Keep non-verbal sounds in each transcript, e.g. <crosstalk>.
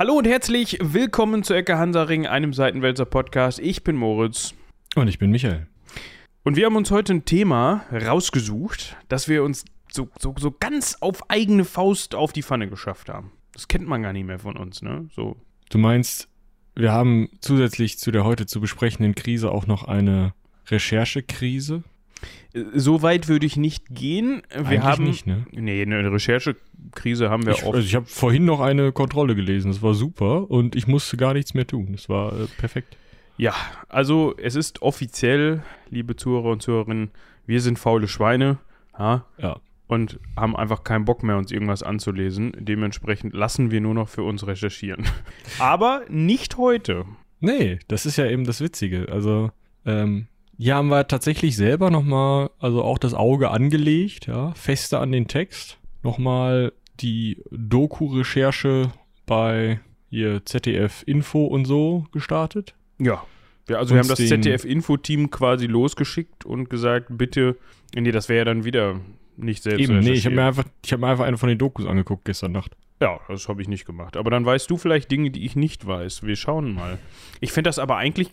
Hallo und herzlich willkommen zu Ecke Hansaring, einem Seitenwälzer Podcast. Ich bin Moritz. Und ich bin Michael. Und wir haben uns heute ein Thema rausgesucht, das wir uns so, so, so ganz auf eigene Faust auf die Pfanne geschafft haben. Das kennt man gar nicht mehr von uns, ne? So. Du meinst, wir haben zusätzlich zu der heute zu besprechenden Krise auch noch eine Recherchekrise? So weit würde ich nicht gehen. Wir Eigentlich haben nicht, ne? Nee, eine Recherchekrise haben wir Ich, oft. also ich habe vorhin noch eine Kontrolle gelesen, das war super und ich musste gar nichts mehr tun. Das war äh, perfekt. Ja, also es ist offiziell, liebe Zuhörer und Zuhörerinnen, wir sind faule Schweine. Ja, Ja. und haben einfach keinen Bock mehr, uns irgendwas anzulesen. Dementsprechend lassen wir nur noch für uns recherchieren. <laughs> Aber nicht heute. Nee, das ist ja eben das Witzige. Also, ähm, hier haben wir tatsächlich selber nochmal, also auch das Auge angelegt, ja, fester an den Text. Nochmal die Doku-Recherche bei hier ZDF Info und so gestartet. Ja. ja also wir haben das den- ZDF-Info-Team quasi losgeschickt und gesagt, bitte, nee, das wäre ja dann wieder nicht selbst Eben, nee, ich habe mir einfach, ich habe mir einfach eine von den Dokus angeguckt gestern Nacht. Ja, das habe ich nicht gemacht. Aber dann weißt du vielleicht Dinge, die ich nicht weiß. Wir schauen mal. Ich fände das aber eigentlich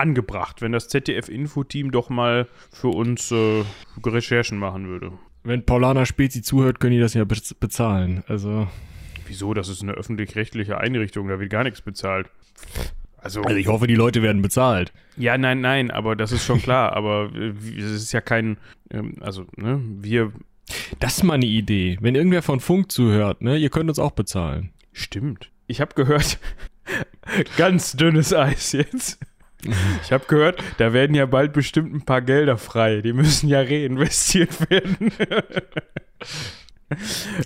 angebracht, wenn das ZDF-Info-Team doch mal für uns äh, Recherchen machen würde. Wenn Paulana Spezi zuhört, können die das ja bez- bezahlen. Also, Wieso? Das ist eine öffentlich-rechtliche Einrichtung, da wird gar nichts bezahlt. Also, also ich hoffe, die Leute werden bezahlt. ja, nein, nein, aber das ist schon klar. <laughs> aber äh, es ist ja kein, ähm, also, ne, wir, Das ist mal eine Idee. Wenn irgendwer von Funk zuhört, ne, ihr könnt uns auch bezahlen. stimmt. Ich habe gehört, <laughs> ganz dünnes Eis jetzt. <laughs> Ich habe gehört, da werden ja bald bestimmt ein paar Gelder frei. Die müssen ja reinvestiert werden. <laughs>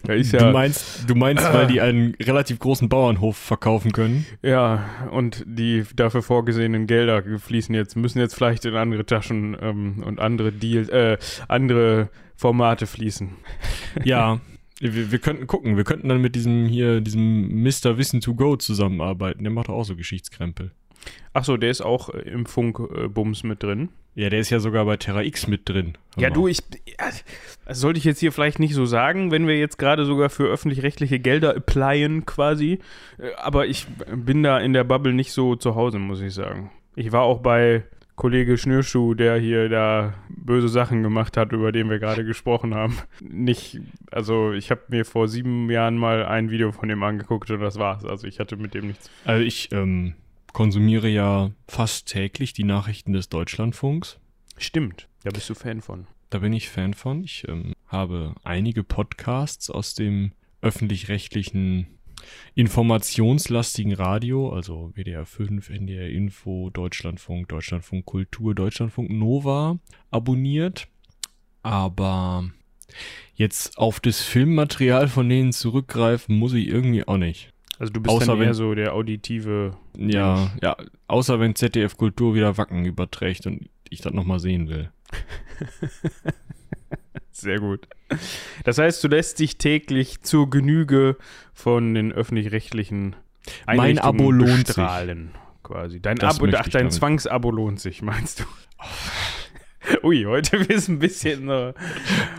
ist Du ja, meinst, du meinst, weil die einen relativ großen Bauernhof verkaufen können? ja, und die dafür vorgesehenen Gelder fließen jetzt, müssen jetzt vielleicht in andere Taschen ähm, und andere Deals, äh, andere Formate fließen. <laughs> Ja. Wir, wir könnten gucken, wir könnten dann mit diesem hier, diesem Mr. Wissen to Go zusammenarbeiten. Der macht auch so Geschichtskrempel. Achso, der ist auch äh, im Funk-Bums mit drin. Ja, der ist ja sogar bei Terra X mit drin. Ja, du, ich. Das sollte ich jetzt hier vielleicht nicht so sagen, wenn wir jetzt gerade sogar für öffentlich-rechtliche Gelder applyen quasi. Äh, Aber ich bin da in der Bubble nicht so zu Hause, muss ich sagen. Ich war auch bei Kollege Schnürschuh, der hier da böse Sachen gemacht hat, über den wir gerade gesprochen haben. Nicht, also ich habe mir vor sieben Jahren mal ein Video von dem angeguckt und das war's. Also ich hatte mit dem nichts. Also ich ähm, konsumiere ja fast täglich die Nachrichten des Deutschlandfunks. Stimmt, da bist du Fan von. Da bin ich Fan von. Ich ähm, habe einige Podcasts aus dem öffentlich-rechtlichen informationslastigen Radio, also WDR 5, NDR Info, Deutschlandfunk, Deutschlandfunk Kultur, Deutschlandfunk Nova abonniert. Aber jetzt auf das Filmmaterial von denen zurückgreifen muss ich irgendwie auch nicht. Also du bist Außer dann eher wenn- so der auditive Ja, ja, außer wenn ZDF Kultur wieder Wacken überträgt und ich das nochmal sehen will. <laughs> Sehr gut. Das heißt, du lässt dich täglich zur Genüge von den öffentlich-rechtlichen Mein Einrichtungen Abo lohnt sich. bestrahlen, quasi. Dein Das Abo, ach, dein. Zwangsabo lohnt sich, meinst du? <laughs> Ui, heute ist ein bisschen. Äh,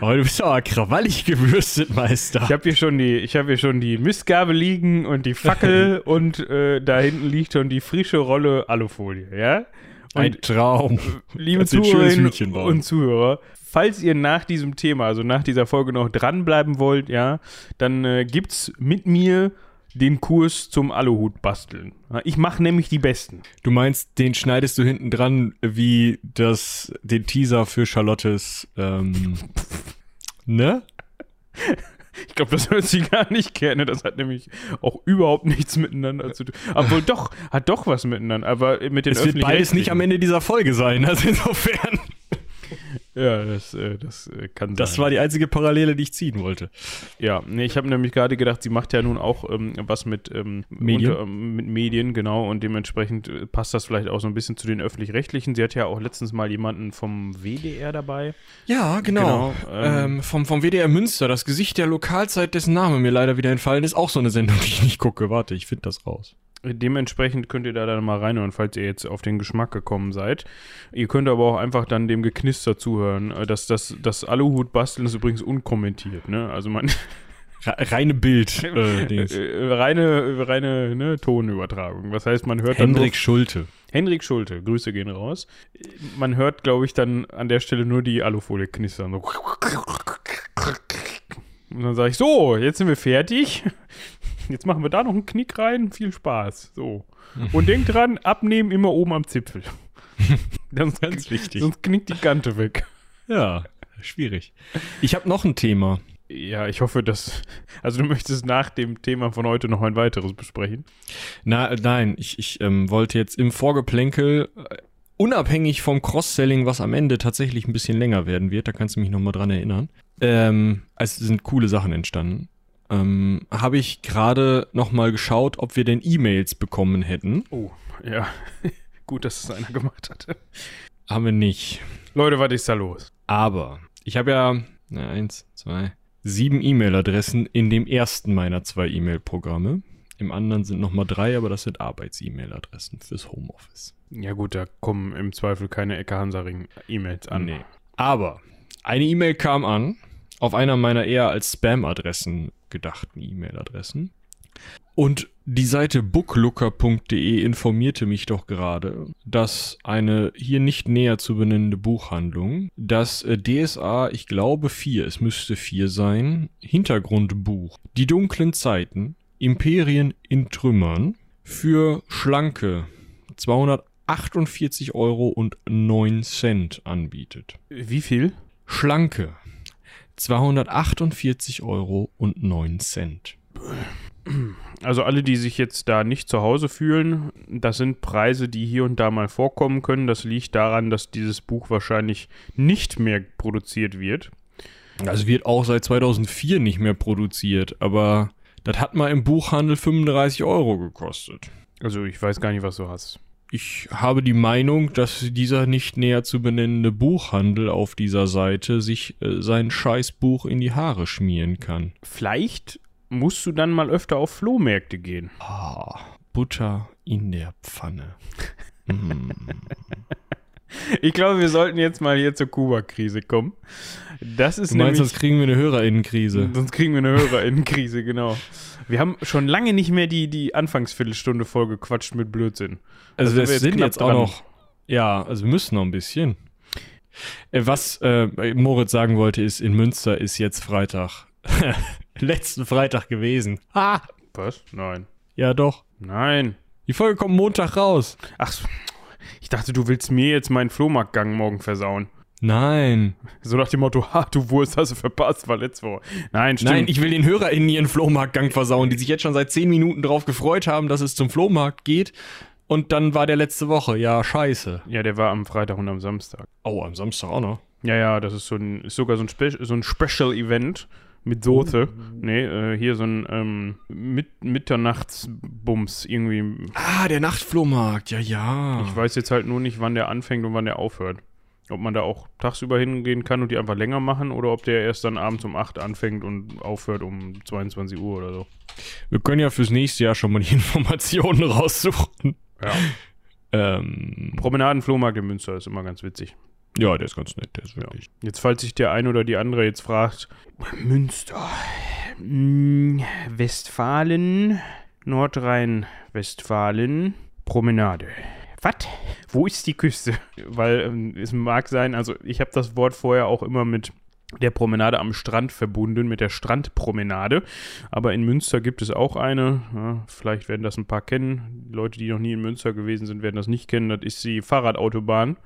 du bist aber krawallig gewürstet, Meister. ich habe hier schon die, ich habe hier schon die Mistgabe liegen und die Fackel <laughs> und äh, da hinten liegt schon die frische Rolle Alufolie, ja? Ein Und Traum. liebe du ein Zuhörerinnen und Zuhörer, falls ihr nach diesem Thema, also nach dieser Folge noch dranbleiben wollt, ja, dann äh, gibt's mit mir den Kurs zum Aluhut basteln. Ich mache nämlich die besten. Du meinst, den schneidest du hinten dran wie das, den Teaser für Charlottes, ähm, <laughs> ne? Ich glaube, das hört sich gar nicht gerne. Das hat nämlich auch überhaupt nichts miteinander zu tun. Obwohl doch, hat doch was miteinander. Aber mit den Es wird beides nicht am Ende dieser Folge sein, also insofern. Ja, das, äh, das äh, kann sein. Das war die einzige Parallele, die ich ziehen wollte. Ja, nee, ich habe nämlich gerade gedacht, sie macht ja nun auch ähm, was mit ähm, Medien? Unter, ähm, mit Medien, genau, und dementsprechend äh, passt das vielleicht auch so ein bisschen zu den öffentlich-rechtlichen. Sie hat ja auch letztens mal jemanden vom WDR dabei. Ja, Genau, genau. ähm, ähm, vom, vom WDR Münster, das Gesicht der Lokalzeit, dessen Name mir leider wieder entfallen ist, auch so eine Sendung, die ich nicht gucke. Warte, ich finde das raus. Dementsprechend könnt ihr da dann mal reinhören, falls ihr jetzt auf den Geschmack gekommen seid. Ihr könnt aber auch einfach dann dem Geknister zuhören. Äh, Das, das, das Aluhut-Basteln ist übrigens unkommentiert, ne? Also man, <laughs> reine Bild. Äh, äh, reine reine ne, Tonübertragung. Was heißt, man hört Hendrik nur, Schulte. Hendrik Schulte, Grüße gehen raus. Man hört, glaube ich, dann an der Stelle nur die Alufolie knistern. So. Und dann sage ich, so, jetzt sind wir fertig. Jetzt machen wir da noch einen Knick rein. Viel Spaß. So. Und denkt dran, abnehmen immer oben am Zipfel. <laughs> das ist ganz wichtig. Sonst knickt die Kante weg. Ja, schwierig. Ich habe noch ein Thema. Ja, ich hoffe, dass. Also, du möchtest nach dem Thema von heute noch ein weiteres besprechen? Na, nein, ich, ich ähm, wollte jetzt im Vorgeplänkel, äh, unabhängig vom Cross-Selling, was am Ende tatsächlich ein bisschen länger werden wird, da kannst du mich nochmal dran erinnern. Ähm, es sind coole Sachen entstanden. Ähm, habe ich gerade nochmal geschaut, ob wir denn E-Mails bekommen hätten. Oh, ja. <laughs> Gut, dass es einer gemacht hatte. Haben wir nicht. Leute, was ist da los? Aber ich habe ja na, eins, zwei, sieben E-Mail-Adressen in dem ersten meiner zwei E-Mail-Programme. Im anderen sind nochmal drei, aber das sind Arbeits-E-Mail-Adressen fürs Homeoffice. Ja gut, da kommen im Zweifel keine Ecke Hansaring-E-Mails an. Nee. Aber eine E-Mail kam an auf einer meiner eher als Spam-Adressen gedachten E-Mail-Adressen. Und die Seite booklooker.de informierte mich doch gerade, dass eine hier nicht näher zu benennende Buchhandlung das äh, DSA, ich glaube 4, es müsste 4 sein, Hintergrundbuch Die dunklen Zeiten, Imperien in Trümmern für schlanke 248 Euro und 9 Cent anbietet. Wie viel? Schlanke 248 Euro und 9 Cent. Also alle, die sich jetzt da nicht zu Hause fühlen, das sind Preise, die hier und da mal vorkommen können. Das liegt daran, dass dieses Buch wahrscheinlich nicht mehr produziert wird. Also wird auch seit 2004 nicht mehr produziert, aber das hat mal im Buchhandel 35 Euro gekostet. Also ich weiß gar nicht, was du hast. Ich habe die Meinung, dass dieser nicht näher zu benennende Buchhandel auf dieser Seite sich äh, sein Scheißbuch in die Haare schmieren kann. Vielleicht musst du dann mal öfter auf Flohmärkte gehen. Oh, Butter in der Pfanne. mm. <laughs> Ich glaube, wir sollten jetzt mal hier zur Kuba-Krise kommen. Das ist du meinst, nämlich, sonst kriegen wir eine Hörerinnenkrise. Sonst kriegen wir eine Hörerinnenkrise, genau. Wir haben schon lange nicht mehr die, die Anfangsviertelstunde vollgequatscht mit Blödsinn. Also, also jetzt sind jetzt auch noch, ja, also wir müssen noch ein bisschen. Äh, was äh, Moritz sagen wollte, ist, in Münster ist jetzt Freitag. <laughs> letzten Freitag gewesen. Ha! Was? Nein. Ja, doch. Nein. Die Folge kommt Montag raus. Ach, ich dachte, du willst mir jetzt meinen Flohmarktgang morgen versauen. Nein. So nach dem Motto, ha, du Wurst hast du verpasst, war letzte Woche. Nein, stimmt. Nein, ich will den HörerInnen ihren Flohmarktgang versauen, die sich jetzt schon seit 10 Minuten darauf gefreut haben, dass es zum Flohmarkt geht. Und dann war der letzte Woche. Ja, scheiße. Ja, der war am Freitag und am Samstag. Oh, am Samstag auch noch? Ja, ja, das ist so ein, ist sogar so ein, Spe so ein Special-Event mit Soße. Oh. Nee, äh, hier so ein ähm, mit Mitternachtsbums irgendwie. Ah, der Nachtflohmarkt, ja, ja. Ich weiß jetzt halt nur nicht, wann der anfängt und wann der aufhört. Ob man da auch tagsüber hingehen kann und die einfach länger machen oder ob der erst dann abends um 8 anfängt und aufhört um 22 Uhr oder so. Wir können ja fürs nächste Jahr schon mal die <laughs> Informationen raussuchen. Ja. ähm, Promenadenflohmarkt in Münster ist immer ganz witzig. Ja, der ist ganz nett, der ist wirklich. Ja. Jetzt, falls sich der ein oder die andere jetzt fragt, Münster, hm, Westfalen, Nordrhein-Westfalen, Promenade. Was? Wo ist die Küste? Weil ähm, es mag sein, also ich habe das Wort vorher auch immer mit der Promenade am Strand verbunden, mit der Strandpromenade. Aber in Münster gibt es auch eine. Ja, vielleicht werden das ein paar kennen. Leute, die noch nie in Münster gewesen sind, werden das nicht kennen. Das ist die Fahrradautobahn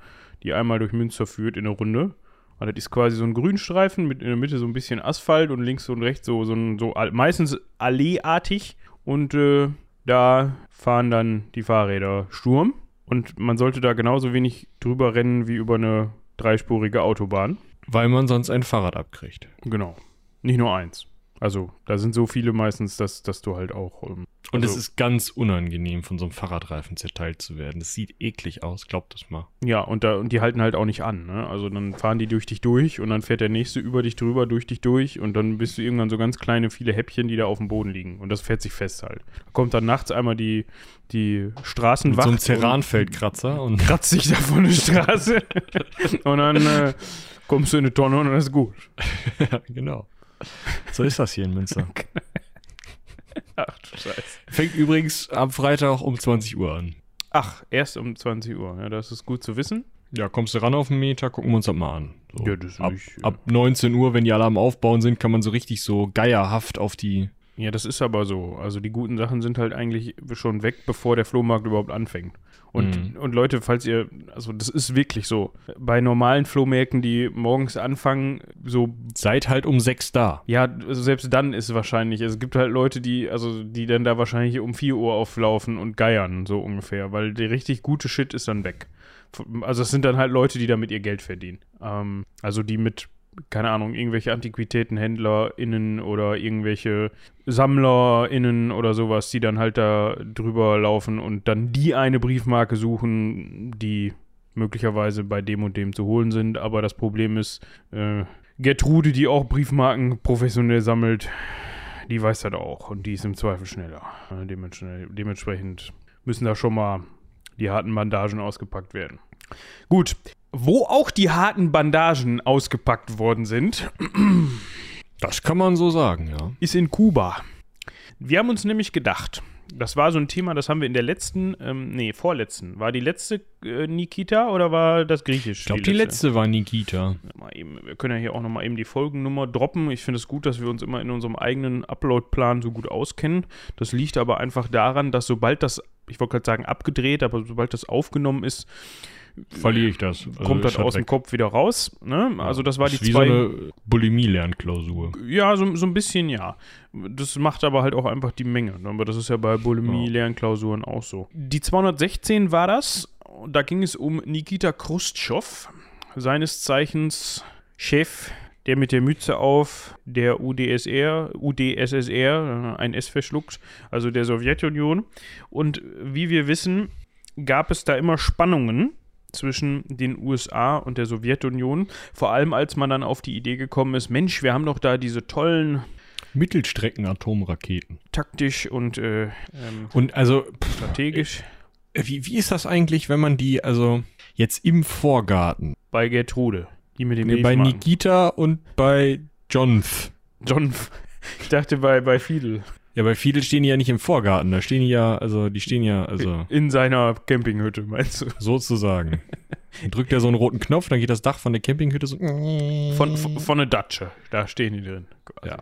die einmal durch Münster führt in der Runde. Und das ist quasi so ein Grünstreifen mit in der Mitte so ein bisschen Asphalt und links und rechts so, so, ein, so meistens alleeartig. Und äh, da fahren dann die Fahrräder Sturm. Und man sollte da genauso wenig drüber rennen wie über eine dreispurige Autobahn. Weil man sonst ein Fahrrad abkriegt. Genau. Nicht nur eins. Also, da sind so viele meistens, dass, dass du halt auch. Ähm, und also, es ist ganz unangenehm, von so einem Fahrradreifen zerteilt zu werden. Das sieht eklig aus, glaub das mal. Ja, und, da, und die halten halt auch nicht an. Ne? Also, dann fahren die durch dich durch und dann fährt der nächste über dich drüber, durch dich durch und dann bist du irgendwann so ganz kleine, viele Häppchen, die da auf dem Boden liegen. Und das fährt sich fest halt. Da kommt dann nachts einmal die, die Straßenwacht. Mit so ein Ceranfeldkratzer und. <laughs> Kratzt sich da von eine Straße. <laughs> und dann äh, kommst du in eine Tonne und dann ist gut. <laughs> ja, genau. <laughs> So ist das hier in Münster. <laughs> Ach du Scheiße. Fängt übrigens am Freitag um 20 Uhr an. Ach, erst um 20 Uhr. Ja, das ist gut zu wissen. Ja, kommst du ran auf den Meter, gucken wir uns das mal an. So. Ja, das ist ab, nicht, ja. ab 19 Uhr, wenn die alle am Aufbauen sind, kann man so richtig so geierhaft auf die. Ja, das ist aber so. Also die guten Sachen sind halt eigentlich schon weg, bevor der Flohmarkt überhaupt anfängt. Und, Mhm. und Leute, falls ihr, also das ist wirklich so. Bei normalen Flohmärkten, die morgens anfangen, so Seid halt um 6 da. Ja, also selbst dann ist es wahrscheinlich, es gibt halt Leute, die, also die dann da wahrscheinlich um 4 Uhr auflaufen und geiern, so ungefähr, weil der richtig gute Shit ist dann weg. Also es sind dann halt Leute, die damit ihr Geld verdienen. Ähm, also die mit, keine Ahnung, irgendwelche AntiquitätenhändlerInnen oder irgendwelche SammlerInnen oder sowas, die dann halt da drüber laufen und dann die eine Briefmarke suchen, die möglicherweise bei dem und dem zu holen sind. Aber das Problem ist, äh, Gertrude, die auch Briefmarken professionell sammelt, die weiß das auch und die ist im Zweifel schneller. Dementsprechend müssen da schon mal die harten Bandagen ausgepackt werden. Gut, wo auch die harten Bandagen ausgepackt worden sind, Das kann man so sagen, ja. ist in Kuba. Wir haben uns nämlich gedacht, das war so ein Thema, das haben wir in der letzten, ähm, nee, vorletzten. War die letzte äh, Nikita oder war das Griechisch? Ich glaube, die letzte war Nikita. Mal eben, wir können ja hier auch nochmal eben die Folgennummer droppen. Ich finde es gut, dass wir uns immer in unserem eigenen Upload-Plan so gut auskennen. Das liegt aber einfach daran, dass sobald das, ich wollte gerade sagen abgedreht, aber sobald das aufgenommen ist, Verliere ich das. Also kommt das aus dem weg. Kopf wieder raus. Ne? Also das war die ist wie zwei. so eine Bulimie-Lernklausur. Ja, so, so ein bisschen ja. Das macht aber halt auch einfach die Menge. ne? Aber das ist ja bei Bulimie-Lernklausuren auch so. Die 216 war das. Da ging es um Nikita Khrushchev, seines Zeichens Chef, der mit der Mütze auf der UdSR, UdSSR, ein S verschluckt, also der Sowjetunion. Und wie wir wissen, gab es da immer Spannungen zwischen den USA und der Sowjetunion. Vor allem, als man dann auf die Idee gekommen ist, Mensch, wir haben doch da diese tollen Mittelstrecken-Atomraketen. taktisch und äh, ähm, Und also, strategisch wie, wie ist das eigentlich, wenn man die, also jetzt im Vorgarten, bei Gertrude. Die mit den nee, bei. Nikita und bei John, John, ich dachte bei, bei Fidel. Ja, bei Fidel stehen ja nicht im Vorgarten, da stehen die ja, also die stehen ja, also In seiner Campinghütte, meinst du? sozusagen. <laughs> Dann drückt er so einen roten Knopf, dann geht das Dach von der Campinghütte so. Von, von, von der Datsche. Da stehen die drin. Ja.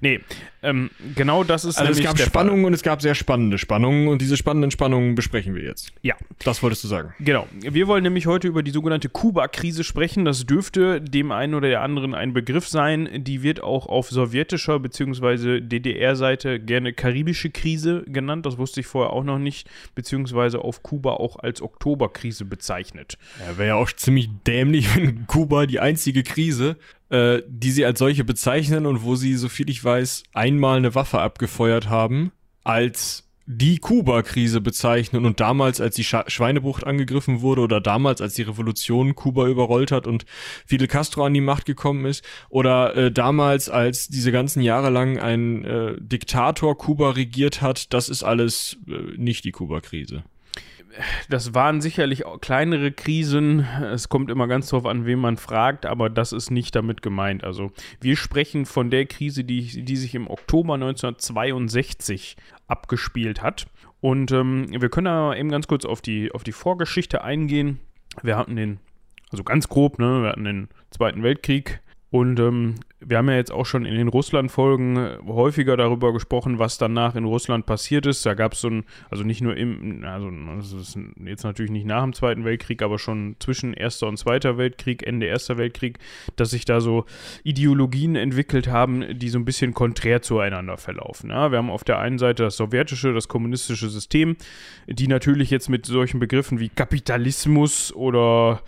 Nee, ähm, genau das ist Also es gab Spannungen und es gab sehr spannende Spannungen und diese spannenden Spannungen besprechen wir jetzt. Ja, Das wolltest du sagen. Genau. Wir wollen nämlich heute über die sogenannte Kuba-Krise sprechen. Das dürfte dem einen oder der anderen ein Begriff sein. Die wird auch auf sowjetischer bzw. DDR-Seite gerne karibische Krise genannt. Das wusste ich vorher auch noch nicht. Beziehungsweise auf Kuba auch als Oktoberkrise bezeichnet. Ja, wäre ja auch ziemlich dämlich, <laughs> wenn Kuba die einzige Krise, äh, die sie als solche bezeichnen und wo sie, soviel ich weiß, einmal eine Waffe abgefeuert haben, als die Kuba-Krise bezeichnen und damals, als die Scha Schweinebucht angegriffen wurde oder damals, als die Revolution Kuba überrollt hat und Fidel Castro an die Macht gekommen ist oder äh, damals, als diese ganzen Jahre lang ein äh, Diktator Kuba regiert hat, das ist alles äh, nicht die Kuba-Krise. Das waren sicherlich auch kleinere Krisen. Es kommt immer ganz drauf an, wen man fragt, aber das ist nicht damit gemeint. Also wir sprechen von der Krise, die, die sich im Oktober 1962 abgespielt hat. Und ähm, wir können da eben ganz kurz auf die, auf die Vorgeschichte eingehen. Wir hatten den, also ganz grob, ne, wir hatten den Zweiten Weltkrieg. Und ähm, wir haben ja jetzt auch schon in den Russland-Folgen häufiger darüber gesprochen, was danach in Russland passiert ist. Da gab es so ein, also nicht nur im, also das ist jetzt natürlich nicht nach dem Zweiten Weltkrieg, aber schon zwischen Erster und Zweiter Weltkrieg, Ende Erster Weltkrieg, dass sich da so Ideologien entwickelt haben, die so ein bisschen konträr zueinander verlaufen. Ja, wir haben auf der einen Seite das sowjetische, das kommunistische System, die natürlich jetzt mit solchen Begriffen wie Kapitalismus oder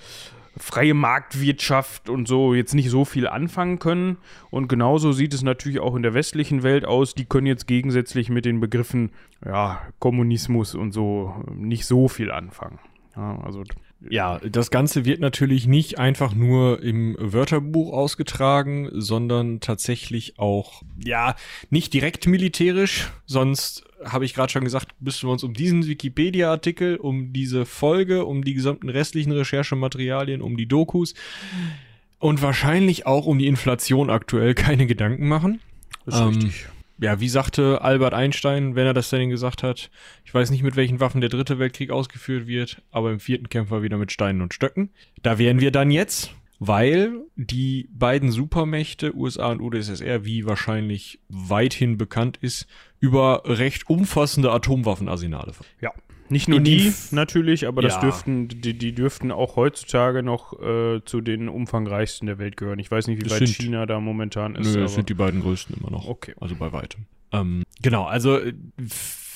freie Marktwirtschaft und so jetzt nicht so viel anfangen können. Und genauso sieht es natürlich auch in der westlichen Welt aus. Die können jetzt gegensätzlich mit den Begriffen ja, Kommunismus und so nicht so viel anfangen. Ja, also Ja, das Ganze wird natürlich nicht einfach nur im Wörterbuch ausgetragen, sondern tatsächlich auch, ja, nicht direkt militärisch, sonst habe ich gerade schon gesagt, müssen wir uns um diesen Wikipedia-Artikel, um diese Folge, um die gesamten restlichen Recherchematerialien, um die Dokus und wahrscheinlich auch um die Inflation aktuell keine Gedanken machen. Das ist Ähm, richtig. Ja, wie sagte Albert Einstein, wenn er das denn gesagt hat, ich weiß nicht, mit welchen Waffen der dritte Weltkrieg ausgeführt wird, aber im vierten kämpfen wir wieder mit Steinen und Stöcken. Da wären wir dann jetzt, weil die beiden Supermächte, USA und UdSSR, wie wahrscheinlich weithin bekannt ist, über recht umfassende Atomwaffenarsenale. Ja. Nicht nur die F- natürlich, aber das Ja. dürften, die, die dürften auch heutzutage noch äh, zu den umfangreichsten der Welt gehören. Ich weiß nicht, wie Das weit sind- China da momentan ist. Nö, aber das sind die beiden größten immer noch. okay. Also bei weitem. Ähm, genau, also äh,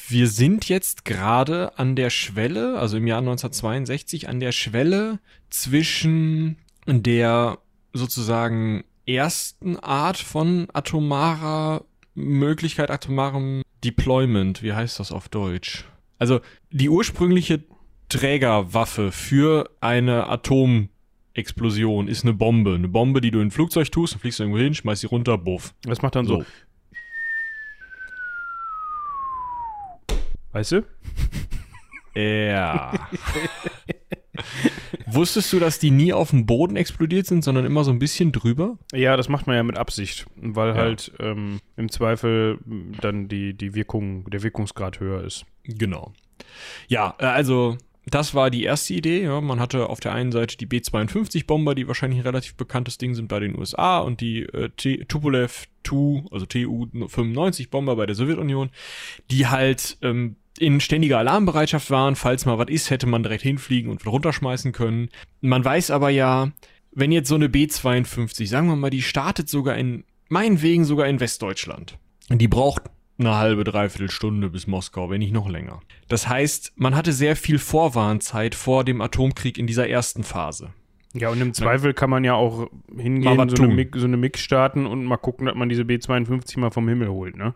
wir sind jetzt gerade an der Schwelle, also im Jahr 1962, an der Schwelle zwischen der sozusagen ersten Art von atomarer Möglichkeit, atomarem Deployment. Wie heißt das auf Deutsch? Also die ursprüngliche Trägerwaffe für eine Atomexplosion ist eine Bombe. Eine Bombe, die du in ein Flugzeug tust, dann fliegst du irgendwo hin, schmeißt sie runter, buff. Das macht dann so, weißt du? <laughs> Ja. <laughs> Wusstest du, dass die nie auf dem Boden explodiert sind, sondern immer so ein bisschen drüber? Ja, das macht man ja mit Absicht, weil Ja. halt ähm, im Zweifel dann die, die Wirkung, der Wirkungsgrad höher ist. Genau. Ja, äh, also das war die erste Idee. Ja. Man hatte auf der einen Seite die B-52-Bomber, die wahrscheinlich ein relativ bekanntes Ding sind bei den USA und die äh, T- Tupolev Tu, also Tu-95-Bomber bei der Sowjetunion, die halt ähm, in ständiger Alarmbereitschaft waren. Falls mal was ist, hätte man direkt hinfliegen und runterschmeißen können. Man weiß aber ja, wenn jetzt so eine B-52, sagen wir mal, die startet sogar in, meinetwegen sogar in Westdeutschland. Die braucht eine halbe, dreiviertel Stunde bis Moskau, wenn nicht noch länger. Das heißt, man hatte sehr viel Vorwarnzeit vor dem Atomkrieg in dieser ersten Phase. Ja, und im Zweifel kann man ja auch hingehen, so eine. Mix, so eine Mix starten und mal gucken, dass man diese B52 mal vom Himmel holt, ne?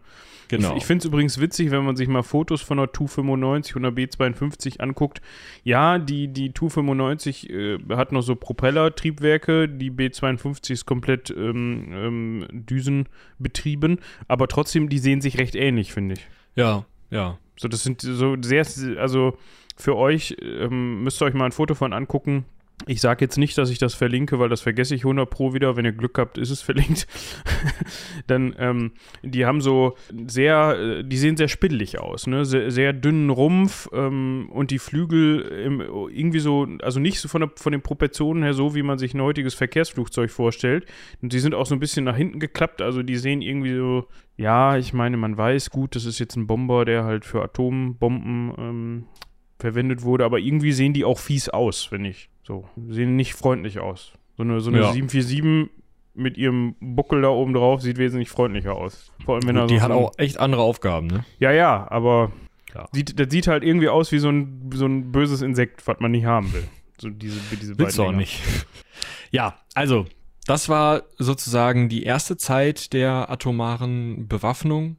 Genau. Ich, ich finde es übrigens witzig, wenn man sich mal Fotos von der Tu-95 und der B52 anguckt. Ja, die, die Tu-95 äh, hat noch so Propellertriebwerke, die B52 ist komplett ähm, ähm, düsenbetrieben, aber trotzdem, die sehen sich recht ähnlich, finde ich. ja, ja. So, das sind so sehr, also für euch ähm, müsst ihr euch mal ein Foto von angucken. Ich sage jetzt nicht, dass ich das verlinke, weil das vergesse ich 100 pro wieder. Wenn ihr Glück habt, ist es verlinkt. <laughs> Dann, ähm, die haben so sehr, äh, die sehen sehr spittelig aus, ne? Sehr, sehr dünnen Rumpf ähm, und die Flügel im, irgendwie so, also nicht so von, der, von den Proportionen her so, wie man sich ein heutiges Verkehrsflugzeug vorstellt. Und die sind auch so ein bisschen nach hinten geklappt, also die sehen irgendwie so, ja, ich meine, man weiß gut, das ist jetzt ein Bomber, der halt für Atombomben ähm, verwendet wurde, aber irgendwie sehen die auch fies aus, finde ich. So, sehen nicht freundlich aus. So eine, so eine Ja. 747 mit ihrem Buckel da oben drauf sieht wesentlich freundlicher aus. Vor allem, wenn er Gut, die so hat so ein- auch echt andere Aufgaben, ne? Ja, ja, aber Ja. sieht, das sieht halt irgendwie aus wie so ein, so ein böses Insekt, was man nicht haben will. So diese, diese Willst du auch nicht. ja, also, das war sozusagen die erste Zeit der atomaren Bewaffnung.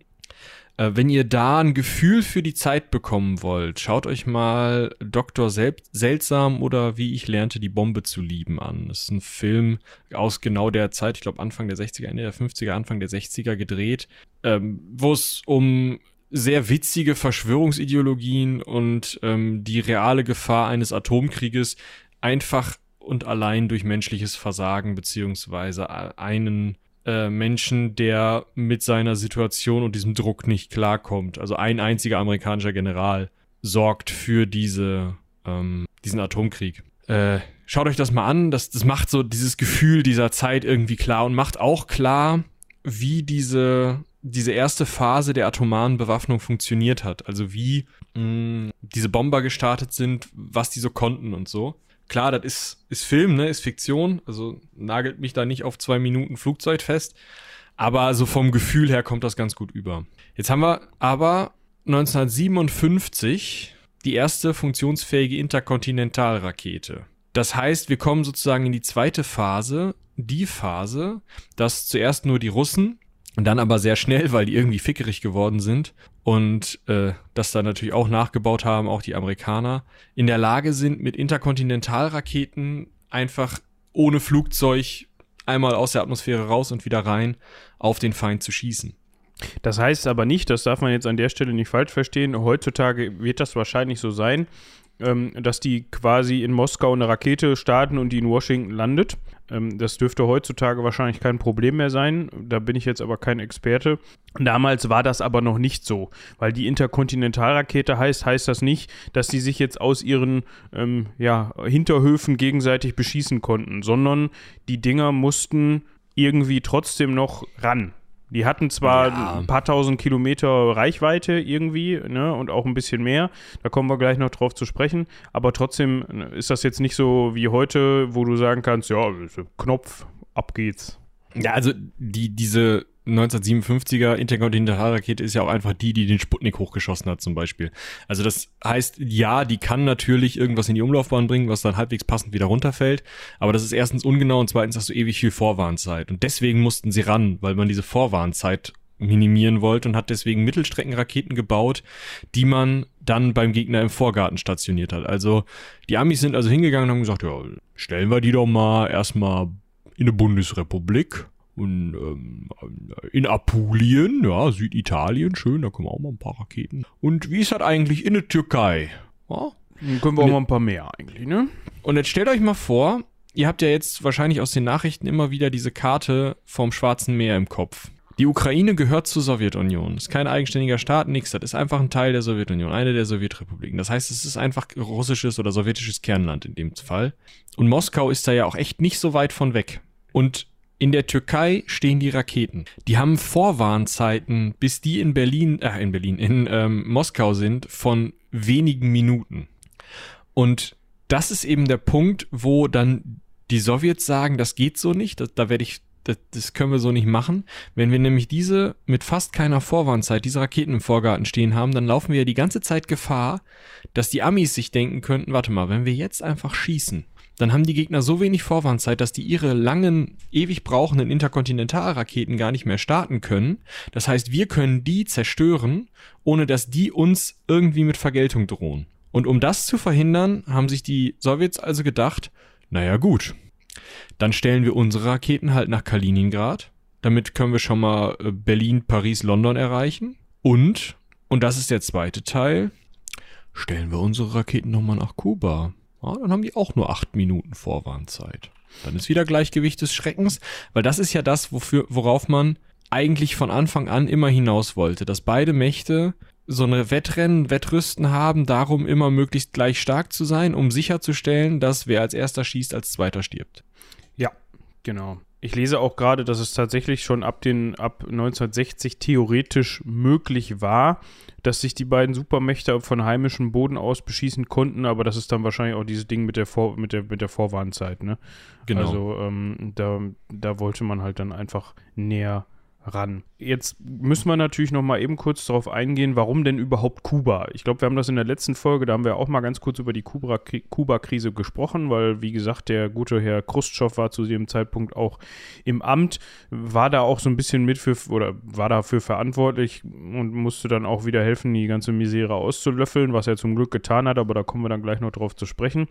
Äh, wenn ihr da ein Gefühl für die Zeit bekommen wollt, schaut euch mal Dr. Sel Seltsam oder Wie ich lernte, die Bombe zu lieben an. Das ist ein Film aus genau der Zeit, ich glaube Anfang der 60er, Ende der 50er, Anfang der 60er gedreht, ähm, wo es um sehr witzige Verschwörungsideologien und ähm, die reale Gefahr eines Atomkrieges einfach und allein durch menschliches Versagen beziehungsweise einen äh, Menschen, der mit seiner Situation und diesem Druck nicht klarkommt. Also ein einziger amerikanischer General sorgt für diese, ähm, diesen Atomkrieg. Äh, schaut euch das mal an. Das, das macht so dieses Gefühl dieser Zeit irgendwie klar und macht auch klar, wie diese, diese erste Phase der atomaren Bewaffnung funktioniert hat. Also wie mh, diese Bomber gestartet sind, was die so konnten und so. Klar, das ist, ist Film, ne, ist Fiktion, also nagelt mich da nicht auf zwei Minuten Flugzeug fest. Aber so vom Gefühl her kommt das ganz gut über. Jetzt haben wir aber 1957 die erste funktionsfähige Interkontinentalrakete. Das heißt, wir kommen sozusagen in die zweite Phase, die Phase, dass zuerst nur die Russen und dann aber sehr schnell, weil die irgendwie fickerig geworden sind und äh, das dann natürlich auch nachgebaut haben, auch die Amerikaner, in der Lage sind, mit Interkontinentalraketen einfach ohne Flugzeug einmal aus der Atmosphäre raus und wieder rein auf den Feind zu schießen. Das heißt aber nicht, das darf man jetzt an der Stelle nicht falsch verstehen, heutzutage wird das wahrscheinlich so sein, ähm, dass die quasi in Moskau eine Rakete starten und die in Washington landet. Ähm, das dürfte heutzutage wahrscheinlich kein Problem mehr sein. Da bin ich jetzt aber kein Experte. Damals war das aber noch nicht so, weil die Interkontinentalrakete heißt, heißt das nicht, dass die sich jetzt aus ihren ähm, ja, Hinterhöfen gegenseitig beschießen konnten, sondern die Dinger mussten irgendwie trotzdem noch ran. Die hatten zwar ja. ein paar tausend Kilometer Reichweite irgendwie, ne, und auch ein bisschen mehr. Da kommen wir gleich noch drauf zu sprechen. Aber trotzdem ist das jetzt nicht so wie heute, wo du sagen kannst, ja, Knopf, ab geht's. Ja, also die, diese 1957er Interkontinentalrakete ist ja auch einfach die, die den Sputnik hochgeschossen hat zum Beispiel. Also das heißt, ja, die kann natürlich irgendwas in die Umlaufbahn bringen, was dann halbwegs passend wieder runterfällt. Aber das ist erstens ungenau und zweitens hast du ewig viel Vorwarnzeit. Und deswegen mussten sie ran, weil man diese Vorwarnzeit minimieren wollte und hat deswegen Mittelstreckenraketen gebaut, die man dann beim Gegner im Vorgarten stationiert hat. Also die Amis sind also hingegangen und haben gesagt, ja, stellen wir die doch mal erstmal in eine Bundesrepublik und ähm, in Apulien, ja, Süditalien, schön, da können wir auch mal ein paar Raketen. Und wie ist das eigentlich in der Türkei? Ja? Dann können wir auch mal ein paar mehr eigentlich, ne? Und jetzt stellt euch mal vor, ihr habt ja jetzt wahrscheinlich aus den Nachrichten immer wieder diese Karte vom Schwarzen Meer im Kopf. Die Ukraine gehört zur Sowjetunion. Ist kein eigenständiger Staat, nichts. Das ist einfach ein Teil der Sowjetunion, eine der Sowjetrepubliken. Das heißt, es ist einfach russisches oder sowjetisches Kernland in dem Fall. Und Moskau ist da ja auch echt nicht so weit von weg. Und in der Türkei stehen die Raketen. Die haben Vorwarnzeiten, bis die in Berlin, äh, in Berlin, in ähm, Moskau sind, von wenigen Minuten. Und das ist eben der Punkt, wo dann die Sowjets sagen, das geht so nicht, das, da werde ich, das können wir so nicht machen. Wenn wir nämlich diese mit fast keiner Vorwarnzeit, diese Raketen im Vorgarten stehen haben, dann laufen wir ja die ganze Zeit Gefahr, dass die Amis sich denken könnten, warte mal, wenn wir jetzt einfach schießen, dann haben die Gegner so wenig Vorwarnzeit, dass die ihre langen, ewig brauchenden Interkontinentalraketen gar nicht mehr starten können. Das heißt, wir können die zerstören, ohne dass die uns irgendwie mit Vergeltung drohen. Und um das zu verhindern, haben sich die Sowjets also gedacht, naja gut, dann stellen wir unsere Raketen halt nach Kaliningrad. Damit können wir schon mal äh, Berlin, Paris, London erreichen. Und, und das ist der zweite Teil, stellen wir unsere Raketen nochmal nach Kuba. Ja, dann haben die auch nur acht Minuten Vorwarnzeit. Dann ist wieder Gleichgewicht des Schreckens, weil das ist ja das, wofür, worauf man eigentlich von Anfang an immer hinaus wollte, dass beide Mächte so eine Wettrennen, Wettrüsten haben, darum immer möglichst gleich stark zu sein, um sicherzustellen, dass wer als erster schießt, als zweiter stirbt. Ja, genau. Ich lese auch gerade, dass es tatsächlich schon ab, den, ab 1960 theoretisch möglich war, dass sich die beiden Supermächte von heimischem Boden aus beschießen konnten, aber das ist dann wahrscheinlich auch dieses Ding mit der, Vor mit der, mit der Vorwarnzeit, ne? Genau. Also ähm, da, da wollte man halt dann einfach näher ran. Jetzt müssen wir natürlich noch mal eben kurz darauf eingehen, warum denn überhaupt Kuba? Ich glaube, wir haben das in der letzten Folge, da haben wir auch mal ganz kurz über die Kuba-Krise gesprochen, weil, wie gesagt, der gute Herr Khrushchev war zu dem Zeitpunkt auch im Amt, war da auch so ein bisschen mit für, oder war dafür verantwortlich und musste dann auch wieder helfen, die ganze Misere auszulöffeln, was er zum Glück getan hat, aber da kommen wir dann gleich noch drauf zu sprechen.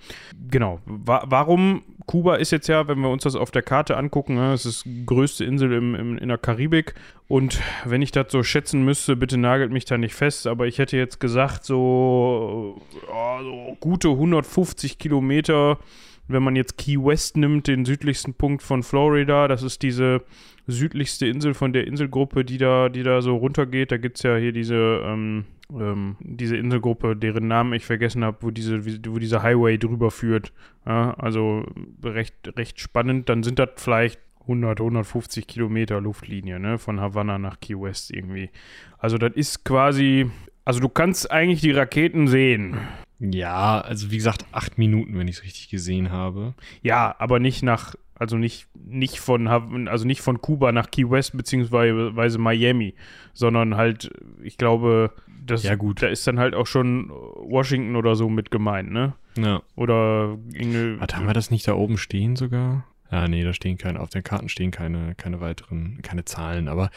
Genau, wa warum Kuba ist jetzt ja, wenn wir uns das auf der Karte angucken, ne, es ist die größte Insel im, im, in der Karibik. Und wenn ich das so schätzen müsste, bitte nagelt mich da nicht fest, aber ich hätte jetzt gesagt, so, ja, so gute 150 Kilometer, wenn man jetzt Key West nimmt, den südlichsten Punkt von Florida, das ist diese südlichste Insel von der Inselgruppe, die da, die da so runtergeht. Da gibt es ja hier diese, ähm, ähm, diese Inselgruppe, deren Namen ich vergessen habe, wo, diese, wo dieser Highway drüber führt. Ja, also recht, recht spannend. Dann sind das vielleicht 100, 150 Kilometer Luftlinie, ne, von Havanna nach Key West irgendwie. Also das ist quasi, also du kannst eigentlich die Raketen sehen. Ja, also wie gesagt, acht Minuten, wenn ich es richtig gesehen habe. Ja, aber nicht nach, also nicht, nicht von, also nicht von Kuba nach Key West beziehungsweise Miami, sondern halt, ich glaube, das, ja, gut. da ist dann halt auch schon Washington oder so mit gemeint, ne? Ja. Oder Engel. Warte, haben wir das nicht da oben stehen sogar? Ja, nee, da stehen keine, auf den Karten stehen keine, keine weiteren, keine Zahlen, aber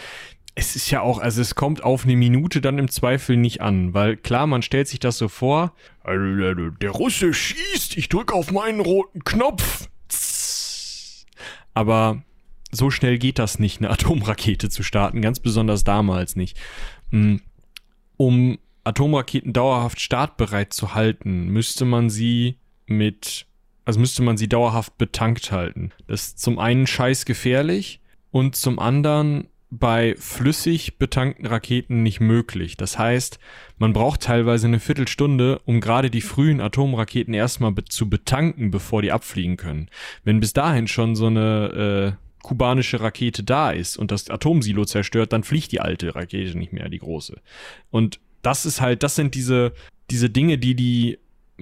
es ist ja auch, also es kommt auf eine Minute dann im Zweifel nicht an, weil klar, man stellt sich das so vor, der Russe schießt, ich drücke auf meinen roten Knopf. Aber so schnell geht das nicht, eine <laughs> Atomrakete zu starten, ganz besonders damals nicht. Hm, um Atomraketen dauerhaft startbereit zu halten, müsste man sie mit, also müsste man sie dauerhaft betankt halten. Das ist zum einen scheiß gefährlich und zum anderen bei flüssig betankten Raketen nicht möglich. Das heißt, man braucht teilweise eine Viertelstunde, um gerade die frühen Atomraketen erstmal be zu betanken, bevor die abfliegen können. Wenn bis dahin schon so eine äh, kubanische Rakete da ist und das Atomsilo zerstört, dann fliegt die alte Rakete nicht mehr, die große. Und das ist halt, das sind diese, diese Dinge, die die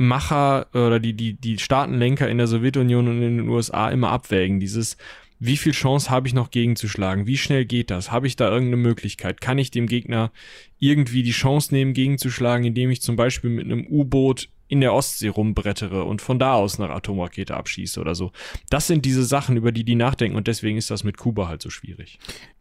Macher oder die, die, die Staatenlenker in der Sowjetunion und in den USA immer abwägen. Dieses, wie viel Chance habe ich noch gegenzuschlagen? Wie schnell geht das? Habe ich da irgendeine Möglichkeit? Kann ich dem Gegner irgendwie die Chance nehmen, gegenzuschlagen, indem ich zum Beispiel mit einem U-Boot in der Ostsee rumbrettere und von da aus eine Atomrakete abschieße oder so. Das sind diese Sachen, über die die nachdenken und deswegen ist das mit Kuba halt so schwierig.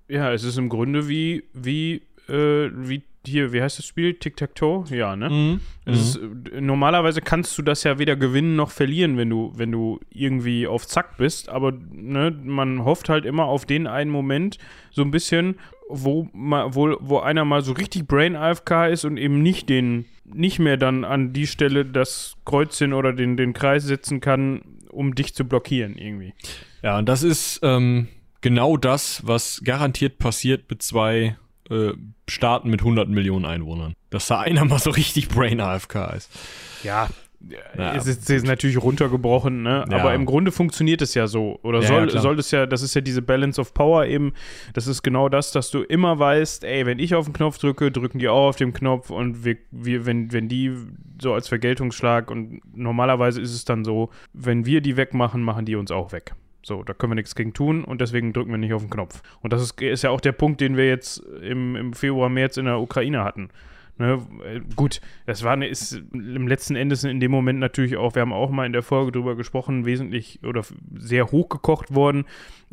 Ja, es ist im Grunde wie, wie, äh, wie hier, wie heißt das Spiel? Tic-Tac-Toe? Ja, ne? Mhm. Ist, äh, normalerweise kannst du das ja weder gewinnen noch verlieren, wenn du, wenn du irgendwie auf Zack bist, aber ne, man hofft halt immer auf den einen Moment so ein bisschen, wo, mal, wo, wo einer mal so richtig Brain AFK ist und eben nicht den, nicht mehr dann an die Stelle das Kreuzchen oder den, den Kreis setzen kann, um dich zu blockieren irgendwie. Ja, und das ist ähm, genau das, was garantiert passiert mit zwei äh, Staaten mit 100 Millionen Einwohnern. Dass da einer mal so richtig Brain AFK ist. Ja, ja. Es ist, ist, natürlich runtergebrochen, ne? Ja. aber im Grunde funktioniert es ja so. Oder ja, soll, soll es ja, das ist ja diese Balance of Power eben. Das ist genau das, dass du immer weißt, ey, wenn ich auf den Knopf drücke, drücken die auch auf den Knopf und wir, wir, wenn, wenn die so als Vergeltungsschlag und normalerweise ist es dann so, wenn wir die wegmachen, machen die uns auch weg. So, da können wir nichts gegen tun und deswegen drücken wir nicht auf den Knopf. Und das ist, ist ja auch der Punkt, den wir jetzt im, im Februar, März in der Ukraine hatten. Ne, gut, das war ist im letzten Endes in dem Moment natürlich auch, wir haben auch mal in der Folge drüber gesprochen, wesentlich oder sehr hochgekocht worden.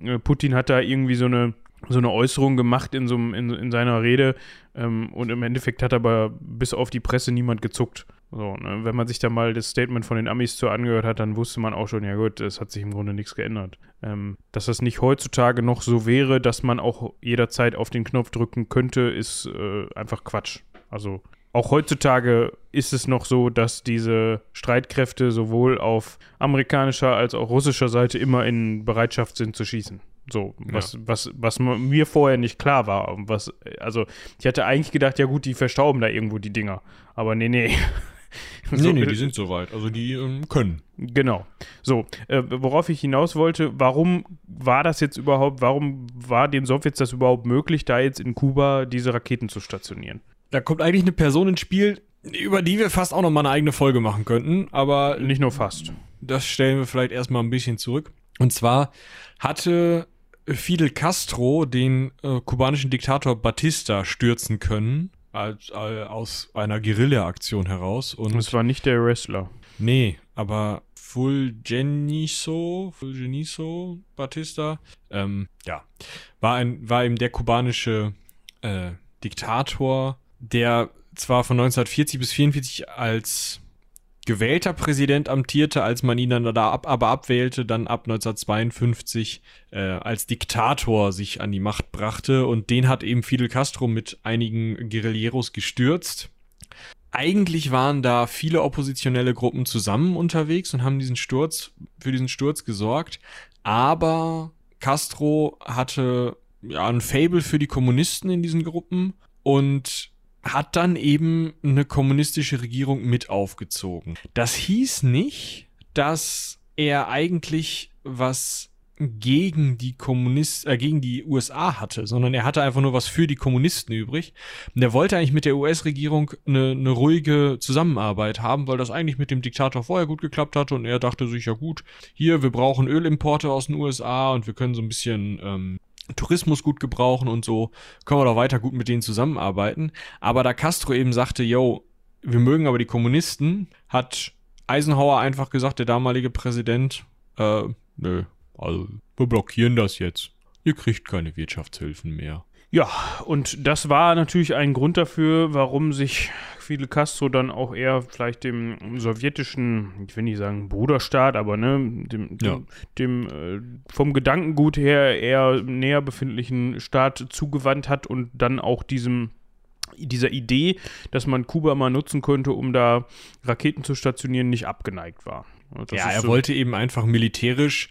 Äh, Putin hat da irgendwie so eine so eine Äußerung gemacht in, so in, in seiner Rede ähm, und im Endeffekt hat aber bis auf die Presse niemand gezuckt. So, ne? Wenn man sich da mal das Statement von den Amis zu angehört hat, dann wusste man auch schon, ja gut, es hat sich im Grunde nichts geändert. Ähm, dass das nicht heutzutage noch so wäre, dass man auch jederzeit auf den Knopf drücken könnte, ist äh, einfach Quatsch. Also auch heutzutage ist es noch so, dass diese Streitkräfte sowohl auf amerikanischer als auch russischer Seite immer in Bereitschaft sind zu schießen. So, was, ja. was, was mir vorher nicht klar war. Was, also, ich hatte eigentlich gedacht, ja gut, die verstauben da irgendwo die Dinger. Aber nee, nee. <laughs> <laughs> nee, nee, die sind soweit. Also die ähm, können. Genau. So, äh, worauf ich hinaus wollte, warum war das jetzt überhaupt, warum war den Sowjets das überhaupt möglich, da jetzt in Kuba diese Raketen zu stationieren? Da kommt eigentlich eine Person ins Spiel, über die wir fast auch noch mal eine eigene Folge machen könnten, aber. Nicht nur fast. Das stellen wir vielleicht erstmal ein bisschen zurück. Und zwar hatte Fidel Castro den äh, kubanischen Diktator Batista stürzen können als, äh, aus einer Guerilla-Aktion heraus. Und es war nicht der Wrestler. Nee, aber Fulgeniso, Fulgeniso Batista, ähm, ja, war, ein, war eben der kubanische äh, Diktator, der zwar von 1940 bis 1944 als gewählter Präsident amtierte, als man ihn dann da ab, aber abwählte, dann ab 1952 äh, als Diktator sich an die Macht brachte. Und den hat eben Fidel Castro mit einigen Guerilleros gestürzt. Eigentlich waren da viele oppositionelle Gruppen zusammen unterwegs und haben diesen Sturz für diesen Sturz gesorgt, aber Castro hatte ja ein Fable für die Kommunisten in diesen Gruppen. Und hat dann eben eine kommunistische Regierung mit aufgezogen. Das hieß nicht, dass er eigentlich was gegen die Kommunist äh, gegen die USA hatte, sondern er hatte einfach nur was für die Kommunisten übrig. Und er wollte eigentlich mit der US-Regierung eine, eine ruhige Zusammenarbeit haben, weil das eigentlich mit dem Diktator vorher gut geklappt hatte und er dachte sich ja gut, hier wir brauchen Ölimporte aus den USA und wir können so ein bisschen ähm, Tourismus gut gebrauchen und so, können wir doch weiter gut mit denen zusammenarbeiten. Aber da Castro eben sagte, yo, wir mögen aber die Kommunisten, hat Eisenhower einfach gesagt, der damalige Präsident, äh, nö, also wir blockieren das jetzt. Ihr kriegt keine Wirtschaftshilfen mehr. Ja, und das war natürlich ein Grund dafür, warum sich Fidel Castro dann auch eher vielleicht dem sowjetischen, ich will nicht sagen Bruderstaat, aber ne, dem, ja. dem, dem äh, vom Gedankengut her eher näher befindlichen Staat zugewandt hat und dann auch diesem dieser Idee, dass man Kuba mal nutzen könnte, um da Raketen zu stationieren, nicht abgeneigt war. Das ja, er so wollte eben einfach militärisch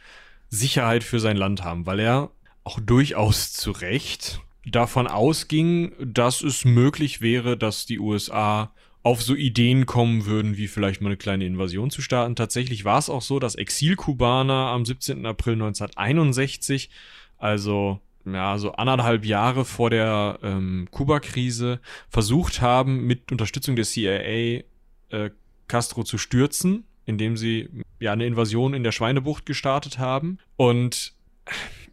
Sicherheit für sein Land haben, weil er auch durchaus zu Recht davon ausging, dass es möglich wäre, dass die USA auf so Ideen kommen würden, wie vielleicht mal eine kleine Invasion zu starten. Tatsächlich war es auch so, dass Exilkubaner am 17. April 1961, also ja, so anderthalb Jahre vor der ähm, Kuba-Krise, versucht haben, mit Unterstützung der CIA äh, Castro zu stürzen, indem sie ja eine Invasion in der Schweinebucht gestartet haben. Und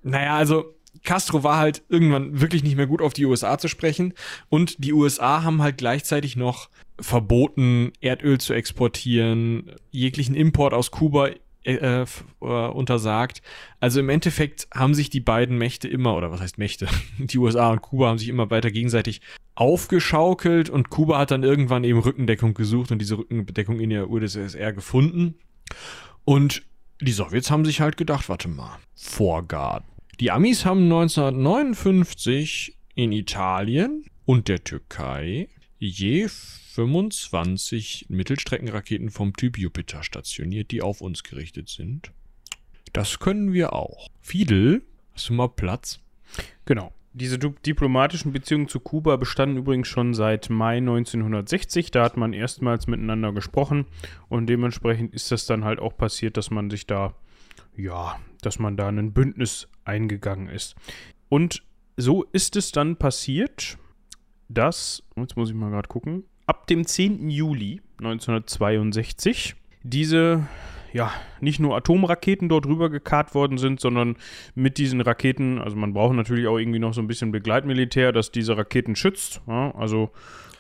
naja, also Castro war halt irgendwann wirklich nicht mehr gut auf die USA zu sprechen und die USA haben halt gleichzeitig noch verboten, Erdöl zu exportieren, jeglichen Import aus Kuba äh, äh, untersagt. Also im Endeffekt haben sich die beiden Mächte immer, oder was heißt Mächte? <laughs> Die USA und Kuba haben sich immer weiter gegenseitig aufgeschaukelt und Kuba hat dann irgendwann eben Rückendeckung gesucht und diese Rückendeckung in der UdSSR gefunden. Und die Sowjets haben sich halt gedacht, warte mal, Vorgarten. Die Amis haben 1959 in Italien und der Türkei je 25 Mittelstreckenraketen vom Typ Jupiter stationiert, die auf uns gerichtet sind. Das können wir auch. Fidel, hast du mal Platz? Genau. Diese diplomatischen Beziehungen zu Kuba bestanden übrigens schon seit Mai 1960. Da hat man erstmals miteinander gesprochen und dementsprechend ist das dann halt auch passiert, dass man sich da, ja, dass man da ein Bündnis eingegangen ist. Und so ist es dann passiert, dass, jetzt muss ich mal gerade gucken, ab dem 10. Juli 1962 diese ja, nicht nur Atomraketen dort rüber gekarrt worden sind, sondern mit diesen Raketen, also man braucht natürlich auch irgendwie noch so ein bisschen Begleitmilitär, das diese Raketen schützt. Ja, also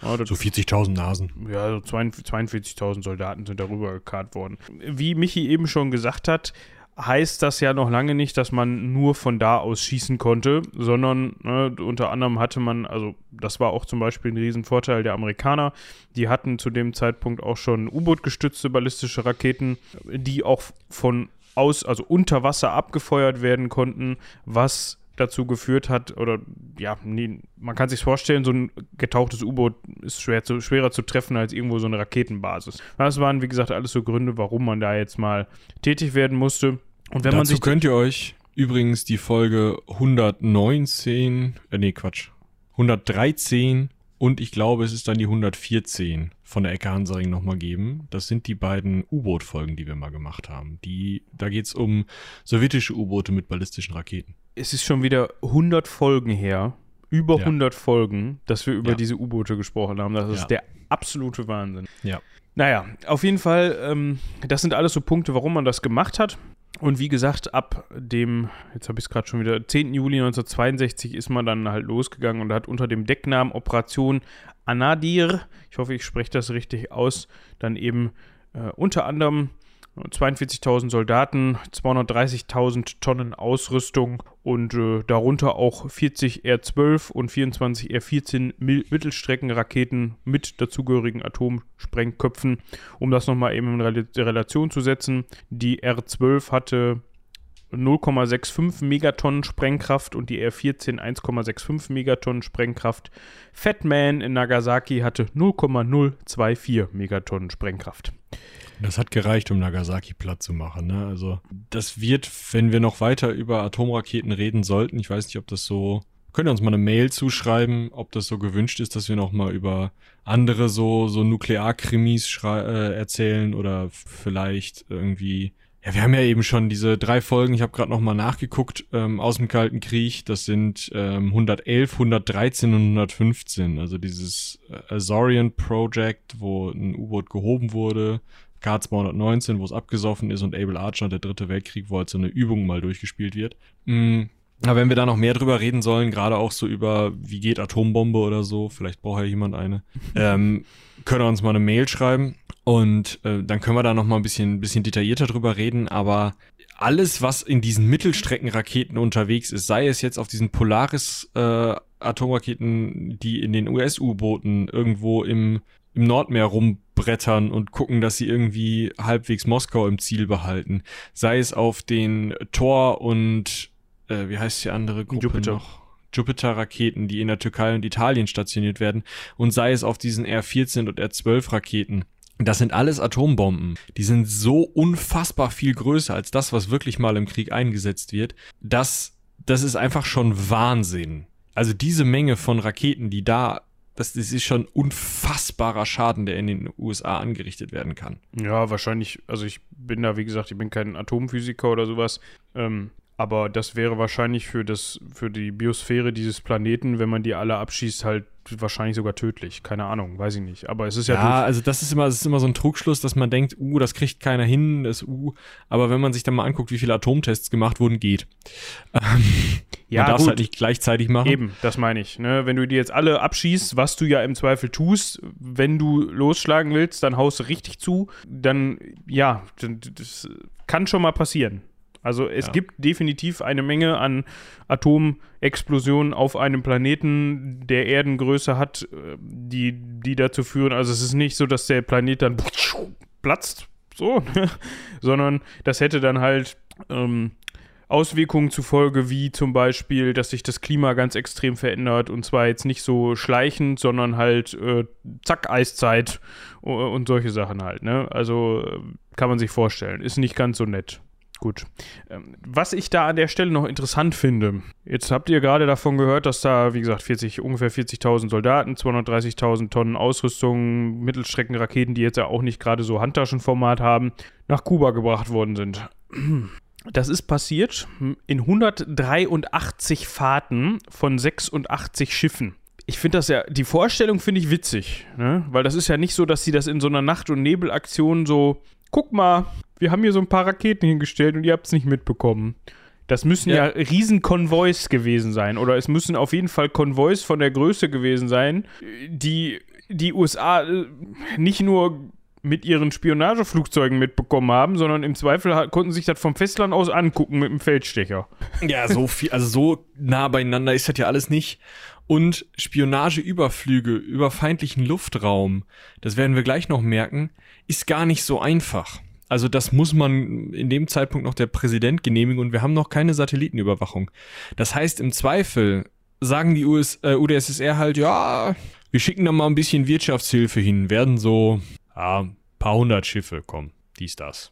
ja, so 40.000 Nasen. Ja, so 42.000 Soldaten sind darüber gekarrt worden. Wie Michi eben schon gesagt hat, heißt das ja noch lange nicht, dass man nur von da aus schießen konnte, sondern ne, unter anderem hatte man, also das war auch zum Beispiel ein Riesenvorteil der Amerikaner, die hatten zu dem Zeitpunkt auch schon U-Boot-gestützte ballistische Raketen, die auch von aus, also unter Wasser abgefeuert werden konnten, was dazu geführt hat, oder ja, nee, man kann sich vorstellen, so ein getauchtes U-Boot ist schwer zu, schwerer zu treffen als irgendwo so eine Raketenbasis. Das waren, wie gesagt, alles so Gründe, warum man da jetzt mal tätig werden musste. Und wenn dazu man sich könnt ihr euch übrigens die Folge 119, äh, nee, Quatsch, 113 und ich glaube, es ist dann die 114 von der Ecke Hansaring nochmal geben. Das sind die beiden U-Boot-Folgen, die wir mal gemacht haben. Die, da geht es um sowjetische U-Boote mit ballistischen Raketen es ist schon wieder 100 Folgen her, über ja. 100 Folgen, dass wir über ja. diese U-Boote gesprochen haben. Das ist ja. der absolute Wahnsinn. Ja. Naja, auf jeden Fall, ähm, das sind alles so Punkte, warum man das gemacht hat. Und wie gesagt, ab dem, jetzt habe ich es gerade schon wieder, 10. Juli 1962 ist man dann halt losgegangen und hat unter dem Decknamen Operation Anadir, ich hoffe, ich spreche das richtig aus, dann eben äh, unter anderem 42.000 Soldaten, 230.000 Tonnen Ausrüstung und äh, darunter auch 40 R-12 und 24 R-14 Mittelstreckenraketen mit dazugehörigen Atomsprengköpfen. Um das nochmal eben in Relation zu setzen, die R-12 hatte 0,65 Megatonnen Sprengkraft und die R-14 1,65 Megatonnen Sprengkraft. Fat Man in Nagasaki hatte 0,024 Megatonnen Sprengkraft. Das hat gereicht, um Nagasaki platt zu machen. Ne? Also das wird, wenn wir noch weiter über Atomraketen reden sollten, ich weiß nicht, ob das so, könnt ihr uns mal eine Mail zuschreiben, ob das so gewünscht ist, dass wir noch mal über andere so so Nuklearkrimis äh, erzählen oder vielleicht irgendwie ja, wir haben ja eben schon diese drei Folgen, ich habe gerade noch mal nachgeguckt, ähm, aus dem Kalten Krieg, das sind ähm, 111, 113 und 115. Also dieses äh, Azorian Project, wo ein U-Boot gehoben wurde, K219, wo es abgesoffen ist und Able Archer und der dritte Weltkrieg, wo halt so eine Übung mal durchgespielt wird. Mhm. Aber wenn wir da noch mehr drüber reden sollen, gerade auch so über, wie geht Atombombe oder so, vielleicht braucht ja jemand eine, <laughs> ähm, können wir uns mal eine Mail schreiben und äh, dann können wir da noch mal ein bisschen, bisschen detaillierter drüber reden. Aber alles, was in diesen Mittelstreckenraketen unterwegs ist, sei es jetzt auf diesen Polaris äh, Atomraketen, die in den US-U-Booten irgendwo im, im Nordmeer rumbrettern und gucken, dass sie irgendwie halbwegs Moskau im Ziel behalten, sei es auf den Tor und äh, wie heißt die andere Gruppe Jupiter. noch? Jupiter-Raketen, die in der Türkei und Italien stationiert werden, und sei es auf diesen R-14 und R-12-Raketen. Das sind alles Atombomben. Die sind so unfassbar viel größer als das, was wirklich mal im Krieg eingesetzt wird. Das, das ist einfach schon Wahnsinn. Also diese Menge von Raketen, die da das, das ist schon unfassbarer Schaden, der in den USA angerichtet werden kann. Ja, wahrscheinlich, also ich bin da, wie gesagt, ich bin kein Atomphysiker oder sowas. Ähm, aber das wäre wahrscheinlich für, das, für die Biosphäre dieses Planeten, wenn man die alle abschießt, halt wahrscheinlich sogar tödlich. Keine Ahnung, weiß ich nicht. Aber es ist ja. Ja, also das ist immer, das ist immer so ein Trugschluss, dass man denkt, uh, das kriegt keiner hin, das uh. Aber wenn man sich dann mal anguckt, wie viele Atomtests gemacht wurden, geht. <laughs> ja, man darf es halt nicht gleichzeitig machen. Eben, das meine ich. Ne? Wenn du die jetzt alle abschießt, was du ja im Zweifel tust, wenn du losschlagen willst, dann haust du richtig zu. Dann, ja, das kann schon mal passieren. Also es Ja. gibt definitiv eine Menge an Atomexplosionen auf einem Planeten, der Erdengröße hat, äh, die, die dazu führen. Also es ist nicht so, dass der Planet dann platzt, so, ne? <laughs> sondern das hätte dann halt ähm, Auswirkungen zufolge, wie zum Beispiel, dass sich das Klima ganz extrem verändert und zwar jetzt nicht so schleichend, sondern halt äh, zack, Eiszeit und solche Sachen halt. Ne? Also äh, kann man sich vorstellen. Ist nicht ganz so nett. Gut. Ähm, was ich da an der Stelle noch interessant finde, jetzt habt ihr gerade davon gehört, dass da, wie gesagt, 40, ungefähr 40.000 Soldaten, 230.000 Tonnen Ausrüstung, Mittelstreckenraketen, die jetzt ja auch nicht gerade so Handtaschenformat haben, nach Kuba gebracht worden sind. Das ist passiert in 183 Fahrten von 86 Schiffen. Ich finde das ja, die Vorstellung finde ich witzig, ne? weil das ist ja nicht so, dass sie das in so einer Nacht- und Nebelaktion so, guck mal, wir haben hier so ein paar Raketen hingestellt und ihr habt es nicht mitbekommen. Das müssen ja, Ja. Riesenkonvois gewesen sein oder es müssen auf jeden Fall Konvois von der Größe gewesen sein, die die USA äh, nicht nur mit ihren Spionageflugzeugen mitbekommen haben, sondern im Zweifel konnten sich das vom Festland aus angucken mit dem Feldstecher. Ja, so viel, also so nah beieinander ist das ja alles nicht. Und Spionageüberflüge über feindlichen Luftraum, das werden wir gleich noch merken, ist gar nicht so einfach. Also das muss man in dem Zeitpunkt noch der Präsident genehmigen und wir haben noch keine Satellitenüberwachung. Das heißt, im Zweifel sagen die US, äh, UdSSR halt, ja, wir schicken da mal ein bisschen Wirtschaftshilfe hin, werden so, ja, ein paar hundert Schiffe kommen, dies, das.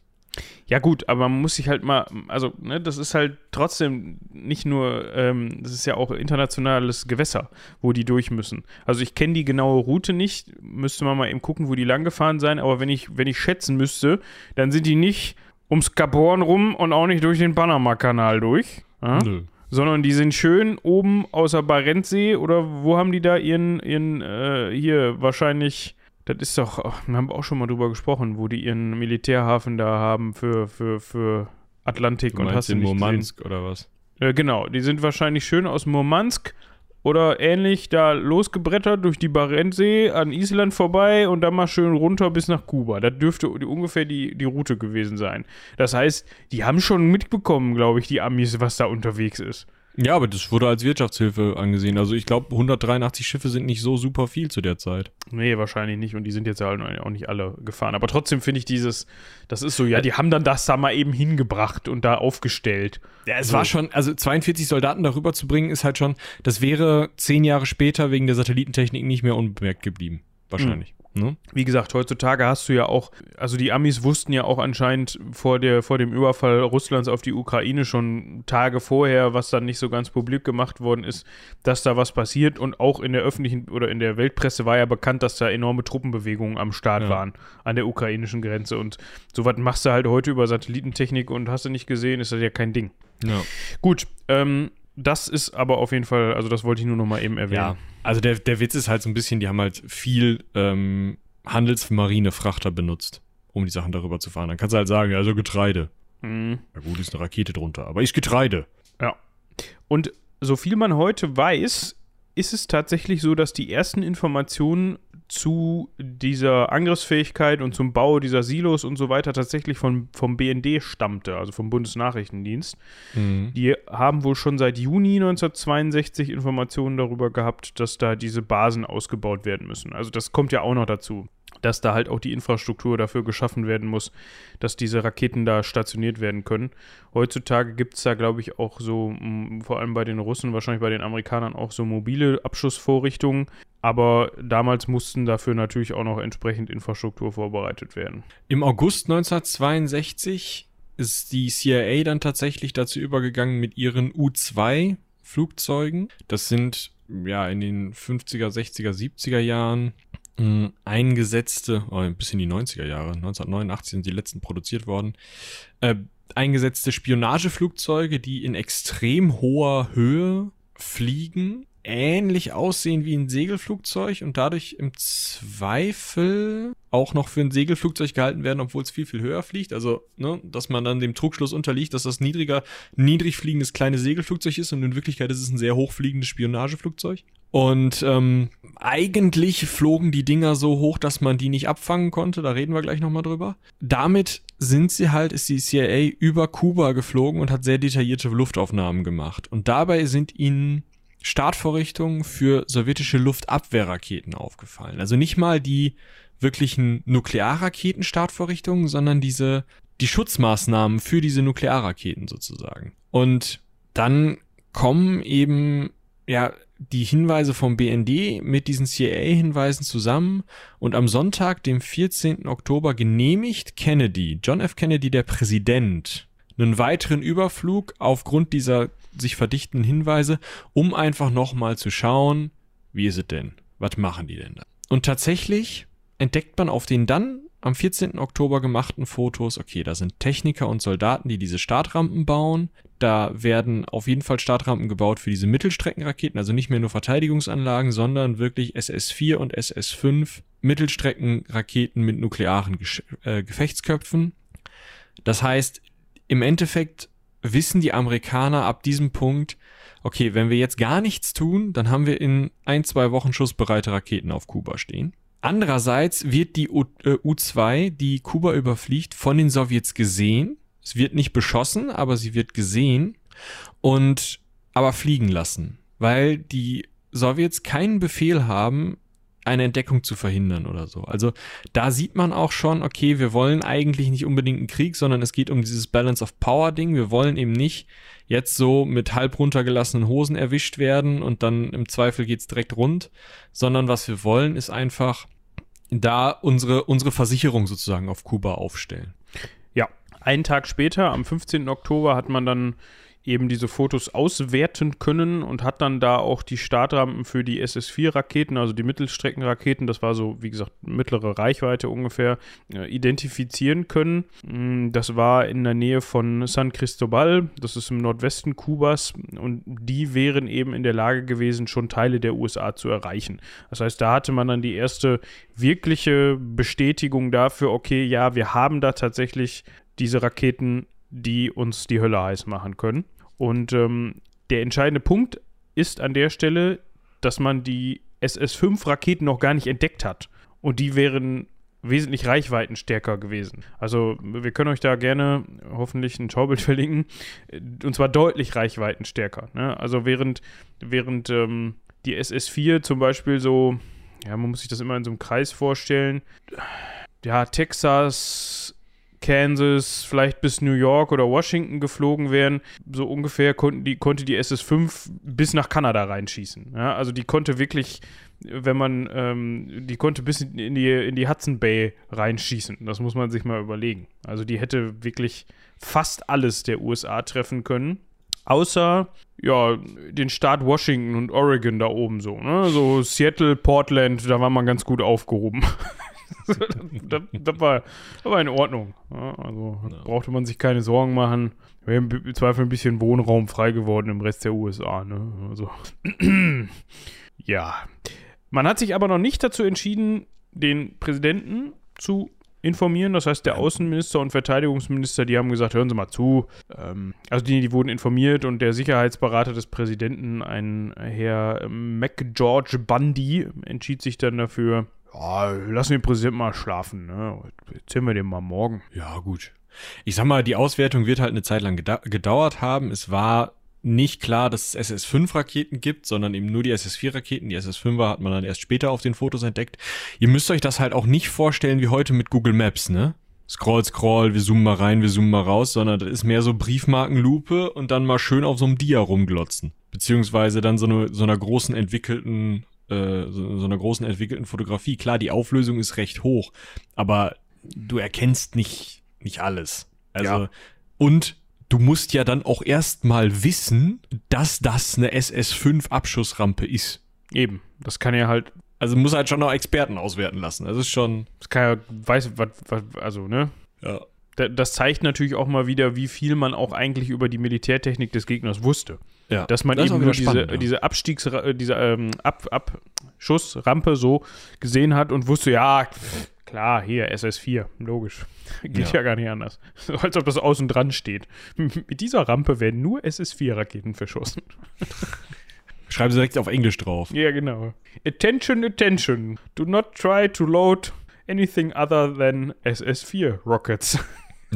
Ja gut, aber man muss sich halt mal, also ne, das ist halt trotzdem nicht nur, ähm, das ist ja auch internationales Gewässer, wo die durch müssen. Also ich kenne die genaue Route nicht, müsste man mal eben gucken, wo die lang gefahren sein, aber wenn ich, wenn ich schätzen müsste, dann sind die nicht ums Kap Horn rum und auch nicht durch den Panama-Kanal durch. Ja? Nö. sondern die sind schön oben außer Barentsee oder wo haben die da ihren, ihren äh, hier wahrscheinlich, das ist doch, ach, wir haben auch schon mal drüber gesprochen, wo die ihren Militärhafen da haben für, für, für Atlantik Du und hast du in nicht gesehen. Murmansk oder was? Äh, genau, die sind wahrscheinlich schön aus Murmansk oder ähnlich da losgebrettert durch die Barentsee an Island vorbei und dann mal schön runter bis nach Kuba. Das dürfte ungefähr die, die Route gewesen sein. Das heißt, die haben schon mitbekommen, glaube ich, die Amis, was da unterwegs ist. Ja, aber das wurde als Wirtschaftshilfe angesehen. Also ich glaube, 183 Schiffe sind nicht so super viel zu der Zeit. Nee, wahrscheinlich nicht. Und die sind jetzt ja auch nicht alle gefahren. Aber trotzdem finde ich dieses, das ist so, ja, die haben dann das da mal eben hingebracht und da aufgestellt. Ja, es So. war schon, also 42 Soldaten darüber zu bringen, ist halt schon, das wäre zehn Jahre später wegen der Satellitentechnik nicht mehr unbemerkt geblieben. Wahrscheinlich. Ne? Wie gesagt, heutzutage hast du ja auch, also die Amis wussten ja auch anscheinend vor, der, vor dem Überfall Russlands auf die Ukraine schon Tage vorher, was dann nicht so ganz publik gemacht worden ist, dass da was passiert. Und auch in der öffentlichen oder in der Weltpresse war ja bekannt, dass da enorme Truppenbewegungen am Start Ja. waren an der ukrainischen Grenze. Und sowas machst du halt heute über Satellitentechnik und hast du nicht gesehen, ist das ja kein Ding. Ja. Gut, ähm, das ist aber auf jeden Fall, also das wollte ich nur noch mal eben erwähnen. ja. Also der, der Witz ist halt so ein bisschen, die haben halt viel ähm, Handelsmarine-Frachter benutzt, um die Sachen darüber zu fahren. Dann kannst du halt sagen, also Getreide. Mhm. Na gut, ist eine Rakete drunter, aber ist Getreide. Ja. Und so viel man heute weiß, ist es tatsächlich so, dass die ersten Informationen zu dieser Angriffsfähigkeit und zum Bau dieser Silos und so weiter tatsächlich von, vom BND stammte, also vom Bundesnachrichtendienst. Mhm. Die haben wohl schon seit Juni 1962 Informationen darüber gehabt, dass da diese Basen ausgebaut werden müssen. Also das kommt ja auch noch dazu dass da halt auch die Infrastruktur dafür geschaffen werden muss, dass diese Raketen da stationiert werden können. Heutzutage gibt es da, glaube ich, auch so, vor allem bei den Russen, wahrscheinlich bei den Amerikanern auch so mobile Abschussvorrichtungen. Aber damals mussten dafür natürlich auch noch entsprechend Infrastruktur vorbereitet werden. Im August 1962 ist die CIA dann tatsächlich dazu übergegangen, mit ihren U-2 Flugzeugen, das sind ja in den 50er, 60er, 70er Jahren eingesetzte, oh, bis in die 90er Jahre, 1989 sind die letzten produziert worden, äh, eingesetzte Spionageflugzeuge, die in extrem hoher Höhe fliegen ähnlich aussehen wie ein Segelflugzeug und dadurch im Zweifel auch noch für ein Segelflugzeug gehalten werden, obwohl es viel, viel höher fliegt. Also, ne, dass man dann dem Trugschluss unterliegt, dass das niedriger, niedrig fliegendes kleine Segelflugzeug ist und in Wirklichkeit ist es ein sehr hochfliegendes Spionageflugzeug. Und ähm, eigentlich flogen die Dinger so hoch, dass man die nicht abfangen konnte. Da reden wir gleich nochmal drüber. Damit sind sie halt, ist die CIA über Kuba geflogen und hat sehr detaillierte Luftaufnahmen gemacht. Und dabei sind ihnen Startvorrichtungen für sowjetische Luftabwehrraketen aufgefallen. Also nicht mal die wirklichen Nuklearraketen-Startvorrichtungen, sondern diese, die Schutzmaßnahmen für diese Nuklearraketen sozusagen. Und dann kommen eben, ja, die Hinweise vom BND mit diesen CIA-Hinweisen zusammen und am Sonntag, dem 14. Oktober, genehmigt Kennedy, John F. Kennedy, der Präsident, einen weiteren Überflug aufgrund dieser sich verdichtenden Hinweise, um einfach nochmal zu schauen, wie ist es denn? Was machen die denn da? Und tatsächlich entdeckt man auf den dann am 14. Oktober gemachten Fotos, okay, da sind Techniker und Soldaten, die diese Startrampen bauen. Da werden auf jeden Fall Startrampen gebaut für diese Mittelstreckenraketen, also nicht mehr nur Verteidigungsanlagen, sondern wirklich SS-4 und SS-5 Mittelstreckenraketen mit nuklearen Gesch äh, Gefechtsköpfen. Das heißt, im Endeffekt wissen die Amerikaner ab diesem Punkt, okay, wenn wir jetzt gar nichts tun, dann haben wir in ein, zwei Wochen schussbereite Raketen auf Kuba stehen. Andererseits wird die U äh, U-2, die Kuba überfliegt, von den Sowjets gesehen. Es wird nicht beschossen, aber sie wird gesehen und aber fliegen lassen, weil die Sowjets keinen Befehl haben, eine Entdeckung zu verhindern oder so. Also da sieht man auch schon, okay, wir wollen eigentlich nicht unbedingt einen Krieg, sondern es geht um dieses Balance of Power Ding. Wir wollen eben nicht jetzt so mit halb runtergelassenen Hosen erwischt werden und dann im Zweifel geht's direkt rund, sondern was wir wollen ist einfach da unsere, unsere Versicherung sozusagen auf Kuba aufstellen. Ja, einen Tag später, am 15. Oktober, hat man dann eben diese Fotos auswerten können und hat dann da auch die Startrampen für die SS-4-Raketen, also die Mittelstreckenraketen, das war so, wie gesagt, mittlere Reichweite ungefähr, äh, identifizieren können. Mm, das war in der Nähe von San Cristobal, das ist im Nordwesten Kubas und die wären eben in der Lage gewesen, schon Teile der USA zu erreichen. Das heißt, da hatte man dann die erste wirkliche Bestätigung dafür, okay, ja, wir haben da tatsächlich diese Raketen die uns die Hölle heiß machen können. Und ähm, der entscheidende Punkt ist an der Stelle, dass man die SS-5-Raketen noch gar nicht entdeckt hat. Und die wären wesentlich reichweitenstärker gewesen. Also wir können euch da gerne hoffentlich ein Schaubild <laughs> verlinken. Und zwar deutlich reichweitenstärker. Ne? Also während, während ähm, die SS-4 zum Beispiel so, ja, man muss sich das immer in so einem Kreis vorstellen. Ja, Texas, Kansas, vielleicht bis New York oder Washington geflogen wären, so ungefähr konnten die, konnte die SS-5 bis nach Kanada reinschießen. Ja, also die konnte wirklich, wenn man, ähm, die konnte bis in die, in die Hudson Bay reinschießen. Das muss man sich mal überlegen. Also die hätte wirklich fast alles der USA treffen können. Außer, ja, den Staat Washington und Oregon da oben so, ne? So Seattle, Portland, da war man ganz gut aufgehoben. <laughs> <laughs> das, das, war, das war in Ordnung. Ja, also ja. brauchte man sich keine Sorgen machen. Wir haben im Zweifel ein bisschen Wohnraum frei geworden im Rest der USA. Ne? Also, <clears throat> ja. Man hat sich aber noch nicht dazu entschieden, den Präsidenten zu informieren. Das heißt, der Außenminister und Verteidigungsminister, die haben gesagt, hören Sie mal zu. Ähm, also die, die wurden informiert und der Sicherheitsberater des Präsidenten, ein Herr McGeorge Bundy, entschied sich dann dafür, ja, lassen den Präsidenten mal schlafen, ne? Erzählen wir dem mal morgen. Ja, gut. Ich sag mal, die Auswertung wird halt eine Zeit lang gedauert haben. Es war nicht klar, dass es SS-5-Raketen gibt, sondern eben nur die SS-4-Raketen. Die SS-5er hat man dann erst später auf den Fotos entdeckt. Ihr müsst euch das halt auch nicht vorstellen wie heute mit Google Maps, ne? Scroll, scroll, wir zoomen mal rein, wir zoomen mal raus, sondern das ist mehr so Briefmarkenlupe und dann mal schön auf so einem Dia rumglotzen. Beziehungsweise dann so, eine, so einer großen entwickelten, äh, so, so einer großen entwickelten Fotografie. Klar, die Auflösung ist recht hoch, aber du erkennst nicht, nicht alles. Also, ja. und du musst ja dann auch erstmal wissen, dass das eine SS5 Abschussrampe ist. Eben. Das kann ja halt. Also muss halt schon noch Experten auswerten lassen. Das ist schon. Das kann ja, weiß, was, was also, ne? Ja. Das zeigt natürlich auch mal wieder, wie viel man auch eigentlich über die Militärtechnik des Gegners wusste. Ja. Dass man das eben nur spannend, diese, ja. diese Abstiegs, diese ähm, Ab, Abschussrampe so gesehen hat und wusste, ja, klar, hier SS4, logisch. <laughs> Geht ja. Ja. gar nicht anders. <laughs> So, als ob das außen dran steht. <laughs> Mit dieser Rampe werden nur SS4-Raketen verschossen. Schreiben sie direkt auf Englisch drauf. Ja, genau. Attention, attention. Do not try to load anything other than SS4 Rockets.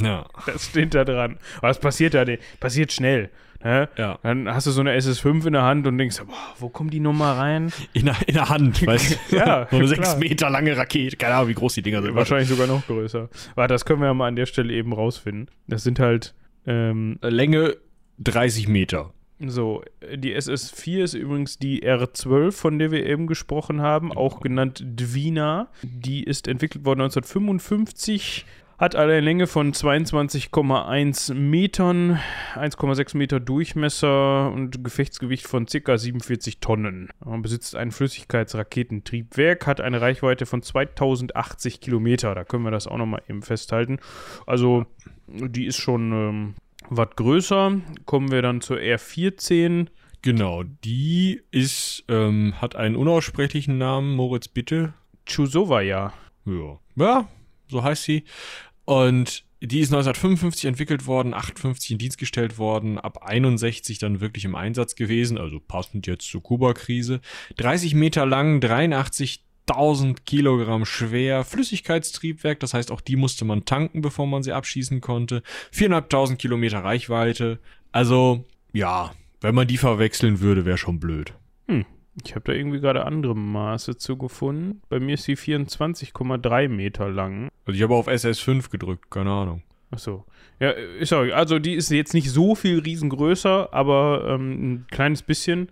Ja. Das steht da dran. Aber das passiert da. Passiert schnell. Ne? Ja. Dann hast du so eine SS5 in der Hand und denkst, boah, wo kommt die Nummer rein? In der, in der Hand, <laughs> weißt du? Ja, So eine klar. sechs Meter lange Rakete. Keine Ahnung, wie groß die Dinger sind. Wahrscheinlich sogar noch größer. Warte, das können wir ja mal an der Stelle eben rausfinden. Das sind halt, ähm, Länge 30 Meter. so, die SS4 ist übrigens die R12, von der wir eben gesprochen haben, auch genannt Dwina. Die ist entwickelt worden 1955, hat eine Länge von 22,1 Metern, 1,6 Meter Durchmesser und Gefechtsgewicht von ca. 47 Tonnen. Besitzt ein Flüssigkeitsraketentriebwerk, hat eine Reichweite von 2080 Kilometer. Da können wir das auch nochmal eben festhalten. Also, die ist schon ähm, was größer. Kommen wir dann zur R14. Genau, die ist, ähm, hat einen unaussprechlichen Namen. Moritz, bitte. Chusovaya. Ja. Ja, so heißt sie. Und die ist 1955 entwickelt worden, 58 in Dienst gestellt worden, ab 61 dann wirklich im Einsatz gewesen, also passend jetzt zur Kuba-Krise. 30 Meter lang, 83.000 Kilogramm schwer, Flüssigkeitstriebwerk, das heißt auch die musste man tanken, bevor man sie abschießen konnte. 4.500 Kilometer Reichweite. Also, ja, wenn man die verwechseln würde, wäre schon blöd. Ich habe da irgendwie gerade andere Maße zu gefunden. Bei mir ist sie 24,3 Meter lang. Also ich habe auf SS5 gedrückt, keine Ahnung. Achso. Ja, ist auch, also die ist jetzt nicht so viel riesengrößer, aber ähm, ein kleines bisschen.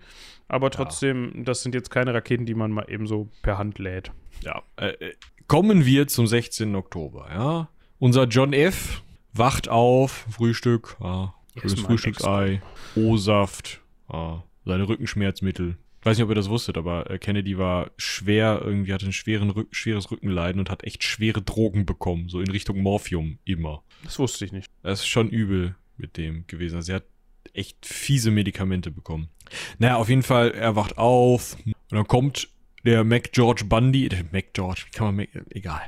Aber trotzdem, das sind jetzt keine Raketen, die man mal eben so per Hand lädt. Ja, äh, äh, kommen wir zum 16. Oktober, ja. Unser John F. wacht auf, Frühstück, ja, schönes Frühstücksei, O-Saft, ja, seine Rückenschmerzmittel. Ich weiß nicht, ob ihr das wusstet, aber äh, Kennedy war schwer, irgendwie hatte ein schweren Rück schweres Rückenleiden und hat echt schwere Drogen bekommen, so in Richtung Morphium immer. Das wusste ich nicht. Das ist schon übel mit dem gewesen. Also er hat echt fiese Medikamente bekommen. Naja, auf jeden Fall, er wacht auf und dann kommt der Mac George Bundy, der Mac George, wie kann man Mac, egal.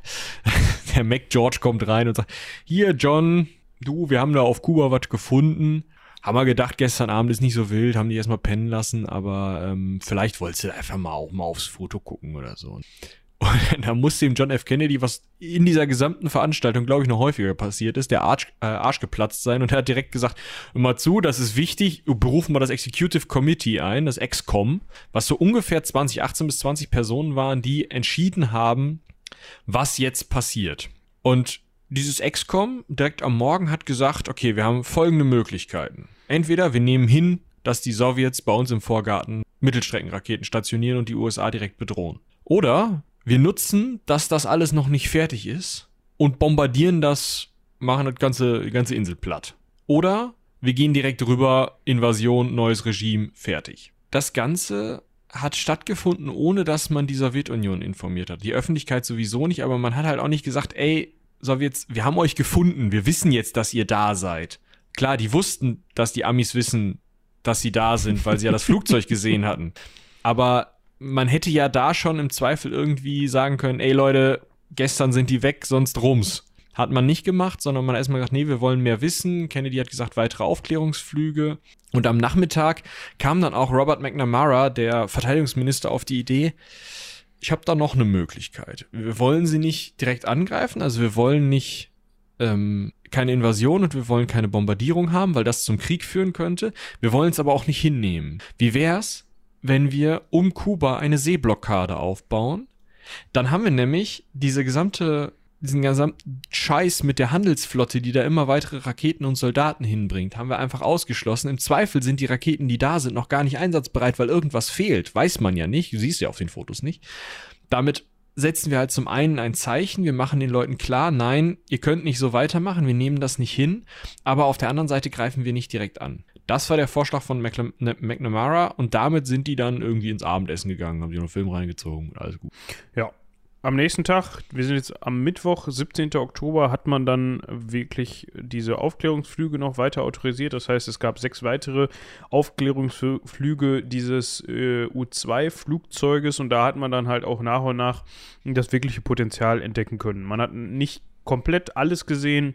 <laughs> Der Mac George kommt rein und sagt, hier John, du, wir haben da auf Kuba was gefunden. Haben wir gedacht, gestern Abend ist nicht so wild, haben die erstmal pennen lassen, aber ähm, vielleicht wolltest du einfach mal auch mal aufs Foto gucken oder so. Und <laughs> da musste ihm John F. Kennedy, was in dieser gesamten Veranstaltung, glaube ich, noch häufiger passiert ist, der Arsch, äh, Arsch geplatzt sein und er hat direkt gesagt, mal zu, das ist wichtig, berufen wir das Executive Committee ein, das EXCOM, was so ungefähr 20, 18 bis 20 Personen waren, die entschieden haben, was jetzt passiert. Und dieses EXCOM direkt am Morgen hat gesagt, okay, wir haben folgende Möglichkeiten. Entweder wir nehmen hin, dass die Sowjets bei uns im Vorgarten Mittelstreckenraketen stationieren und die USA direkt bedrohen. Oder wir nutzen, dass das alles noch nicht fertig ist und bombardieren das, machen das ganze, die ganze Insel platt. Oder wir gehen direkt rüber, Invasion, neues Regime, fertig. Das Ganze hat stattgefunden, ohne dass man die Sowjetunion informiert hat. Die Öffentlichkeit sowieso nicht, aber man hat halt auch nicht gesagt, ey, Sowjets, wir haben euch gefunden, wir wissen jetzt, dass ihr da seid. Klar, die wussten, dass die Amis wissen, dass sie da sind, weil sie ja das <laughs> Flugzeug gesehen hatten. Aber man hätte ja da schon im Zweifel irgendwie sagen können, ey Leute, gestern sind die weg, sonst rums. Hat man nicht gemacht, sondern man hat erstmal gesagt, nee, wir wollen mehr wissen. Kennedy hat gesagt, weitere Aufklärungsflüge. Und am Nachmittag kam dann auch Robert McNamara, der Verteidigungsminister, auf die Idee, ich habe da noch eine Möglichkeit. Wir wollen sie nicht direkt angreifen, also wir wollen nicht ähm, keine Invasion und wir wollen keine Bombardierung haben, weil das zum Krieg führen könnte. Wir wollen es aber auch nicht hinnehmen. Wie wär's, wenn wir um Kuba eine Seeblockade aufbauen? Dann haben wir nämlich diese gesamte diesen gesamten Scheiß mit der Handelsflotte, die da immer weitere Raketen und Soldaten hinbringt, haben wir einfach ausgeschlossen. Im Zweifel sind die Raketen, die da sind, noch gar nicht einsatzbereit, weil irgendwas fehlt. Weiß man ja nicht. Du siehst ja auf den Fotos nicht. Damit setzen wir halt zum einen ein Zeichen, wir machen den Leuten klar, nein, ihr könnt nicht so weitermachen, wir nehmen das nicht hin, aber auf der anderen Seite greifen wir nicht direkt an. Das war der Vorschlag von ne, McNamara und damit sind die dann irgendwie ins Abendessen gegangen, haben die noch einen Film reingezogen und alles gut. Ja, am nächsten Tag, wir sind jetzt am Mittwoch, 17. Oktober, hat man dann wirklich diese Aufklärungsflüge noch weiter autorisiert. Das heißt, es gab sechs weitere Aufklärungsflüge dieses äh, U-2-Flugzeuges und da hat man dann halt auch nach und nach das wirkliche Potenzial entdecken können. Man hat nicht komplett alles gesehen,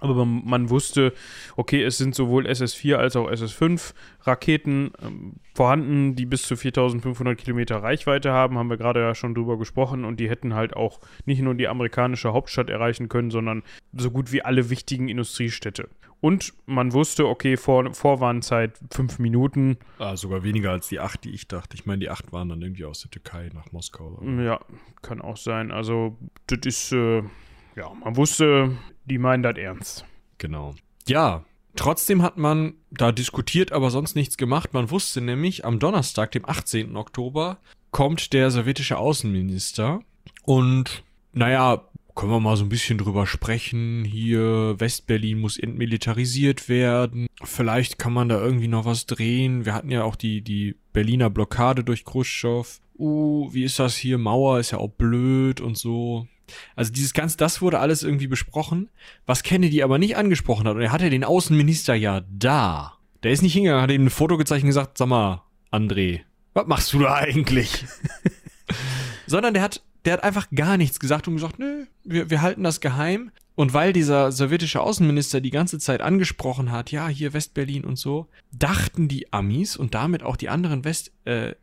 aber man wusste, okay, es sind sowohl SS-4 als auch SS-5 Raketen ähm, vorhanden, die bis zu 4500 Kilometer Reichweite haben, haben wir gerade ja schon drüber gesprochen und die hätten halt auch nicht nur die amerikanische Hauptstadt erreichen können, sondern so gut wie alle wichtigen Industriestädte. Und man wusste, okay, Vor Vorwarnzeit fünf Minuten. Ah, sogar weniger als die acht, die ich dachte. Ich meine, die acht waren dann irgendwie aus der Türkei nach Moskau. Oder? Ja, kann auch sein. Also, das ist, äh, ja, man wusste, die meinen das ernst. Genau. Ja, trotzdem hat man da diskutiert, aber sonst nichts gemacht. Man wusste nämlich, am Donnerstag, dem 18. Oktober, kommt der sowjetische Außenminister und, naja, können wir mal so ein bisschen drüber sprechen. Hier, Westberlin muss entmilitarisiert werden. Vielleicht kann man da irgendwie noch was drehen. Wir hatten ja auch die, die Berliner Blockade durch Khrushchev. Uh, wie ist das hier? Mauer ist ja auch blöd und so. Also dieses ganze, das wurde alles irgendwie besprochen, was Kennedy aber nicht angesprochen hat. Und er hatte den Außenminister ja da. Der ist nicht hingegangen, hat ihm ein Foto gezeigt und gesagt, sag mal, André, was machst du da eigentlich? <laughs> Sondern der hat, der hat einfach gar nichts gesagt und gesagt, nö, wir, wir halten das geheim. Und weil dieser sowjetische Außenminister die ganze Zeit angesprochen hat, ja, hier Westberlin und so, dachten die Amis und damit auch die anderen West, äh,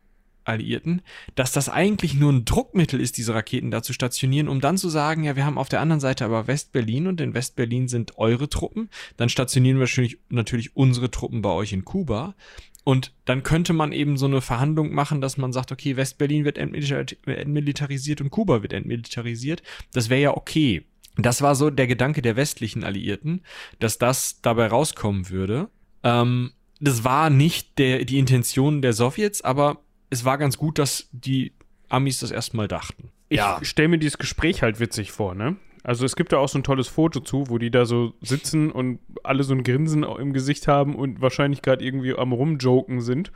Alliierten, dass das eigentlich nur ein Druckmittel ist, diese Raketen da zu stationieren, um dann zu sagen, ja, wir haben auf der anderen Seite aber West-Berlin und in West-Berlin sind eure Truppen, dann stationieren wir natürlich, natürlich unsere Truppen bei euch in Kuba. Und dann könnte man eben so eine Verhandlung machen, dass man sagt, okay, West-Berlin wird entmilitarisiert und Kuba wird entmilitarisiert. Das wäre ja okay. Das war so der Gedanke der westlichen Alliierten, dass das dabei rauskommen würde. Ähm, das war nicht der, die Intention der Sowjets, aber es war ganz gut, dass die Amis das erstmal dachten. Ich ja. stelle mir dieses Gespräch halt witzig vor, ne? Also es gibt da auch so ein tolles Foto zu, wo die da so sitzen und alle so ein Grinsen im Gesicht haben und wahrscheinlich gerade irgendwie am Rumjoken sind.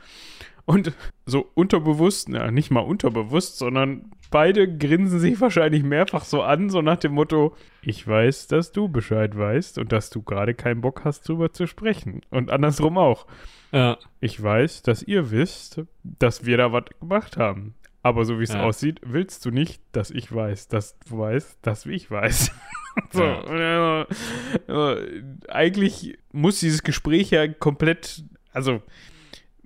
Und so unterbewusst, na, nicht mal unterbewusst, sondern beide grinsen sich wahrscheinlich mehrfach so an, so nach dem Motto, ich weiß, dass du Bescheid weißt und dass du gerade keinen Bock hast, drüber zu sprechen. Und andersrum auch. Ja. Ich weiß, dass ihr wisst, dass wir da was gemacht haben. Aber so wie es ja. aussieht, willst du nicht, dass ich weiß, dass du weißt, dass ich weiß. <laughs> so. Ja. Äh, eigentlich muss dieses Gespräch ja komplett, also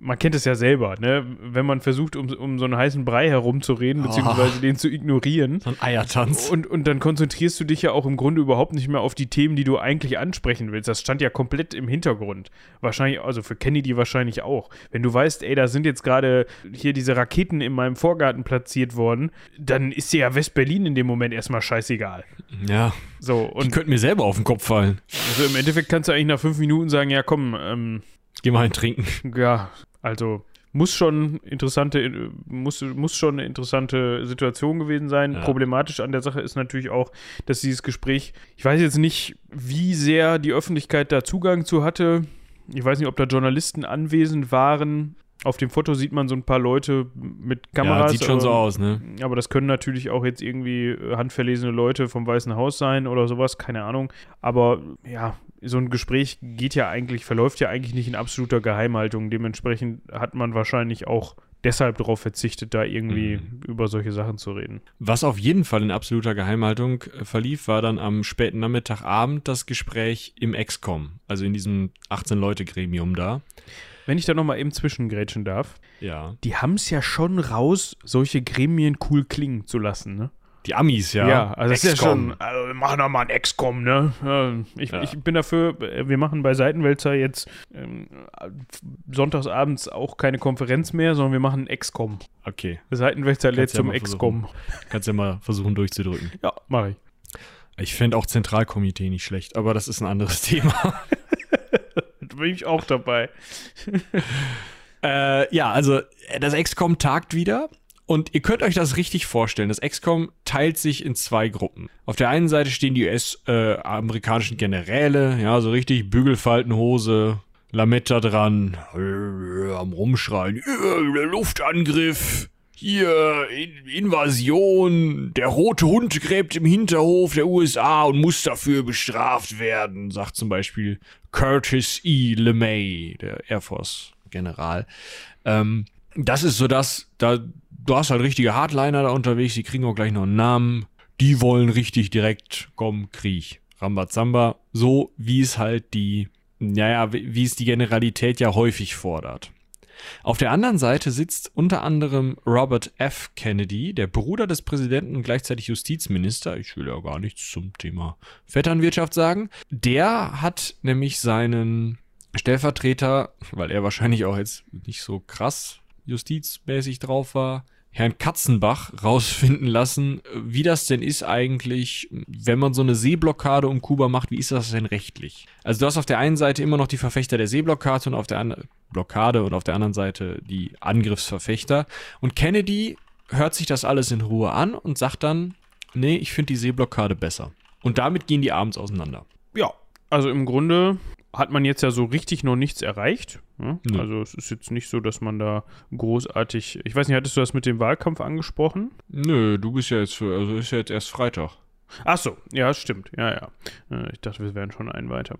man kennt es ja selber, ne? Wenn man versucht, um, um so einen heißen Brei herumzureden, beziehungsweise oh. den zu ignorieren. So ein Eiertanz. Und, und dann konzentrierst du dich ja auch im Grunde überhaupt nicht mehr auf die Themen, die du eigentlich ansprechen willst. Das stand ja komplett im Hintergrund. Wahrscheinlich, also für Kennedy wahrscheinlich auch. Wenn du weißt, ey, da sind jetzt gerade hier diese Raketen in meinem Vorgarten platziert worden, dann ist dir ja West-Berlin in dem Moment erstmal scheißegal. Ja. So, und. Die könnten mir selber auf den Kopf fallen. Also im Endeffekt kannst du eigentlich nach fünf Minuten sagen, ja komm, ähm, Geh mal ein trinken. Ja, also muss schon interessante, muss, muss schon eine interessante Situation gewesen sein. Ja. Problematisch an der Sache ist natürlich auch, dass dieses Gespräch, ich weiß jetzt nicht, wie sehr die Öffentlichkeit da Zugang zu hatte. Ich weiß nicht, ob da Journalisten anwesend waren. Auf dem Foto sieht man so ein paar Leute mit Kameras. Ja, sieht schon aber, so aus, ne? Aber das können natürlich auch jetzt irgendwie handverlesene Leute vom Weißen Haus sein oder sowas, keine Ahnung. Aber ja, so ein Gespräch geht ja eigentlich, verläuft ja eigentlich nicht in absoluter Geheimhaltung. Dementsprechend hat man wahrscheinlich auch deshalb darauf verzichtet, da irgendwie mhm. über solche Sachen zu reden. Was auf jeden Fall in absoluter Geheimhaltung äh, verlief, war dann am späten Nachmittagabend das Gespräch im EXCOM, also in diesem 18-Leute-Gremium da. Wenn ich da nochmal eben zwischengrätschen darf. Ja. Die haben es ja schon raus, solche Gremien cool klingen zu lassen, ne? Die Amis, ja. Ja, also das ist ja schon, also wir machen doch mal ein XCOM, ne? Ja, ich, Ja. ich bin dafür, wir machen bei Seitenwälzer jetzt ähm, sonntagsabends auch keine Konferenz mehr, sondern wir machen ein XCOM. Okay. Seitenwälzer lädt ja zum mal XCOM. Kannst ja mal versuchen durchzudrücken. Ja, mach ich. Ich fände auch Zentralkomitee nicht schlecht, aber das ist ein anderes <laughs> Thema. Da bin ich auch dabei. Äh, ja, also das XCOM tagt wieder. Und ihr könnt euch das richtig vorstellen. Das XCOM teilt sich in zwei Gruppen. Auf der einen Seite stehen die US-amerikanischen Generäle, ja, so richtig Bügelfaltenhose, Lametta dran, äh, am Rumschreien, äh, Luftangriff, hier, In Invasion, der rote Hund gräbt im Hinterhof der USA und muss dafür bestraft werden, sagt zum Beispiel Curtis E. LeMay, der Air Force-General. Ähm, das ist so das, da, du hast halt richtige Hardliner da unterwegs, die kriegen auch gleich noch einen Namen. Die wollen richtig direkt, komm, Krieg. Rambazamba, so wie es halt die, naja, wie es die Generalität ja häufig fordert. Auf der anderen Seite sitzt unter anderem Robert F. Kennedy, der Bruder des Präsidenten und gleichzeitig Justizminister. Ich will ja gar nichts zum Thema Vetternwirtschaft sagen. Der hat nämlich seinen Stellvertreter, weil er wahrscheinlich auch jetzt nicht so krass justizmäßig drauf war, Herrn Katzenbach rausfinden lassen, wie das denn ist eigentlich, wenn man so eine Seeblockade um Kuba macht, wie ist das denn rechtlich? Also du hast auf der einen Seite immer noch die Verfechter der Seeblockade und auf der anderen Blockade und auf der anderen Seite die Angriffsverfechter. Und Kennedy hört sich das alles in Ruhe an und sagt dann, nee, ich finde die Seeblockade besser. Und damit gehen die abends auseinander. Also im Grunde hat man jetzt ja so richtig noch nichts erreicht. Ne? Nö. Also es ist jetzt nicht so, dass man da großartig. Ich weiß nicht, hattest du das mit dem Wahlkampf angesprochen? Nö, du bist ja jetzt also ist ja jetzt erst Freitag. Ach so, ja, stimmt. Ja, ja. Äh, Ich dachte, wir wären schon einen weiter.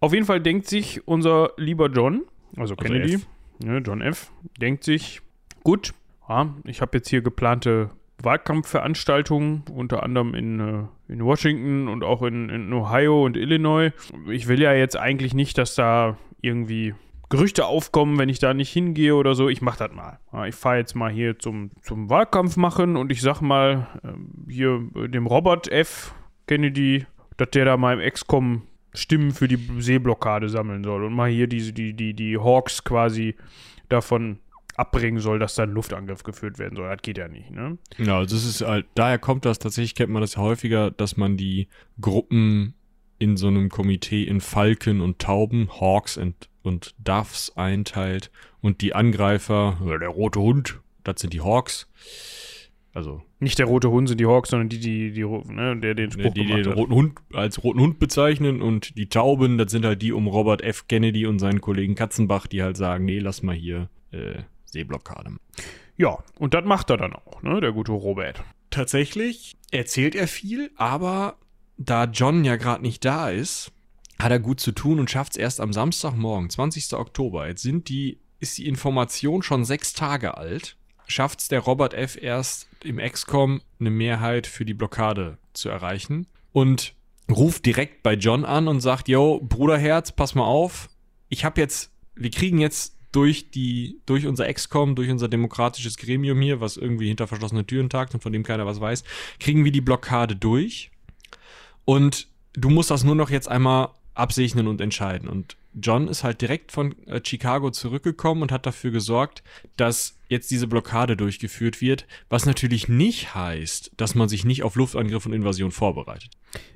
Auf jeden Fall denkt sich unser lieber John, also Also Kennedy, F. ne, John F., denkt sich, gut, ja, ich habe jetzt hier geplante Wahlkampfveranstaltungen, unter anderem in, äh, in Washington und auch in, in Ohio und Illinois. Ich will ja jetzt eigentlich nicht, dass da irgendwie Gerüchte aufkommen, wenn ich da nicht hingehe oder so. Ich mach das mal. Ich fahre jetzt mal hier zum, zum Wahlkampf machen und ich sag mal ähm, hier äh, dem Robert F. Kennedy, dass der da mal im XCOM Stimmen für die Seeblockade sammeln soll und mal hier diese, die, die, die Hawks quasi davon abbringen soll, dass da ein Luftangriff geführt werden soll. Das geht ja nicht, ne? Ja, also das ist halt, daher kommt das, tatsächlich kennt man das ja häufiger, dass man die Gruppen in so einem Komitee in Falken und Tauben, Hawks und, und Doves einteilt und die Angreifer, der rote Hund, das sind die Hawks. Also, Nicht der rote Hund sind die Hawks, sondern die, die, die, ne, der den Spruch die, die gemacht den hat. roten Hund als roten Hund bezeichnen und die Tauben, das sind halt die um Robert F. Kennedy und seinen Kollegen Katzenbach, die halt sagen, nee, lass mal hier äh, Seeblockade. Ja, und das macht er dann auch, ne, der gute Robert. Tatsächlich erzählt er viel, aber da John ja gerade nicht da ist, hat er gut zu tun und schafft es erst am Samstagmorgen, 20. Oktober. Jetzt sind die, ist die Information schon sechs Tage alt. Schafft es der Robert F. erst im XCOM eine Mehrheit für die Blockade zu erreichen und ruft direkt bei John an und sagt, yo, Bruderherz, pass mal auf, ich habe jetzt, wir kriegen jetzt durch die, durch unser XCOM, durch unser demokratisches Gremium hier, was irgendwie hinter verschlossenen Türen tagt und von dem keiner was weiß, kriegen wir die Blockade durch. Und du musst das nur noch jetzt einmal absegnen und entscheiden. Und John ist halt direkt von äh, Chicago zurückgekommen und hat dafür gesorgt, dass jetzt diese Blockade durchgeführt wird, was natürlich nicht heißt, dass man sich nicht auf Luftangriff und Invasion vorbereitet.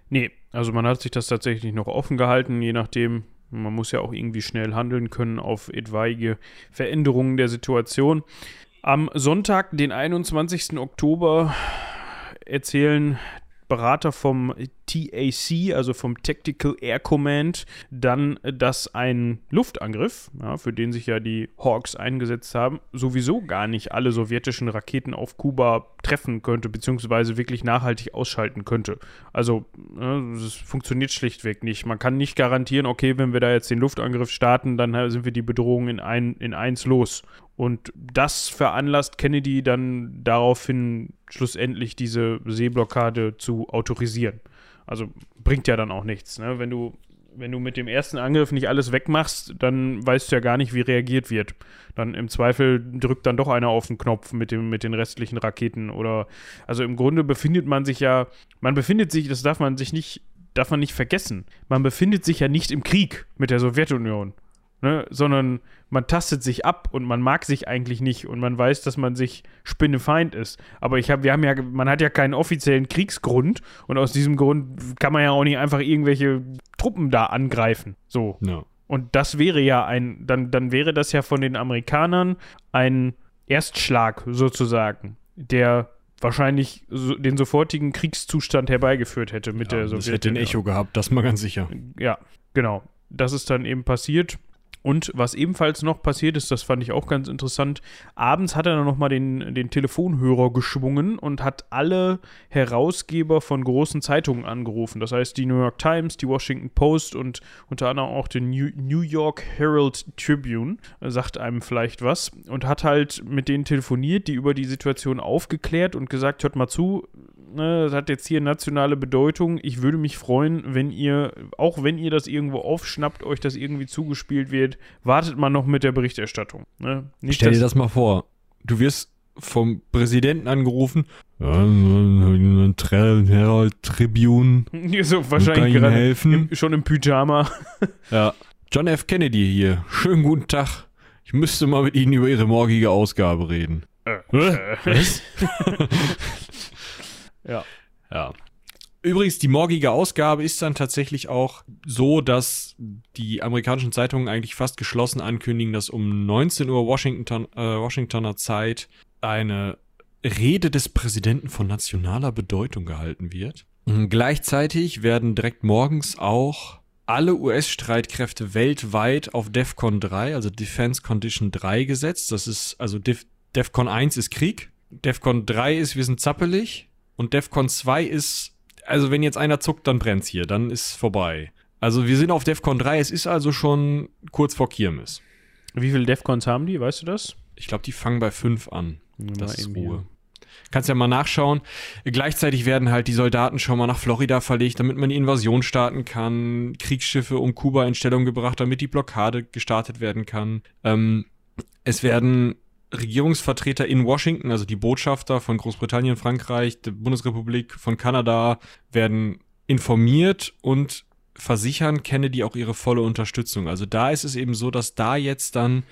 Nee, also man hat sich das tatsächlich noch offen gehalten, je nachdem. Man muss ja auch irgendwie schnell handeln können auf etwaige Veränderungen der Situation. Am Sonntag, den 21. Oktober, erzählen Berater vom TAC, also vom Tactical Air Command, dann, dass ein Luftangriff, ja, für den sich ja die Hawks eingesetzt haben, sowieso gar nicht alle sowjetischen Raketen auf Kuba treffen könnte, beziehungsweise wirklich nachhaltig ausschalten könnte. Also, ne, es funktioniert schlichtweg nicht. Man kann nicht garantieren, okay, wenn wir da jetzt den Luftangriff starten, dann sind wir die Bedrohung in, ein, in eins los. Und das veranlasst Kennedy dann daraufhin schlussendlich diese Seeblockade zu autorisieren. Also bringt ja dann auch nichts. Ne? Wenn du wenn du mit dem ersten Angriff nicht alles wegmachst, dann weißt du ja gar nicht, wie reagiert wird. Dann im Zweifel drückt dann doch einer auf den Knopf mit, dem, mit den restlichen Raketen oder also im Grunde befindet man sich ja, man befindet sich, das darf man sich nicht, darf man nicht vergessen, man befindet sich ja nicht im Krieg mit der Sowjetunion ne? sondern man tastet sich ab und man mag sich eigentlich nicht und man weiß, dass man sich Spinnefeind ist. Aber ich habe, wir haben ja, man hat ja keinen offiziellen Kriegsgrund und aus diesem Grund kann man ja auch nicht einfach irgendwelche Truppen da angreifen. So. Ja. Und das wäre ja ein, dann, dann wäre das ja von den Amerikanern ein Erstschlag sozusagen, der wahrscheinlich so, den sofortigen Kriegszustand herbeigeführt hätte mit ja, der Sowjetunion. Das hätte ein Echo gehabt, das mal ganz sicher. Ja, genau. Das ist dann eben passiert. Und was ebenfalls noch passiert ist, das fand ich auch ganz interessant, abends hat er dann nochmal den, den Telefonhörer geschwungen und hat alle Herausgeber von großen Zeitungen angerufen. Das heißt die New York Times, die Washington Post und unter anderem auch den New, New York Herald Tribune, sagt einem vielleicht was, und hat halt mit denen telefoniert, die über die Situation aufgeklärt und gesagt, hört mal zu, ne, das hat jetzt hier nationale Bedeutung. Ich würde mich freuen, wenn ihr, auch wenn ihr das irgendwo aufschnappt, euch das irgendwie zugespielt wird, wartet man noch mit der Berichterstattung. Ne? Nicht, Stell dir das mal vor. Du wirst vom Präsidenten angerufen. Ja, Herald Tribune. <laughs> So, wahrscheinlich gerade helfen. Im, schon im Pyjama. <laughs> Ja. John F. Kennedy hier. Schönen guten Tag. Ich müsste mal mit Ihnen über Ihre morgige Ausgabe reden. Äh, äh. Was? <laughs> Ja. Ja. Übrigens, die morgige Ausgabe ist dann tatsächlich auch so, dass die amerikanischen Zeitungen eigentlich fast geschlossen ankündigen, dass um 19 Uhr Washington, äh, Washingtoner Zeit eine Rede des Präsidenten von nationaler Bedeutung gehalten wird. Und gleichzeitig werden direkt morgens auch alle US-Streitkräfte weltweit auf DEFCON 3, also Defense Condition 3 gesetzt. Das ist, also Def DEFCON 1 ist Krieg, DEFCON 3 ist, wir sind zappelig und DEFCON 2 ist, also wenn jetzt einer zuckt, dann brennt's hier, dann ist vorbei. Also wir sind auf DEFCON 3, es ist also schon kurz vor Kirmes. Wie viele DEFCONs haben die, weißt du das? Ich glaube, die fangen bei 5 an. Ja, das ist Ruhe. Kannst ja mal nachschauen. Gleichzeitig werden halt die Soldaten schon mal nach Florida verlegt, damit man die Invasion starten kann. Kriegsschiffe um Kuba in Stellung gebracht, damit die Blockade gestartet werden kann. Ähm, es werden Regierungsvertreter in Washington, also die Botschafter von Großbritannien, Frankreich, der Bundesrepublik, von Kanada, werden informiert und versichern Kennedy auch ihre volle Unterstützung. Also da ist es eben so, dass da jetzt dann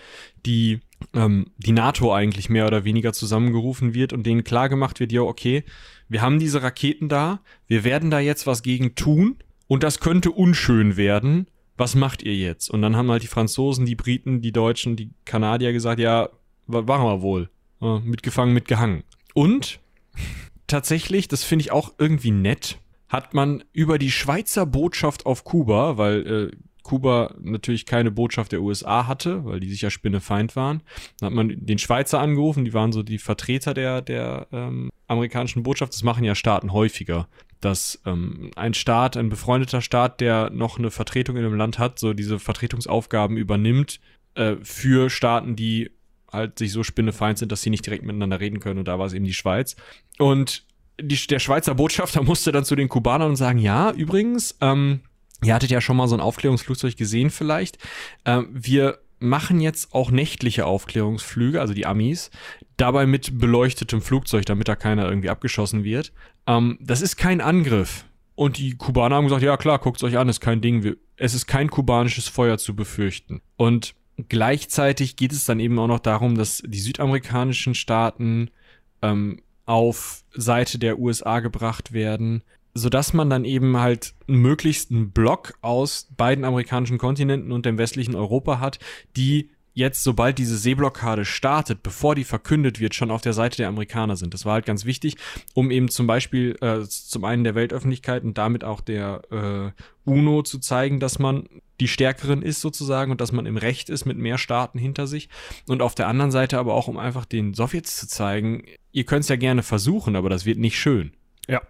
die, ähm, die NATO eigentlich mehr oder weniger zusammengerufen wird und denen klargemacht wird, ja, okay, wir haben diese Raketen da, wir werden da jetzt was gegen tun und das könnte unschön werden. Was macht ihr jetzt? Und dann haben halt die Franzosen, die Briten, die Deutschen, die Kanadier gesagt, ja, waren wir wohl. mitgefangen, mitgehangen. Und tatsächlich, das finde ich auch irgendwie nett, hat man über die Schweizer Botschaft auf Kuba, weil äh, Kuba natürlich keine Botschaft der USA hatte, weil die sich ja Spinnefeind waren. Dann hat man den Schweizer angerufen, die waren so die Vertreter der, der ähm, amerikanischen Botschaft. Das machen ja Staaten häufiger, dass ähm, ein Staat, ein befreundeter Staat, der noch eine Vertretung in einem Land hat, so diese Vertretungsaufgaben übernimmt äh, für Staaten, die halt sich so spinnefeind sind, dass sie nicht direkt miteinander reden können. Und da war es eben die Schweiz. Und die, der Schweizer Botschafter <laughs> musste dann zu den Kubanern und sagen, ja, übrigens, ähm, ihr hattet ja schon mal so ein Aufklärungsflugzeug gesehen vielleicht. Ähm, wir machen jetzt auch nächtliche Aufklärungsflüge, also die Amis, dabei mit beleuchtetem Flugzeug, damit da keiner irgendwie abgeschossen wird. Ähm, das ist kein Angriff. Und die Kubaner haben gesagt, ja klar, guckt's euch an, ist kein Ding. Wir, es ist kein kubanisches Feuer zu befürchten. Und Gleichzeitig geht es dann eben auch noch darum, dass die südamerikanischen Staaten ähm, auf Seite der USA gebracht werden, sodass man dann eben halt einen möglichsten Block aus beiden amerikanischen Kontinenten und dem westlichen Europa hat, die jetzt, sobald diese Seeblockade startet, bevor die verkündet wird, schon auf der Seite der Amerikaner sind. Das war halt ganz wichtig, um eben zum Beispiel äh, zum einen der Weltöffentlichkeit und damit auch der äh, UNO zu zeigen, dass man die Stärkeren ist sozusagen und dass man im Recht ist mit mehr Staaten hinter sich. Und auf der anderen Seite aber auch, um einfach den Sowjets zu zeigen, ihr könnt es ja gerne versuchen, aber das wird nicht schön. Ja.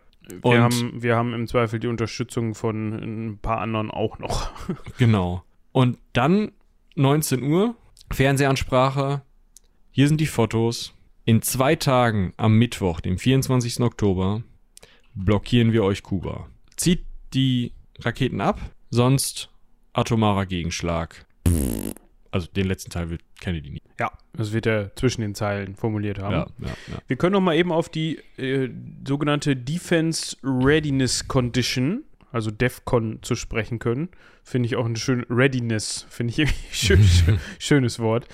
Wir haben, wir haben im Zweifel die Unterstützung von ein paar anderen auch noch. <laughs> genau. Und dann 19 Uhr, Fernsehansprache, hier sind die Fotos. In zwei Tagen am Mittwoch, dem 24. Oktober, blockieren wir euch Kuba. Zieht die Raketen ab, sonst atomarer Gegenschlag. Also den letzten Teil wird Kennedy nicht. Ja, das wird er zwischen den Zeilen formuliert haben. Ja, ja, ja. Wir können noch mal eben auf die äh, sogenannte Defense Readiness Condition, also DEFCON, zu sprechen können. Finde ich auch ein schön Readiness, finde ich <laughs> schön, schön, schönes Wort.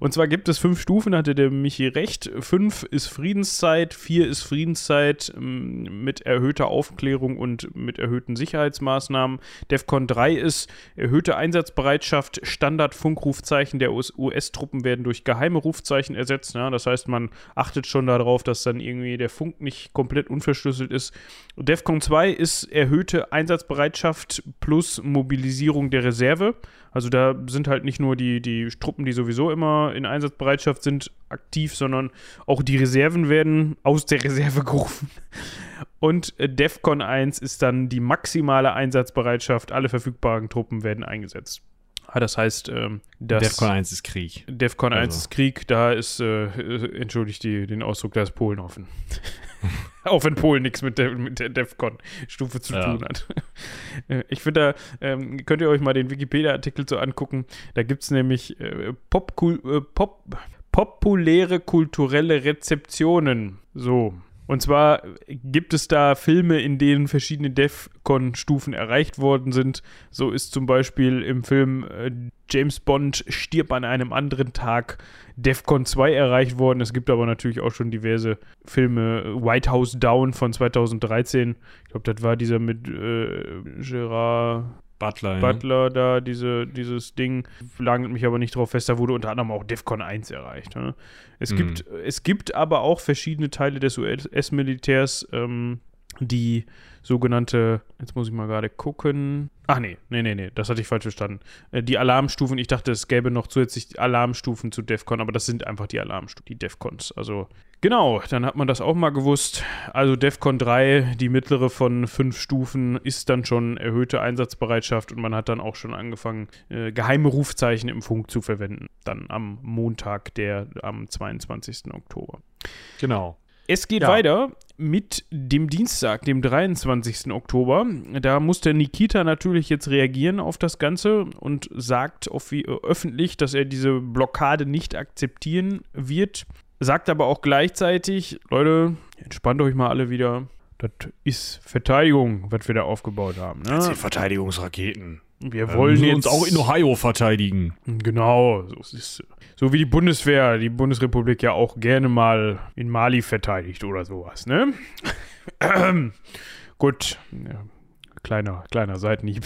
Und zwar gibt es fünf Stufen, hatte der Michi recht. Fünf ist Friedenszeit, vier ist Friedenszeit ähm, mit erhöhter Aufklärung und mit erhöhten Sicherheitsmaßnahmen. DEFCON 3 ist erhöhte Einsatzbereitschaft, Standard-Funkrufzeichen der US-Truppen werden durch geheime Rufzeichen ersetzt. Ja? Das heißt, man achtet schon darauf, dass dann irgendwie der Funk nicht komplett unverschlüsselt ist. DEFCON 2 ist erhöhte Einsatzbereitschaft plus Mobilisierung der Reserve. Also da sind halt nicht nur die, die Truppen, die sowieso immer in Einsatzbereitschaft sind, aktiv, sondern auch die Reserven werden aus der Reserve <laughs> gerufen. Und äh, DEFCON 1 ist dann die maximale Einsatzbereitschaft. Alle verfügbaren Truppen werden eingesetzt. Ah, das heißt, ähm, dass DEFCON 1 ist Krieg. DEFCON 1 Also. ist Krieg, da ist, äh, äh, entschuldigt die, den Ausdruck, da ist Polen offen. <laughs> Auch wenn Polen nichts mit der, mit der DEFCON-Stufe zu Ja. tun hat. <laughs> Ich finde, da ähm, könnt ihr euch mal den Wikipedia-Artikel so angucken. Da gibt es nämlich äh, Popkul äh, Pop populäre kulturelle Rezeptionen. So. Und zwar gibt es da Filme, in denen verschiedene DEFCON-Stufen erreicht worden sind. So ist zum Beispiel im Film äh, James Bond stirbt an einem anderen Tag DEFCON 2 erreicht worden. Es gibt aber natürlich auch schon diverse Filme. White House Down von 2013. Ich glaube, das war dieser mit äh, Gerard Butler. Butler da, diese, dieses Ding, lagert mich aber nicht drauf fest, da wurde unter anderem auch DEFCON 1 erreicht. Ne? Es, Mhm. gibt, es gibt aber auch verschiedene Teile des US-Militärs, ähm, die sogenannte, jetzt muss ich mal gerade gucken. Ach nee, nee, nee, nee, das hatte ich falsch verstanden. Äh, die Alarmstufen, ich dachte, es gäbe noch zusätzlich Alarmstufen zu DEFCON, aber das sind einfach die Alarmstufen, die DEFCONs. Also genau, dann hat man das auch mal gewusst. Also DEFCON 3, die mittlere von fünf Stufen, ist dann schon erhöhte Einsatzbereitschaft und man hat dann auch schon angefangen, äh, geheime Rufzeichen im Funk zu verwenden. Dann am Montag, der am 22. Oktober. Genau. Es geht Ja. weiter mit dem Dienstag, dem 23. Oktober. Da muss der Nikita natürlich jetzt reagieren auf das Ganze und sagt äh, öffentlich, dass er diese Blockade nicht akzeptieren wird. Sagt aber auch gleichzeitig, Leute, entspannt euch mal alle wieder. Das ist Verteidigung, was wir da aufgebaut haben. Ne? Verteidigungsraketen. Wir Wir wollen jetzt uns auch in Ohio verteidigen. Genau, so, ist, so wie die Bundeswehr, die Bundesrepublik ja auch gerne mal in Mali verteidigt oder sowas, ne? <clears throat> Gut, ja, kleiner, kleiner Seitenhieb.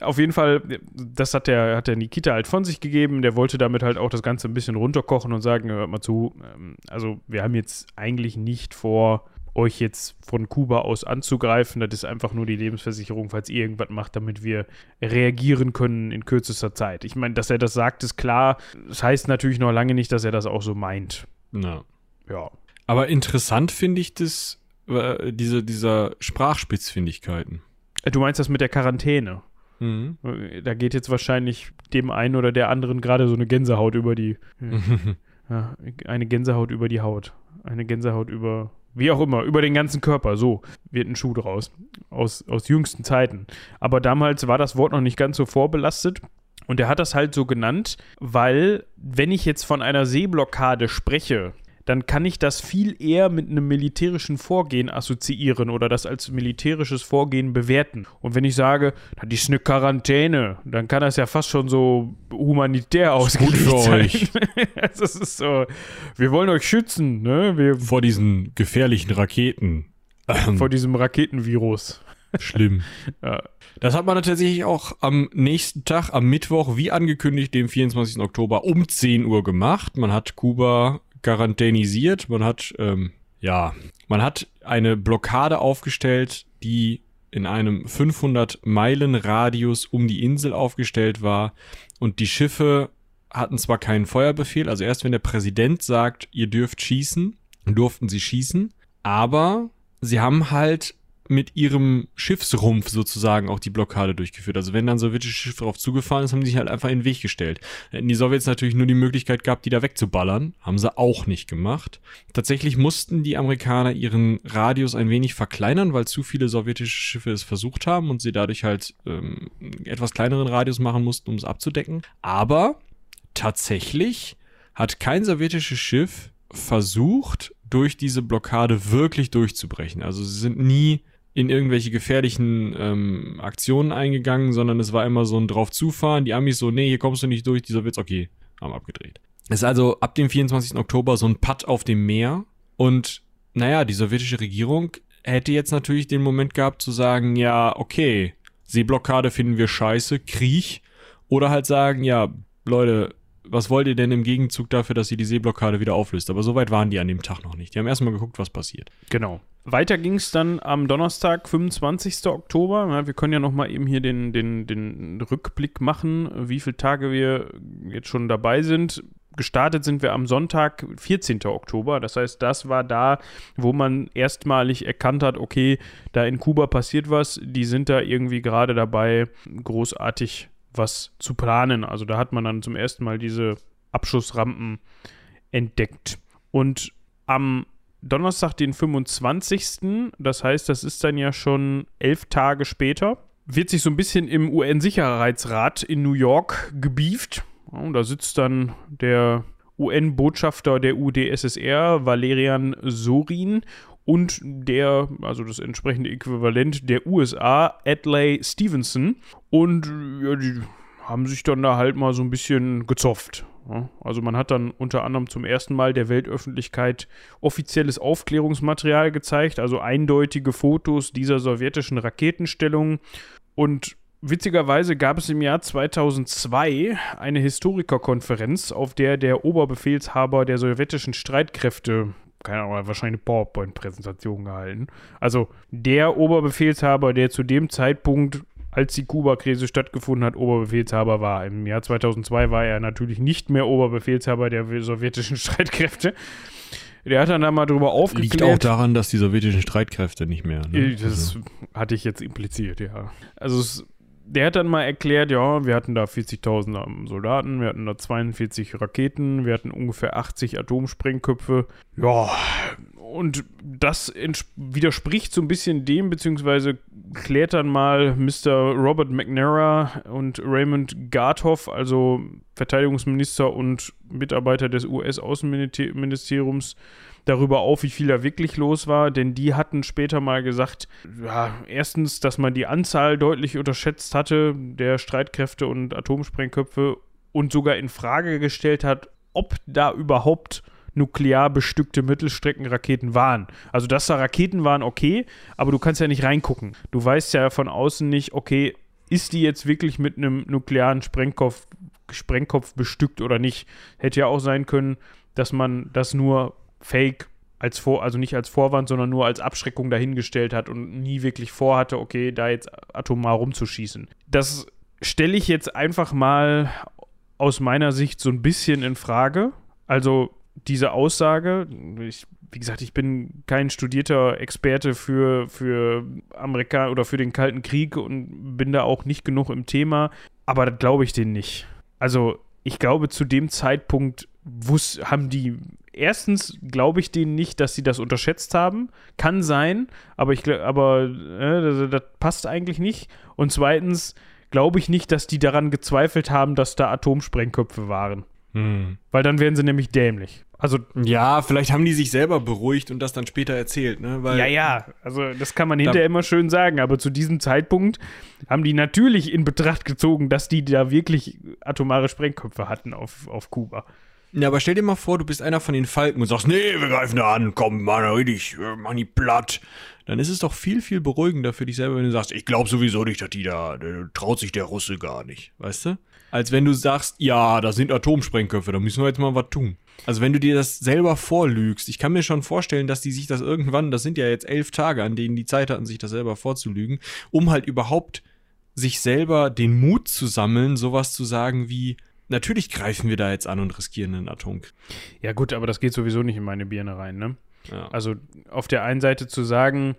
Auf jeden Fall, das hat der, hat der Nikita halt von sich gegeben. Der wollte damit halt auch das Ganze ein bisschen runterkochen und sagen, hört mal zu, ähm, also wir haben jetzt eigentlich nicht vor, euch jetzt von Kuba aus anzugreifen. Das ist einfach nur die Lebensversicherung, falls ihr irgendwas macht, damit wir reagieren können in kürzester Zeit. Ich meine, dass er das sagt, ist klar. Das heißt natürlich noch lange nicht, dass er das auch so meint. Ja. Ja. Aber interessant finde ich das, äh, diese, dieser Sprachspitzfindigkeiten. Äh, Du meinst das mit der Quarantäne? Mhm. Äh, Da geht jetzt wahrscheinlich dem einen oder der anderen gerade so eine Gänsehaut über die. <laughs> Ja, eine Gänsehaut über die Haut. Eine Gänsehaut über. Wie auch immer, über den ganzen Körper. So wird ein Schuh draus. Aus, aus jüngsten Zeiten. Aber damals war das Wort noch nicht ganz so vorbelastet. Und er hat das halt so genannt, weil, wenn ich jetzt von einer Seeblockade spreche, dann kann ich das viel eher mit einem militärischen Vorgehen assoziieren oder das als militärisches Vorgehen bewerten. Und wenn ich sage, das ist eine Quarantäne, dann kann das ja fast schon so humanitär ausgelegt für sein. euch. <laughs> Es ist so, wir wollen euch schützen, ne? Wir, Vor diesen gefährlichen Raketen. <clears throat> Vor diesem Raketenvirus. schlimm. <laughs> Ja. Das hat man tatsächlich auch am nächsten Tag, am Mittwoch, wie angekündigt, dem 24. Oktober um 10 Uhr gemacht. Man hat Kuba quarantänisiert. Man hat, ähm, ja, man hat eine Blockade aufgestellt, die in einem 500 Meilen Radius um die Insel aufgestellt war. Und die Schiffe hatten zwar keinen Feuerbefehl, also erst wenn der Präsident sagt, ihr dürft schießen, durften sie schießen, aber sie haben halt mit ihrem Schiffsrumpf sozusagen auch die Blockade durchgeführt. Also wenn dann sowjetische Schiffe darauf zugefahren ist, haben die sich halt einfach in den Weg gestellt. Hätten die Sowjets natürlich nur die Möglichkeit gehabt, die da wegzuballern. Haben sie auch nicht gemacht. Tatsächlich mussten die Amerikaner ihren Radius ein wenig verkleinern, weil zu viele sowjetische Schiffe es versucht haben und sie dadurch halt ähm, etwas kleineren Radius machen mussten, um es abzudecken. Aber tatsächlich hat kein sowjetisches Schiff versucht, durch diese Blockade wirklich durchzubrechen. Also sie sind nie in irgendwelche gefährlichen ähm, Aktionen eingegangen, sondern es war immer so ein drauf zufahren. Die Amis so, nee, hier kommst du nicht durch, dieser Witz, okay, haben abgedreht. Es ist also ab dem 24. Oktober so ein Putt auf dem Meer und naja, die sowjetische Regierung hätte jetzt natürlich den Moment gehabt zu sagen, ja, okay, Seeblockade finden wir scheiße, Krieg. Oder halt sagen, ja, Leute, was wollt ihr denn im Gegenzug dafür, dass ihr die Seeblockade wieder auflöst? Aber so weit waren die an dem Tag noch nicht. Die haben erstmal geguckt, was passiert. Genau. Weiter ging es dann am Donnerstag, 25. Oktober. Ja, wir können ja nochmal eben hier den, den, den Rückblick machen, wie viele Tage wir jetzt schon dabei sind. Gestartet sind wir am Sonntag, 14. Oktober. Das heißt, das war da, wo man erstmalig erkannt hat, okay, da in Kuba passiert was. Die sind da irgendwie gerade dabei, großartig was zu planen. Also da hat man dann zum ersten Mal diese Abschussrampen entdeckt. Und am Donnerstag, den 25., das heißt, das ist dann ja schon elf Tage später, wird sich so ein bisschen im UN-Sicherheitsrat in New York gebieft. Da sitzt dann der UN-Botschafter der UdSSR, Valerian Sorin, und der, also das entsprechende Äquivalent der USA, Adlai Stevenson. Und ja, die haben sich dann da halt mal so ein bisschen gezofft. Also man hat dann unter anderem zum ersten Mal der Weltöffentlichkeit offizielles Aufklärungsmaterial gezeigt, also eindeutige Fotos dieser sowjetischen Raketenstellungen. Und witzigerweise gab es im Jahr 2002 eine Historikerkonferenz, auf der der Oberbefehlshaber der sowjetischen Streitkräfte keine Ahnung, wahrscheinlich eine PowerPoint-Präsentation gehalten. Also der Oberbefehlshaber, der zu dem Zeitpunkt als die Kuba-Krise stattgefunden hat, Oberbefehlshaber war. Im Jahr 2002 war er natürlich nicht mehr Oberbefehlshaber der sowjetischen <laughs> Streitkräfte. Der hat dann da mal drüber aufgeklärt. Liegt auch daran, dass die sowjetischen Streitkräfte nicht mehr. Ne? Das also. hatte ich jetzt impliziert, ja. Also es, der hat dann mal erklärt, ja, wir hatten da 40.000 Soldaten, wir hatten da 42 Raketen, wir hatten ungefähr 80 Atomsprengköpfe. Ja, und das widerspricht so ein bisschen dem, beziehungsweise klärt dann mal Mr. Robert McNamara und Raymond Garthoff, also Verteidigungsminister und Mitarbeiter des US-Außenministeriums, darüber auf, wie viel da wirklich los war, denn die hatten später mal gesagt, ja, erstens, dass man die Anzahl deutlich unterschätzt hatte der Streitkräfte und Atomsprengköpfe und sogar in Frage gestellt hat, ob da überhaupt nuklear bestückte Mittelstreckenraketen waren. Also, dass da Raketen waren, okay, aber du kannst ja nicht reingucken. Du weißt ja von außen nicht, okay, ist die jetzt wirklich mit einem nuklearen Sprengkopf, Sprengkopf bestückt oder nicht? Hätte ja auch sein können, dass man das nur fake als Vor, also nicht als Vorwand, sondern nur als Abschreckung dahingestellt hat und nie wirklich vorhatte, okay, da jetzt atomar rumzuschießen. Das stelle ich jetzt einfach mal aus meiner Sicht so ein bisschen in Frage. Also diese Aussage, ich, wie gesagt, ich bin kein studierter Experte für, für Amerika oder für den Kalten Krieg und bin da auch nicht genug im Thema, aber das glaube ich denen nicht. Also ich glaube, zu dem Zeitpunkt wus haben die erstens glaube ich denen nicht, dass sie das unterschätzt haben. Kann sein, aber ich aber äh, das, das, passt eigentlich nicht. Und zweitens glaube ich nicht, dass die daran gezweifelt haben, dass da Atomsprengköpfe waren. Hm. Weil dann wären sie nämlich dämlich. Also ja, vielleicht haben die sich selber beruhigt und das dann später erzählt, ne? Weil, ja, ja, also das kann man hinterher immer schön sagen, aber zu diesem Zeitpunkt haben die natürlich in Betracht gezogen, dass die da wirklich atomare Sprengköpfe hatten auf, auf Kuba. Ja, aber stell dir mal vor, du bist einer von den Falken und sagst, nee, wir greifen da an, komm, Mann, richtig, mach die platt. Dann ist es doch viel, viel beruhigender für dich selber, wenn du sagst, ich glaube sowieso nicht, dass die da, da traut sich der Russe gar nicht, weißt du? Als wenn du sagst, ja, da sind Atomsprengköpfe, da müssen wir jetzt mal was tun. Also wenn du dir das selber vorlügst, ich kann mir schon vorstellen, dass die sich das irgendwann, das sind ja jetzt elf Tage, an denen die Zeit hatten, sich das selber vorzulügen, um halt überhaupt sich selber den Mut zu sammeln, sowas zu sagen wie, natürlich greifen wir da jetzt an und riskieren einen Atomkrieg. Ja, gut, aber das geht sowieso nicht in meine Birne rein, ne? Ja. Also auf der einen Seite zu sagen,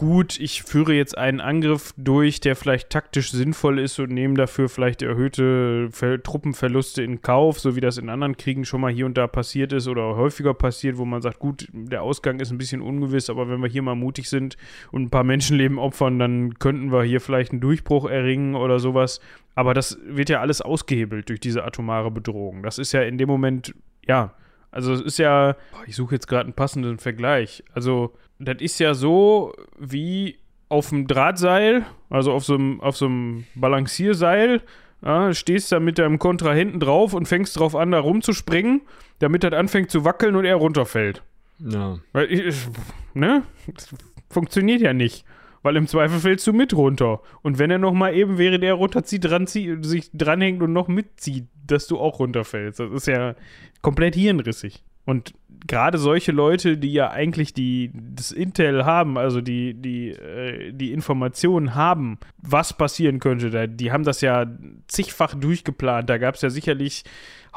gut, ich führe jetzt einen Angriff durch, der vielleicht taktisch sinnvoll ist und nehme dafür vielleicht erhöhte Ver Truppenverluste in Kauf, so wie das in anderen Kriegen schon mal hier und da passiert ist oder häufiger passiert, wo man sagt, gut, der Ausgang ist ein bisschen ungewiss, aber wenn wir hier mal mutig sind und ein paar Menschenleben opfern, dann könnten wir hier vielleicht einen Durchbruch erringen oder sowas. Aber das wird ja alles ausgehebelt durch diese atomare Bedrohung. Das ist ja in dem Moment, ja, also es ist ja, ich suche jetzt gerade einen passenden Vergleich. Also das ist ja so wie auf dem Drahtseil, also auf so einem, auf so einem Balancierseil, ja, stehst da mit deinem Kontrahenten drauf und fängst drauf an, da rumzuspringen, damit das anfängt zu wackeln und er runterfällt. Ja. Weil ich, ne? Das funktioniert ja nicht. Weil im Zweifel fällst du mit runter. Und wenn er noch mal eben, während er runterzieht, dran sich dranhängt und noch mitzieht, dass du auch runterfällst. Das ist ja komplett hirnrissig. Und gerade solche Leute, die ja eigentlich die, das Intel haben, also die, die, äh, die Informationen haben, was passieren könnte, da, die haben das ja zigfach durchgeplant. Da gab es ja sicherlich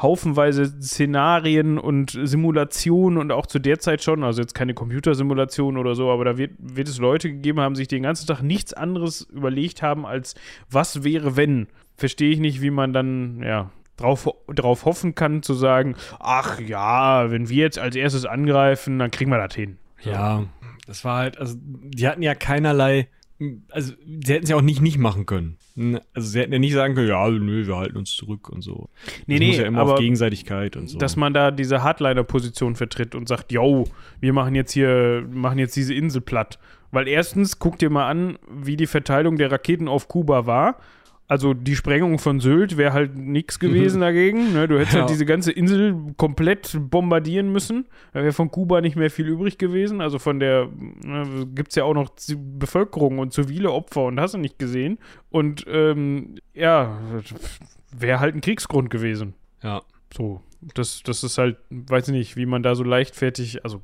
haufenweise Szenarien und Simulationen und auch zu der Zeit schon, also jetzt keine Computersimulation oder so, aber da wird, wird es Leute gegeben haben, sich den ganzen Tag nichts anderes überlegt haben, als was wäre, wenn. Verstehe ich nicht, wie man dann, ja, drauf, drauf hoffen kann, zu sagen, ach ja, wenn wir jetzt als erstes angreifen, dann kriegen wir das hin. Ja, das war halt, also die hatten ja keinerlei, also sie hätten es ja auch nicht nicht machen können. Also sie hätten ja nicht sagen können, ja, nö, wir halten uns zurück und so. Nee, das nee, muss ja immer aber auf Gegenseitigkeit und so. dass man da diese Hardliner-Position vertritt und sagt, yo, wir machen jetzt hier, machen jetzt diese Insel platt. Weil erstens, guck dir mal an, wie die Verteilung der Raketen auf Kuba war. Also die Sprengung von Sylt wäre halt nichts gewesen dagegen. Ne? Du hättest Ja. halt diese ganze Insel komplett bombardieren müssen. Da wäre von Kuba nicht mehr viel übrig gewesen. Also von der ne, gibt es ja auch noch Bevölkerung und zivile Opfer und hast du nicht gesehen. Und ähm, ja, wäre halt ein Kriegsgrund gewesen. ja. So, das, das ist halt, weiß ich nicht, wie man da so leichtfertig, also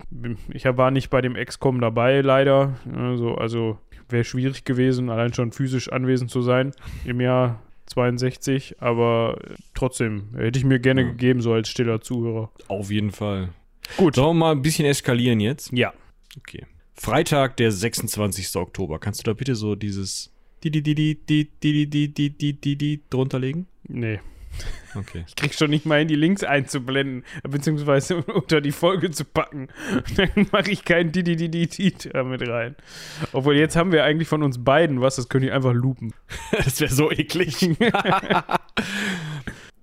ich war nicht bei dem XCOM dabei, leider. Also, also wäre schwierig gewesen, allein schon physisch anwesend zu sein im Jahr 62, aber trotzdem, hätte ich mir gerne Ja. gegeben, so als stiller Zuhörer. Auf jeden Fall. Gut. Sollen wir mal ein bisschen eskalieren jetzt? Ja. Okay. Freitag, der 26. Oktober. Kannst du da bitte so dieses di di di di di di di di di di di drunter legen? Nee, Okay. ich krieg schon nicht mal hin, die Links einzublenden, beziehungsweise <laughs> unter die Folge zu packen. <laughs> Dann mache ich kein di di di di di damit rein. Obwohl, jetzt haben wir eigentlich von uns beiden was, das könnte ich einfach loopen. <laughs> Das wäre so eklig.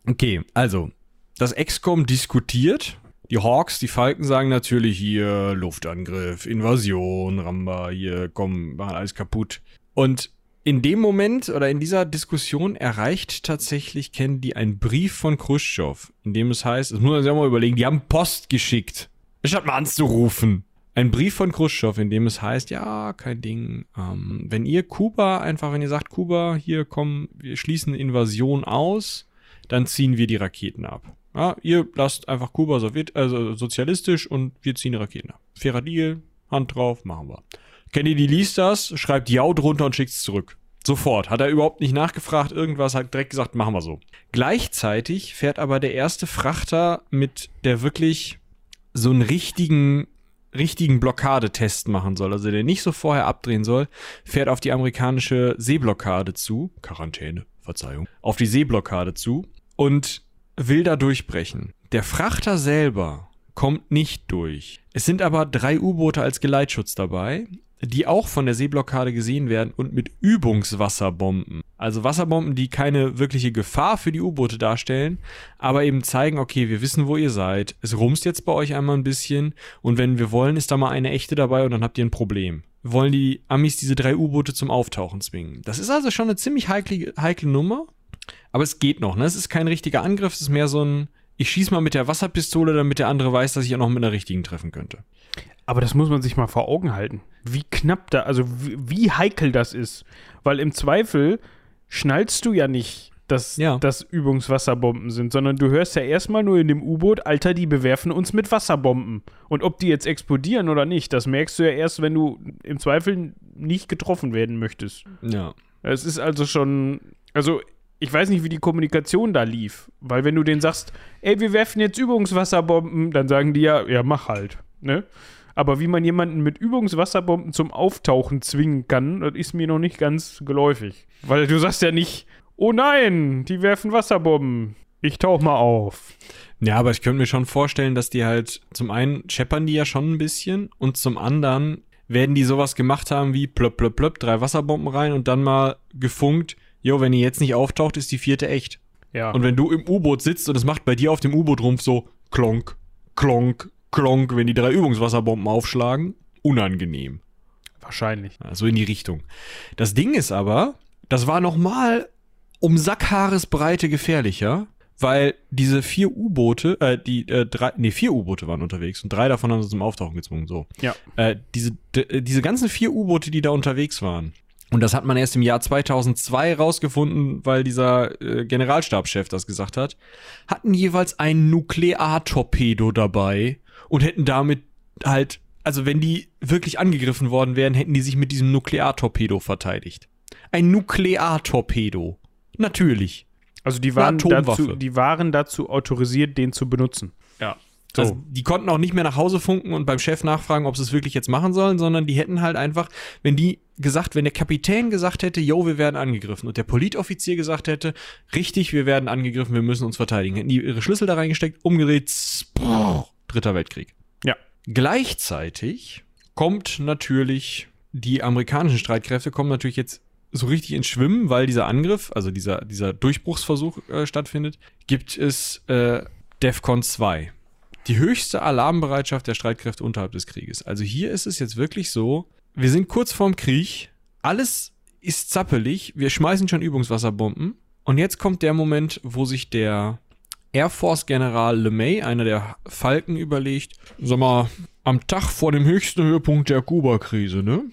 okay, also, das XCOM diskutiert. Die Hawks, die Falken sagen natürlich hier Luftangriff, Invasion, Ramba, hier, komm, machen alles kaputt. Und in dem Moment oder in dieser Diskussion erreicht tatsächlich Kennedy ein Brief von Khrushchev, in dem es heißt, das muss man sich auch mal überlegen, die haben Post geschickt, statt mal anzurufen. Ein Brief von Khrushchev, in dem es heißt, ja, kein Ding, ähm, wenn ihr Kuba einfach, wenn ihr sagt, Kuba, hier komm, wir schließen Invasion aus, dann ziehen wir die Raketen ab. Ja, ihr lasst einfach Kuba Sowjet, also sozialistisch und wir ziehen die Raketen ab. Fairer Deal, Hand drauf, machen wir. Kennedy liest das, schreibt Ja drunter und schickt es zurück. Sofort. Hat er überhaupt nicht nachgefragt, irgendwas, hat direkt gesagt, machen wir so. Gleichzeitig fährt aber der erste Frachter mit der wirklich so einen richtigen, richtigen Blockadetest machen soll, also der nicht so vorher abdrehen soll, fährt auf die amerikanische Seeblockade zu, Quarantäne, Verzeihung, auf die Seeblockade zu und will da durchbrechen. Der Frachter selber kommt nicht durch. Es sind aber drei U-Boote als Geleitschutz dabei, die auch von der Seeblockade gesehen werden und mit Übungswasserbomben. Also Wasserbomben, die keine wirkliche Gefahr für die U-Boote darstellen, aber eben zeigen, okay, wir wissen, wo ihr seid. Es rumst jetzt bei euch einmal ein bisschen und wenn wir wollen, ist da mal eine echte dabei und dann habt ihr ein Problem. Wollen die Amis diese drei U-Boote zum Auftauchen zwingen. Das ist also schon eine ziemlich heikle, heikle Nummer, aber es geht noch. Ne? Es ist kein richtiger Angriff, es ist mehr so ein, ich schieß mal mit der Wasserpistole, damit der andere weiß, dass ich auch noch mit einer richtigen treffen könnte. Aber das muss man sich mal vor Augen halten. Wie knapp da, also wie, wie heikel das ist. Weil im Zweifel schnallst du ja nicht, dass Ja. das Übungswasserbomben sind, sondern du hörst ja erstmal nur in dem U-Boot, Alter, die bewerfen uns mit Wasserbomben. Und ob die jetzt explodieren oder nicht, das merkst du ja erst, wenn du im Zweifel nicht getroffen werden möchtest. Ja. Es ist also schon, also ich weiß nicht, wie die Kommunikation da lief, weil wenn du denen sagst, ey, wir werfen jetzt Übungswasserbomben, dann sagen die ja, ja, mach halt, ne? Aber wie man jemanden mit Übungswasserbomben zum Auftauchen zwingen kann, das ist mir noch nicht ganz geläufig. Weil du sagst ja nicht, oh nein, die werfen Wasserbomben. Ich tauch mal auf. Ja, aber ich könnte mir schon vorstellen, dass die halt zum einen scheppern die ja schon ein bisschen und zum anderen werden die sowas gemacht haben wie plöpp, plöpp, plöpp, drei Wasserbomben rein und dann mal gefunkt, jo, wenn die jetzt nicht auftaucht, ist die vierte echt. Ja. Und wenn du im U-Boot sitzt und es macht bei dir auf dem U-Boot-Rumpf so klonk, klonk, klonk, wenn die drei Übungswasserbomben aufschlagen, unangenehm. wahrscheinlich. So in die Richtung. Das Ding ist aber, das war nochmal um Sackhaaresbreite gefährlicher, weil diese vier U-Boote, äh, die äh, drei, nee, vier U-Boote waren unterwegs und drei davon haben sie zum Auftauchen gezwungen, so. Ja. Äh, diese, äh, diese ganzen vier U-Boote, die da unterwegs waren, und das hat man erst im Jahr 2002 rausgefunden, weil dieser äh, Generalstabschef das gesagt hat, hatten jeweils ein Nukleartorpedo dabei und hätten damit halt, also wenn die wirklich angegriffen worden wären, hätten die sich mit diesem Nukleartorpedo verteidigt. Ein Nukleartorpedo. Natürlich. Also die waren, dazu, die waren dazu autorisiert, den zu benutzen. Ja. So. Also die konnten auch nicht mehr nach Hause funken und beim Chef nachfragen, ob sie es wirklich jetzt machen sollen, sondern die hätten halt einfach, wenn die gesagt, wenn der Kapitän gesagt hätte, yo, wir werden angegriffen und der Politoffizier gesagt hätte, richtig, wir werden angegriffen, wir müssen uns verteidigen, hätten die ihre Schlüssel da reingesteckt, umgedreht, sprrr, dritter Weltkrieg. Ja. Gleichzeitig kommt natürlich, die amerikanischen Streitkräfte kommen natürlich jetzt so richtig ins Schwimmen, weil dieser Angriff, also dieser, dieser Durchbruchsversuch äh, stattfindet, gibt es äh, DEFCON 2. Die höchste Alarmbereitschaft der Streitkräfte unterhalb des Krieges. Also hier ist es jetzt wirklich so, wir sind kurz vorm Krieg, alles ist zappelig, wir schmeißen schon Übungswasserbomben und jetzt kommt der Moment, wo sich der Air Force General LeMay, einer der Falken, überlegt, sag mal, am Tag vor dem höchsten Höhepunkt der Kuba-Krise, ne?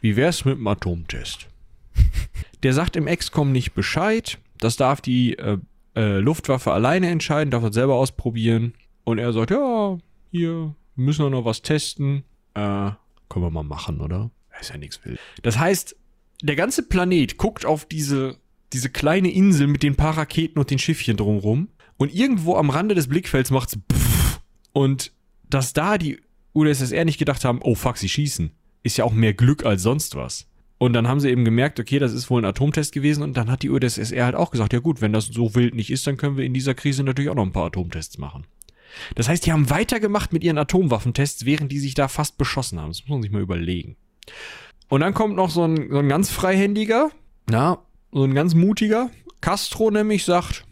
Wie wär's mit dem Atomtest? <laughs> Der sagt im XCOM nicht Bescheid, das darf die äh, äh, Luftwaffe alleine entscheiden, darf das selber ausprobieren. Und er sagt, ja, hier, wir müssen doch noch was testen. Äh, können wir mal machen, oder? Ist ja nichts wild. Das heißt, der ganze Planet guckt auf diese, diese kleine Insel mit den paar Raketen und den Schiffchen drumrum. Und irgendwo am Rande des Blickfelds macht's pff. Und dass da die UdSSR nicht gedacht haben, oh fuck, sie schießen, ist ja auch mehr Glück als sonst was. Und dann haben sie eben gemerkt, okay, das ist wohl ein Atomtest gewesen. Und dann hat die UdSSR halt auch gesagt, ja gut, wenn das so wild nicht ist, dann können wir in dieser Krise natürlich auch noch ein paar Atomtests machen. Das heißt, die haben weitergemacht mit ihren Atomwaffentests, während die sich da fast beschossen haben. Das muss man sich mal überlegen. Und dann kommt noch so ein, so ein ganz freihändiger, na, so ein ganz mutiger. Castro nämlich sagt,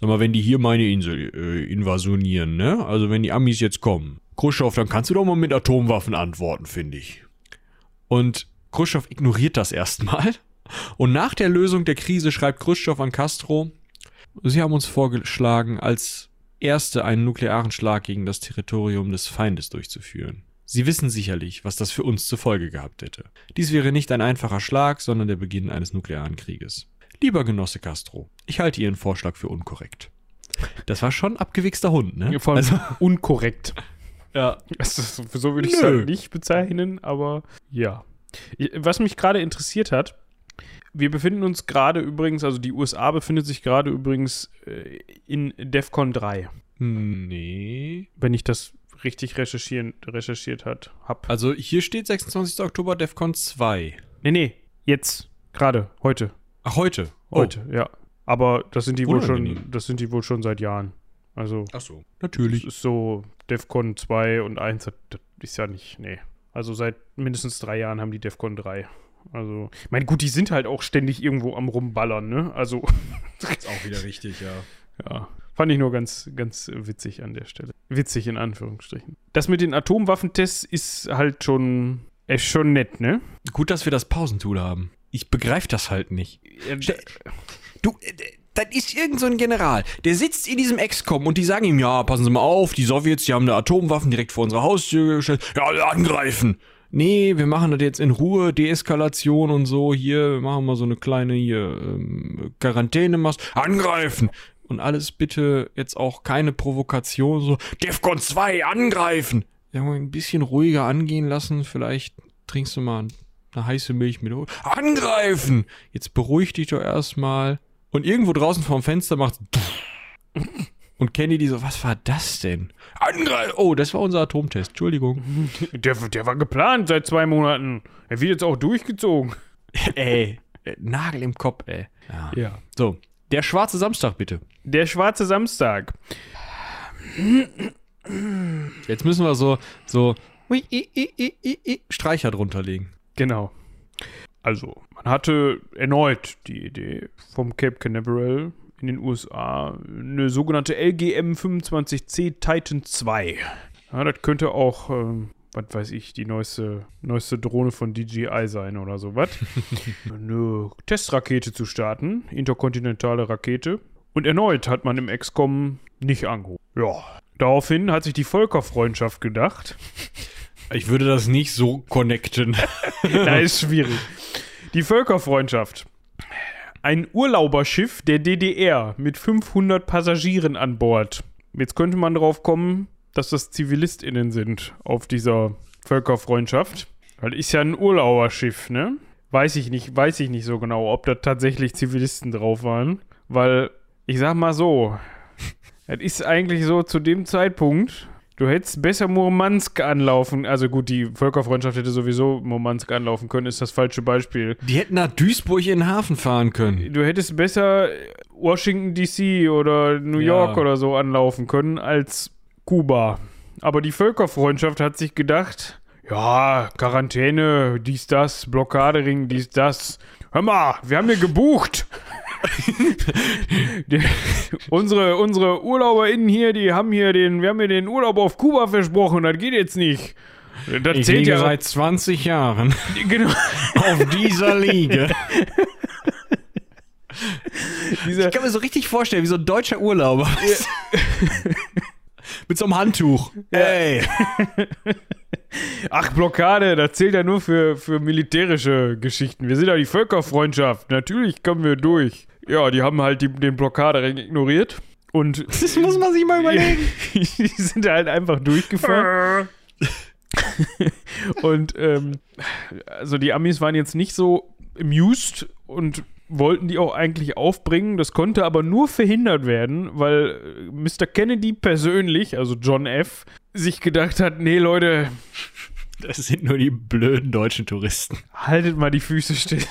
sag mal, wenn die hier meine Insel äh, invasionieren, ne? Also wenn die Amis jetzt kommen, Khrushchev, dann kannst du doch mal mit Atomwaffen antworten, finde ich. Und Khrushchev ignoriert das erstmal. Und nach der Lösung der Krise schreibt Khrushchev an Castro, sie haben uns vorgeschlagen, als erste einen nuklearen Schlag gegen das Territorium des Feindes durchzuführen. Sie wissen sicherlich, was das für uns zur Folge gehabt hätte. Dies wäre nicht ein einfacher Schlag, sondern der Beginn eines nuklearen Krieges. Lieber Genosse Castro, ich halte Ihren Vorschlag für unkorrekt. Das war schon abgewichster Hund, ne? Vor allem <laughs> unkorrekt. ja. Also, so würde ich es halt nicht bezeichnen, aber ja. Was mich gerade interessiert hat, wir befinden uns gerade übrigens, also die USA befindet sich gerade übrigens äh, in DEFCON 3, Nee. wenn ich das richtig recherchieren, recherchiert hat, hab. Also hier steht 26. Oktober DEFCON 2. Nee, nee, jetzt, gerade, heute. Ach, heute. Oh. Heute, ja. Aber das sind die wohl schon, das sind die wohl schon seit Jahren. Also, Ach so. Natürlich. ist so, DEFCON 2 und 1, das, das ist ja nicht, nee. Also seit mindestens drei Jahren haben die DEFCON 3. Also, ich meine, gut, die sind halt auch ständig irgendwo am Rumballern, ne? Also, <laughs> Ist auch wieder richtig, ja. ja. Fand ich nur ganz, ganz witzig an der Stelle. Witzig in Anführungsstrichen. Das mit den Atomwaffentests ist halt schon, ist schon nett, ne? Gut, dass wir das Pausentool haben. Ich begreife das halt nicht. Äh, Du, äh, das ist irgend so ein General, der sitzt in diesem XCOM und die sagen ihm, ja, passen Sie mal auf, die Sowjets, die haben eine Atomwaffen direkt vor unserer Haustür gestellt. Ja, alle angreifen. Nee, wir machen das jetzt in Ruhe, Deeskalation und so. Hier, wir machen mal so eine kleine hier, ähm, Quarantäne. Angreifen. Und alles bitte jetzt auch keine Provokation, so Defcon 2, angreifen. Ja, mal ein bisschen ruhiger angehen lassen. Vielleicht trinkst du mal eine heiße Milch mit. Angreifen! Jetzt beruhig dich doch erstmal. Und irgendwo draußen vorm Fenster macht <laughs> <laughs> Und Kennedy so, was war das denn? Angreif! Oh, das war unser Atomtest. Entschuldigung. <laughs> Der, der war geplant seit zwei Monaten. Er wird jetzt auch durchgezogen. <laughs> ey, äh, Nagel im Kopf, ey. Ja. So, der schwarze Samstag bitte. Der schwarze Samstag. Jetzt müssen wir so, so ui, i, i, i, i, i, Streicher drunter legen. Genau. Also, man hatte erneut die Idee vom Cape Canaveral in den USA eine sogenannte LGM 25C Titan 2. Ja, das könnte auch, ähm, was weiß ich, die neueste, neueste Drohne von DJI sein oder sowas. <laughs> eine Testrakete zu starten, interkontinentale Rakete. Und erneut hat man im XCOM nicht angehoben. Ja, daraufhin hat sich die Völkerfreundschaft gedacht. Ich würde das nicht so connecten. <laughs> da ist schwierig. Die Völkerfreundschaft. Ein Urlauberschiff der DDR mit 500 Passagieren an Bord. Jetzt könnte man drauf kommen, dass das ZivilistInnen sind auf dieser Völkerfreundschaft. Weil ist ja ein Urlauberschiff, ne? Weiß ich nicht, weiß ich nicht so genau, ob da tatsächlich Zivilisten drauf waren. Weil, ich sag mal so, <laughs> es ist eigentlich so zu dem Zeitpunkt, Du hättest besser Murmansk anlaufen. Also gut, die Völkerfreundschaft hätte sowieso Murmansk anlaufen können, ist das falsche Beispiel. Die hätten nach Duisburg in den Hafen fahren können. Du hättest besser Washington DC oder New York Ja. oder so anlaufen können als Kuba. Aber die Völkerfreundschaft hat sich gedacht, ja, Quarantäne, dies, das, Blockadering, dies, das. Hör mal, wir haben hier gebucht. Die, unsere, unsere UrlauberInnen hier, die haben hier den, wir haben hier den Urlaub auf Kuba versprochen, das geht jetzt nicht. Das Ich zählt ja seit 20 Jahren genau, <laughs> auf dieser Liege. <laughs> dieser, Ich kann mir so richtig vorstellen, wie so ein deutscher Urlauber. <laughs> Mit so einem Handtuch. Ey. Ach, Blockade, das zählt ja nur für, für militärische Geschichten. Wir sind ja die Völkerfreundschaft. Natürlich kommen wir durch. Ja, die haben halt die, den Blockadering ignoriert. Und <laughs> Das muss man sich mal <laughs> überlegen. die sind halt einfach durchgefahren. <laughs> und ähm, also die Amis waren jetzt nicht so amused und wollten die auch eigentlich aufbringen. Das konnte aber nur verhindert werden, weil äh, Mr. Kennedy persönlich, also John F., sich gedacht hat, nee Leute, Das sind nur die blöden deutschen Touristen. haltet mal die Füße still.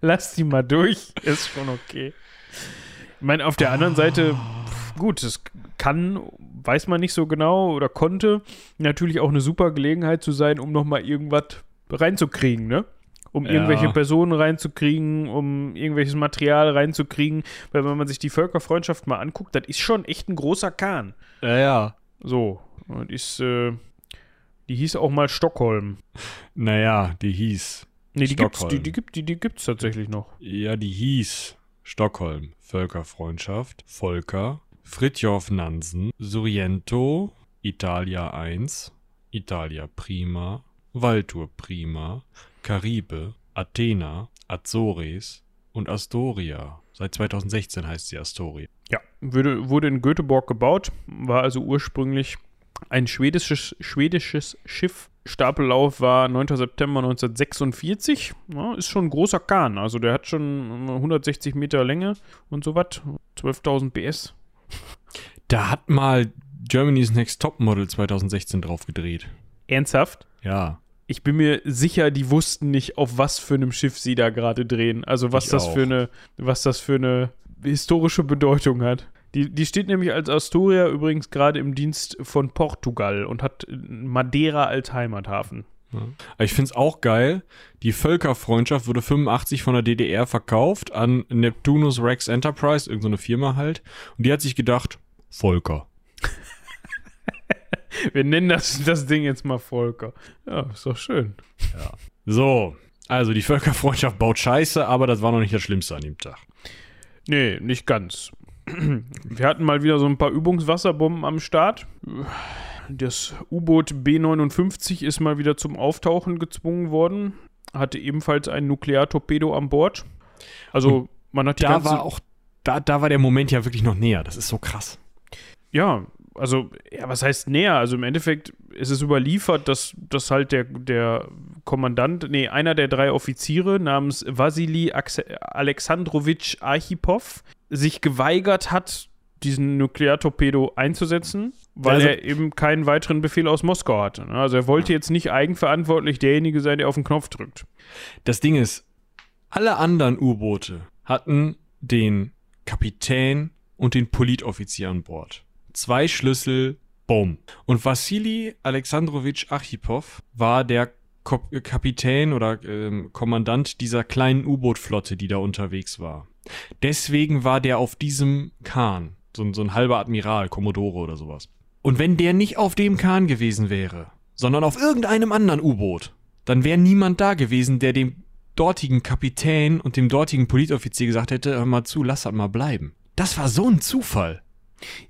Lasst die mal durch. <laughs> Ist schon okay. Ich meine, auf der anderen Seite, pf, gut, es kann, weiß man nicht so genau oder konnte natürlich auch eine super Gelegenheit zu sein, um nochmal irgendwas reinzukriegen, ne? Um Ja. irgendwelche Personen reinzukriegen, um irgendwelches Material reinzukriegen. Weil wenn man sich die Völkerfreundschaft mal anguckt, das ist schon echt ein großer Kahn. Ja, ja. So. Und ist, äh, die hieß auch mal Stockholm. Naja, die hieß. Nee, die gibt's, die, die, gibt, die, die gibt's tatsächlich noch. Ja, die hieß Stockholm. Völkerfreundschaft. Volker. Fritjof Nansen. Suriento. Italia 1. Italia Prima. Valtur Prima. Caribe. Athena. Azores. Und Astoria. Seit 2016 heißt sie Astoria. Ja, wurde, wurde in Göteborg gebaut, war also ursprünglich ein schwedisches, schwedisches Schiff. Stapellauf war 9. September 1946. Ja, ist schon ein großer Kahn. Also der hat schon 160 Meter Länge und so was. 12.000 PS. Da hat mal Germany's Next Topmodel 2016 drauf gedreht. Ernsthaft? Ja. Ich bin mir sicher, die wussten nicht, auf was für einem Schiff sie da gerade drehen. Also was Ich das auch. für eine, was das für eine historische Bedeutung hat. Die, die steht nämlich als Astoria übrigens gerade im Dienst von Portugal und hat Madeira als Heimathafen. Aber ich finde es auch geil. Die Völkerfreundschaft wurde 85 von der DDR verkauft an Neptunus Rex Enterprise, irgendeine Firma halt. Und die hat sich gedacht, Volker. <laughs> Wir nennen das, das Ding jetzt mal Volker. Ja, ist doch schön. So, also die Völkerfreundschaft baut Scheiße, aber das war noch nicht das Schlimmste an dem Tag. Nee, nicht ganz. <clears throat> Wir hatten mal wieder so ein paar Übungswasserbomben am Start. Das U-Boot B-59 ist mal wieder zum Auftauchen gezwungen worden. Hatte ebenfalls ein Nukleartorpedo an Bord. Also, man hat die Da war auch, da, da war der Moment ja wirklich noch näher. Das ist so krass. Ja, also, ja, was heißt näher? Also im Endeffekt ist es überliefert, dass, dass halt der, der Kommandant, nee, einer der drei Offiziere namens Wasili Axe- Alexandrowitsch Archipov sich geweigert hat, diesen Nukleartorpedo einzusetzen, weil Also- er eben keinen weiteren Befehl aus Moskau hatte. ne? Also er wollte jetzt nicht eigenverantwortlich derjenige sein, der auf den Knopf drückt. Das Ding ist, alle anderen U-Boote hatten den Kapitän und den Politoffizier an Bord. Zwei Schlüssel, bumm. Und Wassili Alexandrowitsch Archipow war der Kapitän oder ähm, Kommandant dieser kleinen U-Boot-Flotte, die da unterwegs war. Deswegen war der auf diesem Kahn, so, ein- so ein halber Admiral, Kommodore oder sowas. Und wenn der nicht auf dem Kahn gewesen wäre, sondern auf irgendeinem anderen U-Boot, dann wäre niemand da gewesen, der dem dortigen Kapitän und dem dortigen Politoffizier gesagt hätte, hör mal zu, lass das mal bleiben. Das war so ein Zufall.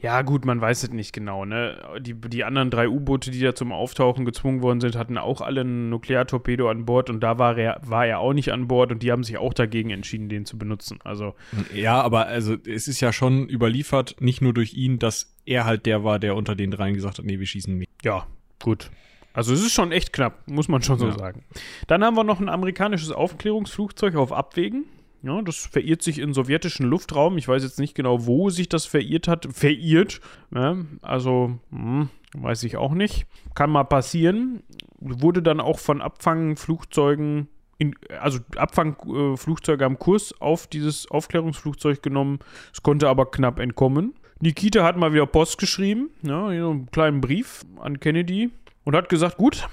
Ja, gut, man weiß es nicht genau, ne? Die, die anderen drei U-Boote, die da zum Auftauchen gezwungen worden sind, hatten auch alle einen Nukleartorpedo an Bord und da war er, war er auch nicht an Bord und die haben sich auch dagegen entschieden, den zu benutzen. Also, Ja, aber also es ist ja schon überliefert, nicht nur durch ihn, dass er halt der war, der unter den dreien gesagt hat, nee, wir schießen nicht. ja, gut. Also es ist schon echt knapp, muss man schon so Ja. sagen. Dann haben wir noch ein amerikanisches Aufklärungsflugzeug auf Abwägen. Ja, das verirrt sich in sowjetischen Luftraum. Ich weiß jetzt nicht genau, wo sich das verirrt hat. Verirrt. Ja, also, hm, weiß ich auch nicht. Kann mal passieren. Wurde dann auch von Abfangflugzeugen, in, also Abfangflugzeuge am Kurs auf dieses Aufklärungsflugzeug genommen. Es konnte aber knapp entkommen. Nikita hat mal wieder Post geschrieben, ja, so einen kleinen Brief an Kennedy und hat gesagt, gut,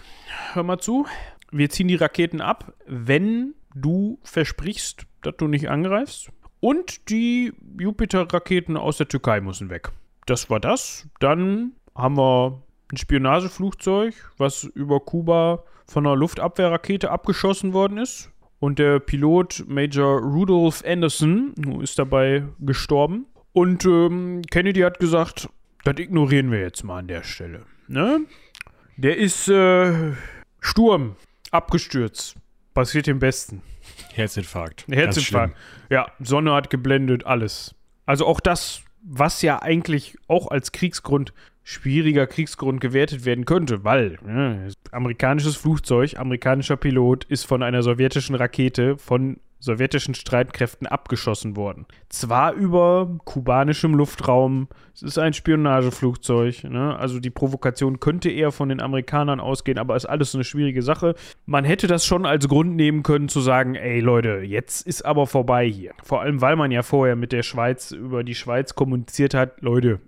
hör mal zu, wir ziehen die Raketen ab, wenn du versprichst, dass du nicht angreifst. Und die Jupiter-Raketen aus der Türkei müssen weg. Das war das. Dann haben wir ein Spionageflugzeug, was über Kuba von einer Luftabwehrrakete abgeschossen worden ist. Und der Pilot Major Rudolph Anderson ist dabei gestorben. Und ähm, Kennedy hat gesagt, das ignorieren wir jetzt mal an der Stelle. Ne? Der ist äh, Sturm, abgestürzt. Passiert dem Besten. Herzinfarkt. Herzinfarkt. Ja, Sonne hat geblendet, alles. Also auch das, was ja eigentlich auch als Kriegsgrund, schwieriger Kriegsgrund gewertet werden könnte, weil ne, amerikanisches Flugzeug, amerikanischer Pilot ist von einer sowjetischen Rakete von sowjetischen Streitkräften abgeschossen worden. Zwar über kubanischem Luftraum, es ist ein Spionageflugzeug, ne? also die Provokation könnte eher von den Amerikanern ausgehen, aber ist alles eine schwierige Sache. Man hätte das schon als Grund nehmen können zu sagen, ey Leute, jetzt ist aber vorbei hier. Vor allem, weil man ja vorher mit der Schweiz über die Schweiz kommuniziert hat, Leute,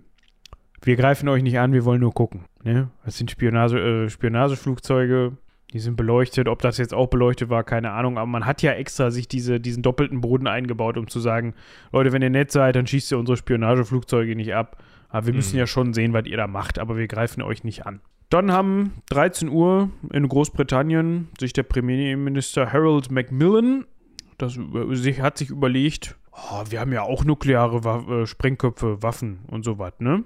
wir greifen euch nicht an, wir wollen nur gucken. Ne? Das sind Spionage, äh, Spionageflugzeuge, die sind beleuchtet. Ob das jetzt auch beleuchtet war, keine Ahnung. Aber man hat ja extra sich diese, diesen doppelten Boden eingebaut, um zu sagen, Leute, wenn ihr nett seid, dann schießt ihr unsere Spionageflugzeuge nicht ab. Aber wir müssen Mhm. ja schon sehen, was ihr da macht, aber wir greifen euch nicht an. Dann haben 13 Uhr in Großbritannien sich der Premierminister Harold Macmillan das hat sich überlegt, oh, wir haben ja auch nukleare äh, Sprengköpfe, Waffen und so was, ne?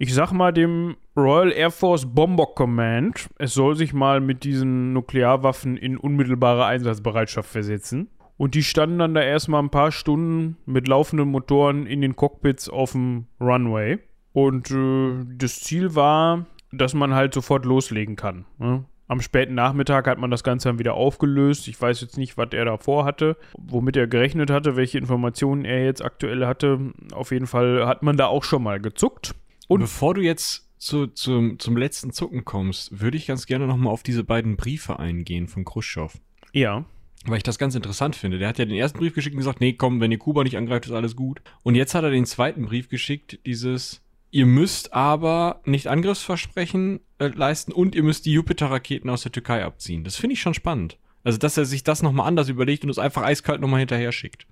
Ich sag mal dem Royal Air Force Bomber Command, es soll sich mal mit diesen Nuklearwaffen in unmittelbare Einsatzbereitschaft versetzen. Und die standen dann da erstmal ein paar Stunden mit laufenden Motoren in den Cockpits auf dem Runway. Und äh, das Ziel war, dass man halt sofort loslegen kann. Ne? Am späten Nachmittag hat man das Ganze dann wieder aufgelöst. Ich weiß jetzt nicht, was er davor hatte, womit er gerechnet hatte, welche Informationen er jetzt aktuell hatte. Auf jeden Fall hat man da auch schon mal gezuckt. Und bevor du jetzt zu, zum, zum letzten Zucken kommst, würde ich ganz gerne nochmal auf diese beiden Briefe eingehen von Khrushchev. Ja, Weil ich das ganz interessant finde. Der hat ja den ersten Brief geschickt und gesagt, nee, komm, wenn ihr Kuba nicht angreift, ist alles gut. Und jetzt hat er den zweiten Brief geschickt, dieses, ihr müsst aber nicht Angriffsversprechen äh, leisten und ihr müsst die Jupiter-Raketen aus der Türkei abziehen. Das finde ich schon spannend. Also, dass er sich das nochmal anders überlegt und es einfach eiskalt nochmal hinterher schickt.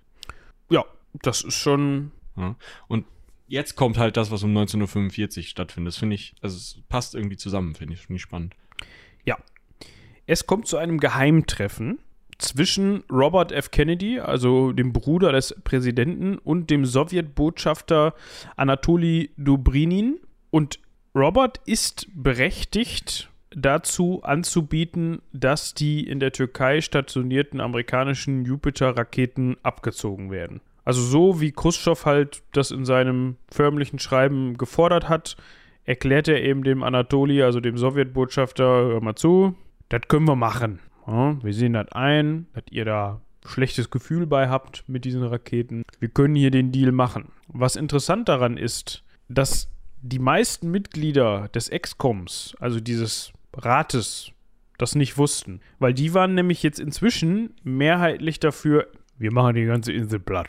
ja, das ist schon. Ja. Und jetzt kommt halt das, was um 19.45 Uhr stattfindet. Das finde ich, also es passt irgendwie zusammen, finde ich, finde ich spannend. Ja. Es kommt zu einem Geheimtreffen zwischen Robert F. Kennedy, also dem Bruder des Präsidenten, und dem Sowjetbotschafter Anatoli Dobrinin. Und Robert ist berechtigt dazu anzubieten, dass die in der Türkei stationierten amerikanischen Jupiter-Raketen abgezogen werden. Also so wie Khrushchev halt das in seinem förmlichen Schreiben gefordert hat, erklärt er eben dem Anatoli, also dem Sowjetbotschafter, hör mal zu, das können wir machen. Ja, wir sehen das ein, dass ihr da schlechtes Gefühl bei habt mit diesen Raketen. Wir können hier den Deal machen. Was interessant daran ist, dass die meisten Mitglieder des Excoms, also dieses Rates, das nicht wussten. Weil die waren nämlich jetzt inzwischen mehrheitlich dafür, wir machen die ganze Insel platt.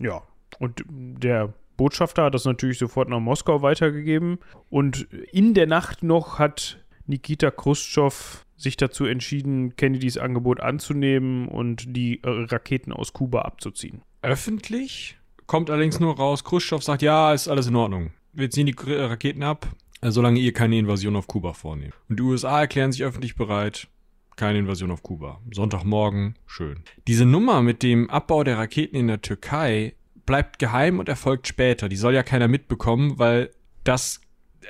Ja. Und der Botschafter hat das natürlich sofort nach Moskau weitergegeben. Und in der Nacht noch hat Nikita Khrushchev sich dazu entschieden, Kennedys Angebot anzunehmen und die äh, Raketen aus Kuba abzuziehen. Öffentlich kommt allerdings nur raus, Khrushchev sagt, ja, ist alles in Ordnung. Wir ziehen die Raketen ab, äh, solange ihr keine Invasion auf Kuba vornehmt. Und die USA erklären sich öffentlich bereit, keine Invasion auf Kuba. Sonntagmorgen, schön. Diese Nummer mit dem Abbau der Raketen in der Türkei bleibt geheim und erfolgt später. Die soll ja keiner mitbekommen, weil das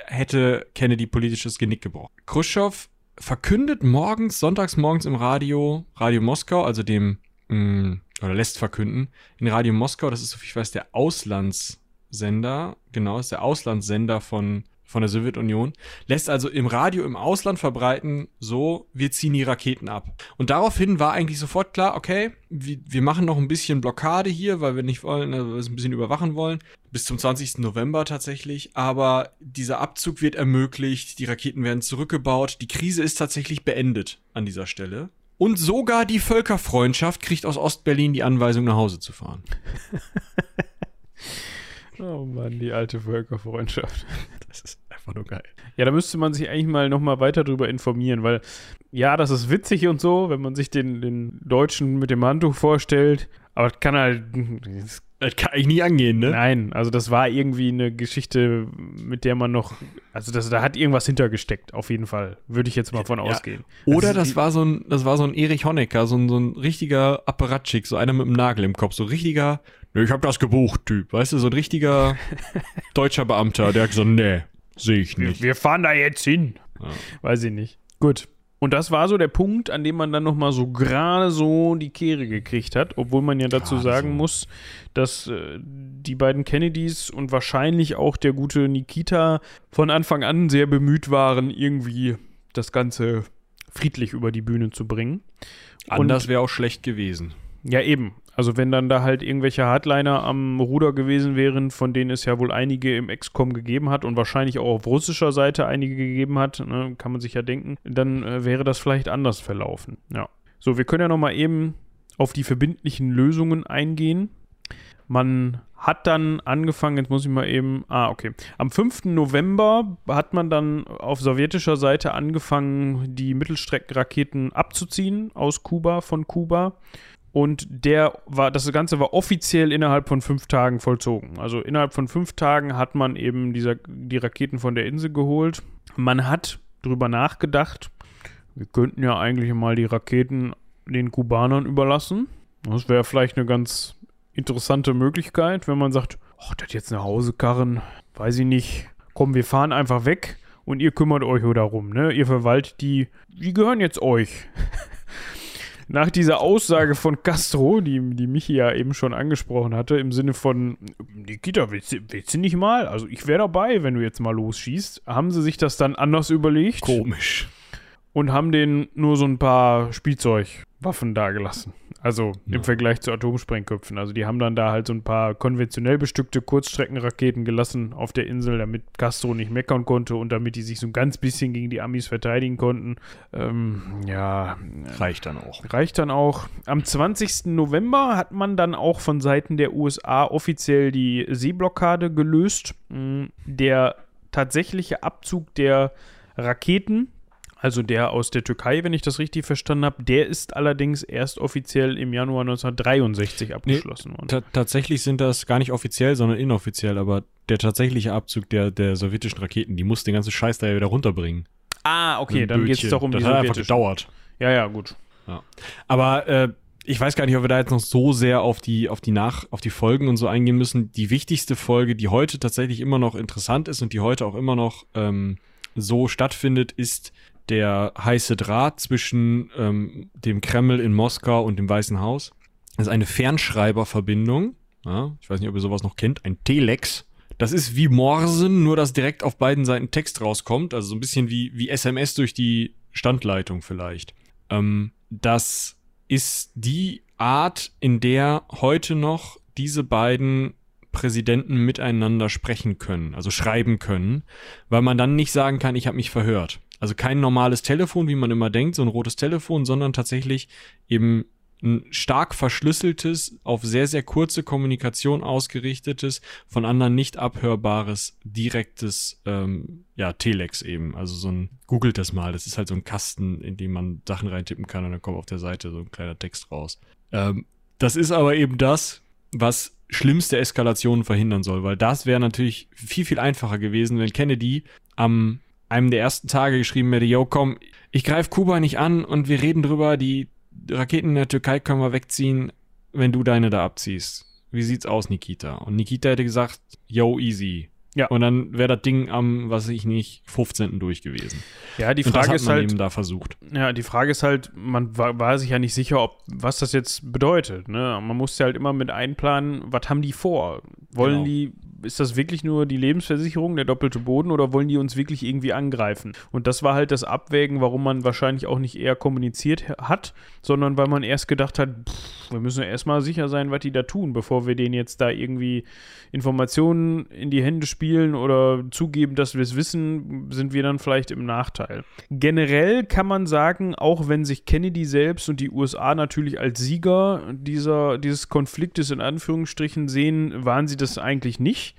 hätte Kennedy politisches Genick gebrochen. Khrushchev verkündet morgens, sonntags morgens im Radio, Radio Moskau, also dem, mh, mm, oder lässt verkünden, in Radio Moskau, das ist, so viel ich weiß, der Auslandssender, genau, ist der Auslandssender von von der Sowjetunion, lässt also im Radio im Ausland verbreiten, so, wir ziehen die Raketen ab. Und daraufhin war eigentlich sofort klar, okay, wir, wir machen noch ein bisschen Blockade hier, weil wir nicht wollen, also wir es ein bisschen überwachen wollen, bis zum 20. November tatsächlich, aber dieser Abzug wird ermöglicht, die Raketen werden zurückgebaut, die Krise ist tatsächlich beendet an dieser Stelle. Und sogar die Völkerfreundschaft kriegt aus Ostberlin die Anweisung, nach Hause zu fahren. <laughs> Oh Mann, die alte Völkerfreundschaft. <laughs> Das ist einfach nur geil. Ja, da müsste man sich eigentlich mal nochmal weiter drüber informieren, weil ja, das ist witzig und so, wenn man sich den, den Deutschen mit dem Handtuch vorstellt, aber das kann halt. Das, das kann eigentlich nie angehen, ne? Nein, also das war irgendwie eine Geschichte, mit der man noch. Also das, da hat irgendwas hintergesteckt, auf jeden Fall. Würde ich jetzt mal von ja. ausgehen. Oder das, das war so ein, das war so ein Erich Honecker, so ein, so ein richtiger Apparatschik, so einer mit einem Nagel im Kopf, so richtiger ich hab das gebucht, Typ. Weißt du, so ein richtiger <laughs> deutscher Beamter, der hat gesagt, nee, sehe ich nicht. Wir, fahren da jetzt hin. Ja. Weiß ich nicht. Gut. Und das war so der Punkt, an dem man dann nochmal so gerade so die Kehre gekriegt hat, obwohl man ja dazu grade sagen muss, dass äh, die beiden Kennedys und wahrscheinlich auch der gute Nikita von Anfang an sehr bemüht waren, irgendwie das Ganze friedlich über die Bühne zu bringen. Anders wäre auch schlecht gewesen. Ja, eben. Also wenn dann da halt irgendwelche Hardliner am Ruder gewesen wären, von denen es ja wohl einige im XCOM gegeben hat und wahrscheinlich auch auf russischer Seite einige gegeben hat, ne, kann man sich ja denken, dann äh, wäre das vielleicht anders verlaufen. Ja. So, wir können ja nochmal eben auf die verbindlichen Lösungen eingehen. Man hat dann angefangen, jetzt muss ich mal eben, ah, okay. Am 5. November hat man dann auf sowjetischer Seite angefangen, die Mittelstreckenraketen abzuziehen aus Kuba, von Kuba. Und der war, das Ganze war offiziell innerhalb von fünf Tagen vollzogen. Also innerhalb von fünf Tagen hat man eben dieser, die Raketen von der Insel geholt. Man hat drüber nachgedacht, wir könnten ja eigentlich mal die Raketen den Kubanern überlassen. Das wäre vielleicht eine ganz interessante Möglichkeit, wenn man sagt, ach, das jetzt nach Hause karren, weiß ich nicht. Komm, wir fahren einfach weg und ihr kümmert euch darum, ne? Ihr verwaltet die, die gehören jetzt euch. <laughs> nach dieser Aussage von Castro, die, die Michi ja eben schon angesprochen hatte, im Sinne von, Nikita, willst, willst du nicht mal? Also ich wäre dabei, wenn du jetzt mal losschießt. Haben sie sich das dann anders überlegt? Komisch. Und haben denen nur so ein paar Spielzeugwaffen dagelassen. Also im Vergleich zu Atomsprengköpfen. Also die haben dann da halt so ein paar konventionell bestückte Kurzstreckenraketen gelassen auf der Insel, damit Castro nicht meckern konnte und damit die sich so ein ganz bisschen gegen die Amis verteidigen konnten. Ähm, ja. Reicht dann auch. Reicht dann auch. Am 20. November hat man dann auch von Seiten der USA offiziell die Seeblockade gelöst. Mm, der tatsächliche Abzug der Raketen also der aus der Türkei, wenn ich das richtig verstanden habe, der ist allerdings erst offiziell im Januar 1963 abgeschlossen nee, worden. Tatsächlich sind das gar nicht offiziell, sondern inoffiziell, aber der tatsächliche Abzug der, der sowjetischen Raketen, die muss den ganzen Scheiß da ja wieder runterbringen. Ah, okay, dann geht es doch um das die hat einfach gedauert. Ja, ja, gut. Ja. Aber äh, ich weiß gar nicht, ob wir da jetzt noch so sehr auf die, auf die Nach, auf die Folgen und so eingehen müssen. Die wichtigste Folge, die heute tatsächlich immer noch interessant ist und die heute auch immer noch ähm, so stattfindet, ist der heiße Draht zwischen ähm, dem Kreml in Moskau und dem Weißen Haus. Das ist eine Fernschreiberverbindung. Ja, ich weiß nicht, ob ihr sowas noch kennt. Ein Telex. Das ist wie Morsen, nur dass direkt auf beiden Seiten Text rauskommt. Also so ein bisschen wie, wie SMS durch die Standleitung vielleicht. Ähm, das ist die Art, in der heute noch diese beiden Präsidenten miteinander sprechen können, also schreiben können, weil man dann nicht sagen kann, ich habe mich verhört. Also kein normales Telefon, wie man immer denkt, so ein rotes Telefon, sondern tatsächlich eben ein stark verschlüsseltes, auf sehr, sehr kurze Kommunikation ausgerichtetes, von anderen nicht abhörbares, direktes, ähm, ja, Telex eben. Also so ein, googelt das mal, das ist halt so ein Kasten, in dem man Sachen reintippen kann und dann kommt auf der Seite so ein kleiner Text raus. Ähm, das ist aber eben das, was schlimmste Eskalationen verhindern soll, weil das wäre natürlich viel, viel einfacher gewesen, wenn Kennedy am einem der ersten Tage geschrieben hätte, yo, komm, ich greife Kuba nicht an und wir reden drüber, die Raketen in der Türkei können wir wegziehen, wenn du deine da abziehst. Wie sieht's aus, Nikita? Und Nikita hätte gesagt, yo, easy. Ja. Und dann wäre das Ding am, was ich nicht, 15. durch gewesen. Ja, die Frage ist halt. Eben da versucht. Ja, die Frage ist halt, man war, war, sich ja nicht sicher, ob, was das jetzt bedeutet. Ne? Man musste halt immer mit einplanen, was haben die vor? Wollen genau. die ist das wirklich nur die Lebensversicherung, der doppelte Boden oder wollen die uns wirklich irgendwie angreifen? Und das war halt das Abwägen, warum man wahrscheinlich auch nicht eher kommuniziert hat, sondern weil man erst gedacht hat, pff, wir müssen erstmal sicher sein, was die da tun, bevor wir denen jetzt da irgendwie Informationen in die Hände spielen oder zugeben, dass wir es wissen, sind wir dann vielleicht im Nachteil. Generell kann man sagen, auch wenn sich Kennedy selbst und die USA natürlich als Sieger dieser, dieses Konfliktes in Anführungsstrichen sehen, waren sie das eigentlich nicht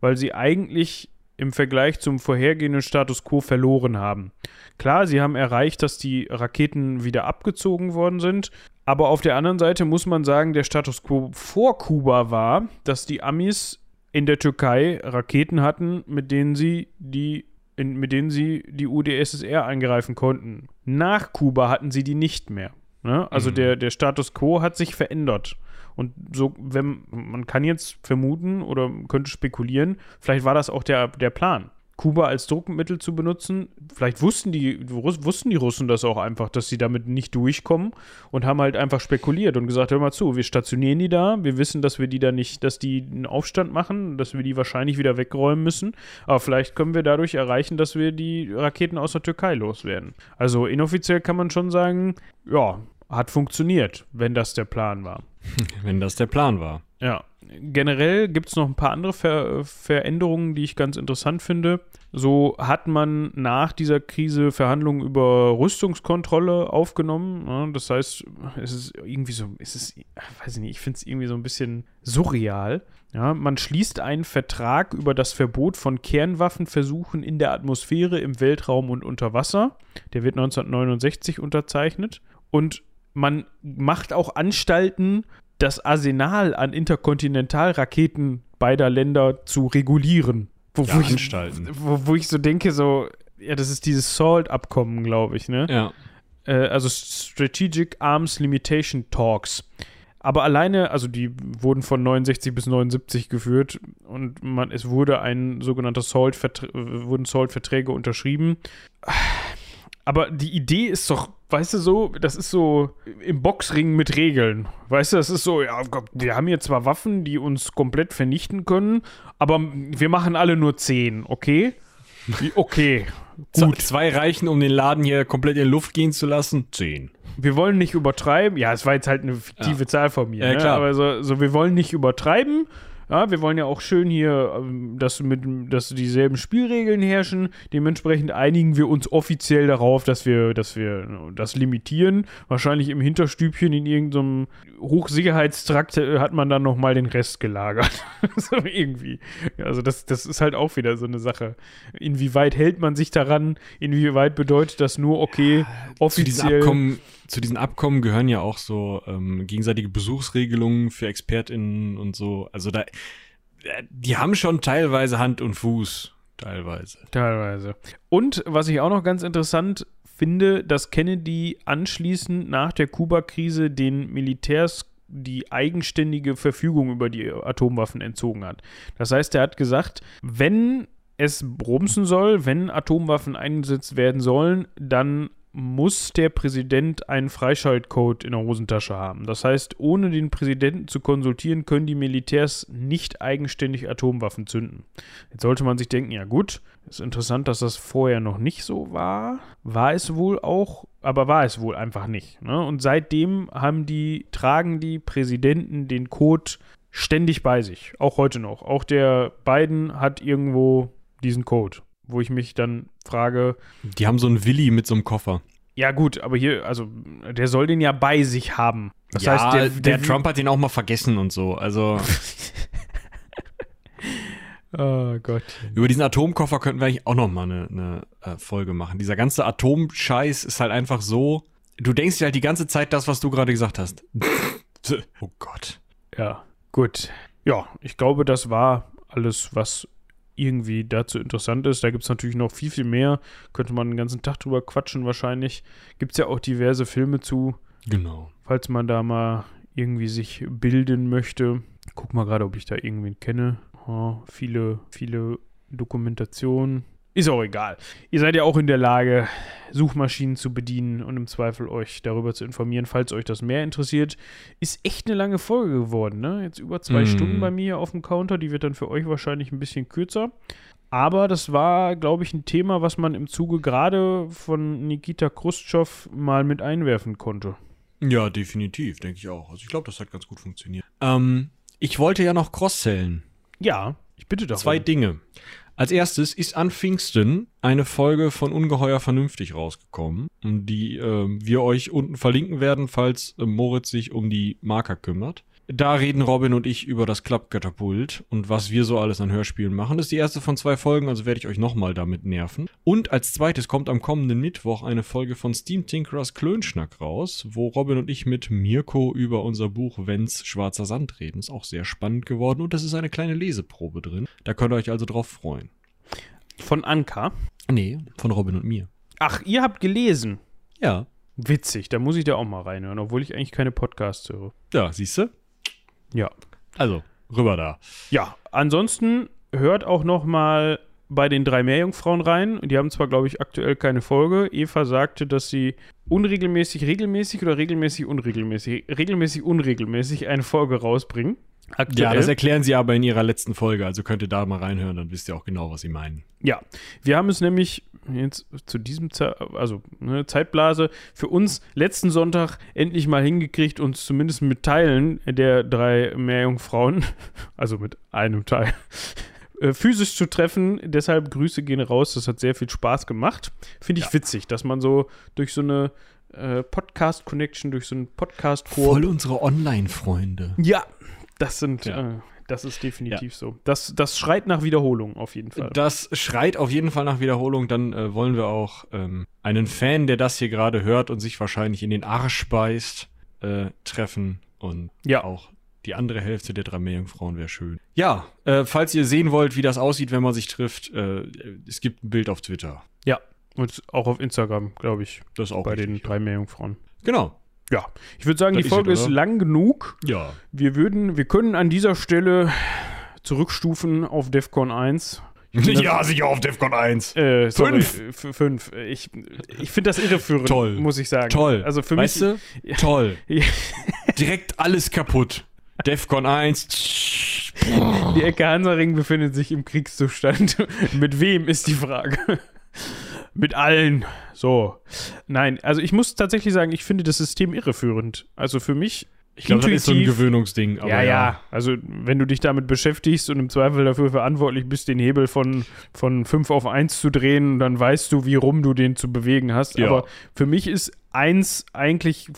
weil sie eigentlich im Vergleich zum vorhergehenden Status quo verloren haben. Klar, sie haben erreicht, dass die Raketen wieder abgezogen worden sind, aber auf der anderen Seite muss man sagen, der Status quo vor Kuba war, dass die Amis in der Türkei Raketen hatten, mit denen sie die in, mit denen sie die UdSSR angreifen konnten. Nach Kuba hatten sie die nicht mehr. Ne? Also mhm. der, der Status quo hat sich verändert. Und so, wenn, man kann jetzt vermuten oder könnte spekulieren, vielleicht war das auch der, der Plan. Kuba als Druckmittel zu benutzen. Vielleicht wussten die, wussten die Russen das auch einfach, dass sie damit nicht durchkommen und haben halt einfach spekuliert und gesagt, hör mal zu, wir stationieren die da, wir wissen, dass wir die da nicht, dass die einen Aufstand machen, dass wir die wahrscheinlich wieder wegräumen müssen, aber vielleicht können wir dadurch erreichen, dass wir die Raketen aus der Türkei loswerden. Also inoffiziell kann man schon sagen, ja, hat funktioniert, wenn das der Plan war. <laughs> Wenn das der Plan war. Ja. Generell gibt es noch ein paar andere Ver Veränderungen, die ich ganz interessant finde. So hat man nach dieser Krise Verhandlungen über Rüstungskontrolle aufgenommen. Ja, das heißt, es ist irgendwie so, es ist, weiß ich nicht, ich finde es irgendwie so ein bisschen surreal. Ja, man schließt einen Vertrag über das Verbot von Kernwaffenversuchen in der Atmosphäre, im Weltraum und unter Wasser. Der wird 1969 unterzeichnet. Und man macht auch Anstalten, das Arsenal an Interkontinentalraketen beider Länder zu regulieren. Wo, ja, wo Anstalten. Ich, wo, wo, ich so denke, so, ja, das ist dieses SALT-Abkommen, glaube ich, ne? Ja. Äh, also Strategic Arms Limitation Talks. Aber alleine, also die wurden von 69 bis 79 geführt und man, es wurde ein sogenannter SALT, wurden SALT-Verträge unterschrieben. Aber die Idee ist doch weißt du so, das ist so im Boxring mit Regeln. Weißt du, das ist so, ja, wir haben hier zwar Waffen, die uns komplett vernichten können, aber wir machen alle nur zehn, okay? Okay, <laughs> gut. Zwei reichen, um den Laden hier komplett in Luft gehen zu lassen. Zehn. Wir wollen nicht übertreiben. Ja, es war jetzt halt eine fiktive ja. Zahl von mir. Ja, ne? klar. Aber so, so, wir wollen nicht übertreiben. Ja, wir wollen ja auch schön hier, ähm, dass, mit, dass dieselben Spielregeln herrschen. Dementsprechend einigen wir uns offiziell darauf, dass wir, dass wir das limitieren. Wahrscheinlich im Hinterstübchen in irgendeinem Hochsicherheitstrakt äh, hat man dann nochmal den Rest gelagert. <laughs> so irgendwie. Also das, das ist halt auch wieder so eine Sache. Inwieweit hält man sich daran? Inwieweit bedeutet das nur, okay, offiziell zu diesen Abkommen gehören ja auch so ähm, gegenseitige Besuchsregelungen für ExpertInnen und so. Also da, äh, die haben schon teilweise Hand und Fuß. Teilweise. Teilweise. Und was ich auch noch ganz interessant finde, dass Kennedy anschließend nach der Kuba-Krise den Militärs die eigenständige Verfügung über die Atomwaffen entzogen hat. Das heißt, er hat gesagt, wenn es brumsen soll, wenn Atomwaffen eingesetzt werden sollen, dann muss der Präsident einen Freischaltcode in der Hosentasche haben. Das heißt, ohne den Präsidenten zu konsultieren, können die Militärs nicht eigenständig Atomwaffen zünden. Jetzt sollte man sich denken, ja gut, ist interessant, dass das vorher noch nicht so war. War es wohl auch, aber war es wohl einfach nicht. Ne? Und seitdem haben die, tragen die Präsidenten den Code ständig bei sich. Auch heute noch. Auch der Biden hat irgendwo diesen Code wo ich mich dann frage. Die haben so einen Willi mit so einem Koffer. Ja, gut, aber hier, also, der soll den ja bei sich haben. Das ja, heißt, der, der, der Trump hat den auch mal vergessen und so. Also. <laughs> oh Gott. Über diesen Atomkoffer könnten wir eigentlich auch noch mal eine, eine äh, Folge machen. Dieser ganze Atomscheiß ist halt einfach so. Du denkst dir halt die ganze Zeit das, was du gerade gesagt hast. <laughs> oh Gott. Ja, gut. Ja, ich glaube, das war alles, was irgendwie dazu interessant ist. Da gibt es natürlich noch viel, viel mehr. Könnte man den ganzen Tag drüber quatschen wahrscheinlich. Gibt es ja auch diverse Filme zu. Genau. Falls man da mal irgendwie sich bilden möchte. Guck mal gerade, ob ich da irgendwen kenne. Oh, viele, viele Dokumentationen. Ist auch egal. Ihr seid ja auch in der Lage, Suchmaschinen zu bedienen und im Zweifel euch darüber zu informieren, falls euch das mehr interessiert. Ist echt eine lange Folge geworden, ne? Jetzt über zwei mm. Stunden bei mir auf dem Counter. Die wird dann für euch wahrscheinlich ein bisschen kürzer. Aber das war, glaube ich, ein Thema, was man im Zuge gerade von Nikita Khrushchev mal mit einwerfen konnte. Ja, definitiv, denke ich auch. Also ich glaube, das hat ganz gut funktioniert. Ähm, ich wollte ja noch cross-sellen. Ja, ich bitte darum. Zwei Dinge. Als erstes ist an Pfingsten eine Folge von Ungeheuer Vernünftig rausgekommen, die äh, wir euch unten verlinken werden, falls äh, Moritz sich um die Marker kümmert. Da reden Robin und ich über das Klappkatapult und was wir so alles an Hörspielen machen. Das ist die erste von zwei Folgen, also werde ich euch nochmal damit nerven. Und als zweites kommt am kommenden Mittwoch eine Folge von Steam Tinkerers Klönschnack raus, wo Robin und ich mit Mirko über unser Buch Wenns Schwarzer Sand reden. Ist auch sehr spannend geworden und es ist eine kleine Leseprobe drin. Da könnt ihr euch also drauf freuen. Von Anka? Nee, von Robin und mir. Ach, ihr habt gelesen? Ja. Witzig, da muss ich da auch mal reinhören, obwohl ich eigentlich keine Podcasts höre. Ja, siehst du? Ja. Also, rüber da. Ja, ansonsten hört auch noch mal bei den drei Meerjungfrauen rein. Die haben zwar, glaube ich, aktuell keine Folge. Eva sagte, dass sie unregelmäßig, regelmäßig oder regelmäßig, unregelmäßig, regelmäßig, unregelmäßig eine Folge rausbringen. Aktuell. Ja, das erklären sie aber in ihrer letzten Folge, also könnt ihr da mal reinhören, dann wisst ihr auch genau, was sie meinen. Ja, wir haben es nämlich jetzt zu diesem Ze also ne, Zeitblase für uns letzten Sonntag endlich mal hingekriegt, uns zumindest mit Teilen der drei Meerjungfrauen, <laughs> also mit einem Teil, <laughs> äh, physisch zu treffen. Deshalb Grüße gehen raus, das hat sehr viel Spaß gemacht. Finde ich ja. witzig, dass man so durch so eine äh, Podcast-Connection, durch so einen Podcast-Chor. Voll unsere Online-Freunde. Ja, das sind, ja. äh, das ist definitiv ja. so. Das, das schreit nach Wiederholung auf jeden Fall. Das schreit auf jeden Fall nach Wiederholung. Dann äh, wollen wir auch ähm, einen Fan, der das hier gerade hört und sich wahrscheinlich in den Arsch beißt, äh, treffen. Und ja. auch die andere Hälfte der drei Meerjungfrauen wäre schön. Ja, äh, falls ihr sehen wollt, wie das aussieht, wenn man sich trifft, äh, es gibt ein Bild auf Twitter. Ja, und auch auf Instagram, glaube ich. Das auch bei richtig, den drei Meerjungfrauen. Genau. Ja, ich würde sagen, das die Folge ist, ist, lang genug. Ja. Wir würden, wir können an dieser Stelle zurückstufen auf DEFCON 1. <laughs> ja, sicher auf DEFCON 1. Äh, sorry, fünf. fünf. Ich, ich finde das irreführend, Toll. muss ich sagen. Toll. Also für weißt mich. Du? Toll. <laughs> Direkt alles kaputt. DEFCON 1. Die Ecke Hansaring befindet sich im Kriegszustand. <laughs> Mit wem ist die Frage? Mit allen. So. Nein, also ich muss tatsächlich sagen, ich finde das System irreführend. Also für mich. Ich glaube, das ist so ein Gewöhnungsding. ja, ja, ja, Also, wenn du dich damit beschäftigst und im Zweifel dafür verantwortlich bist, den Hebel von, von 5 auf 1 zu drehen, dann weißt du, wie rum du den zu bewegen hast. Ja. Aber für mich ist 1 eigentlich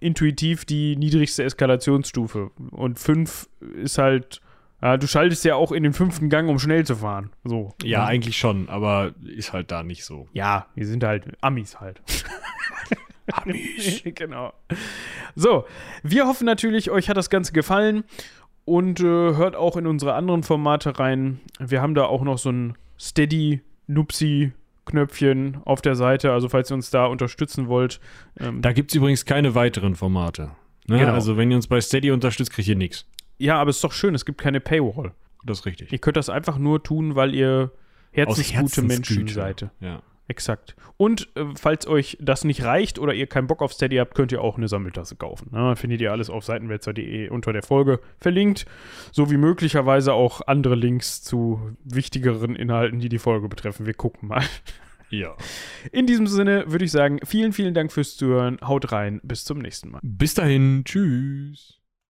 intuitiv die niedrigste Eskalationsstufe. Und 5 ist halt du schaltest ja auch in den fünften Gang, um schnell zu fahren. So. Ja, eigentlich schon, aber ist halt da nicht so. Ja, wir sind halt Amis halt. <laughs> Amis. <laughs> genau. So, wir hoffen natürlich, euch hat das Ganze gefallen und äh, hört auch in unsere anderen Formate rein. Wir haben da auch noch so ein Steady Nupsi Knöpfchen auf der Seite, also falls ihr uns da unterstützen wollt. Ähm, da gibt es übrigens keine weiteren Formate. Ne? Genau. Also wenn ihr uns bei Steady unterstützt, kriegt ihr nichts. Ja, aber es ist doch schön, es gibt keine Paywall. Das ist richtig. Ihr könnt das einfach nur tun, weil ihr herzensgute Menschen seid. Ja. Exakt. Und äh, falls euch das nicht reicht oder ihr keinen Bock auf Steady habt, könnt ihr auch eine Sammeltasse kaufen. Ne? Findet ihr alles auf seitenwälzer.de unter der Folge verlinkt, sowie möglicherweise auch andere Links zu wichtigeren Inhalten, die die Folge betreffen. Wir gucken mal. Ja. In diesem Sinne würde ich sagen, vielen, vielen Dank fürs Zuhören. Haut rein. Bis zum nächsten Mal. Bis dahin. Tschüss.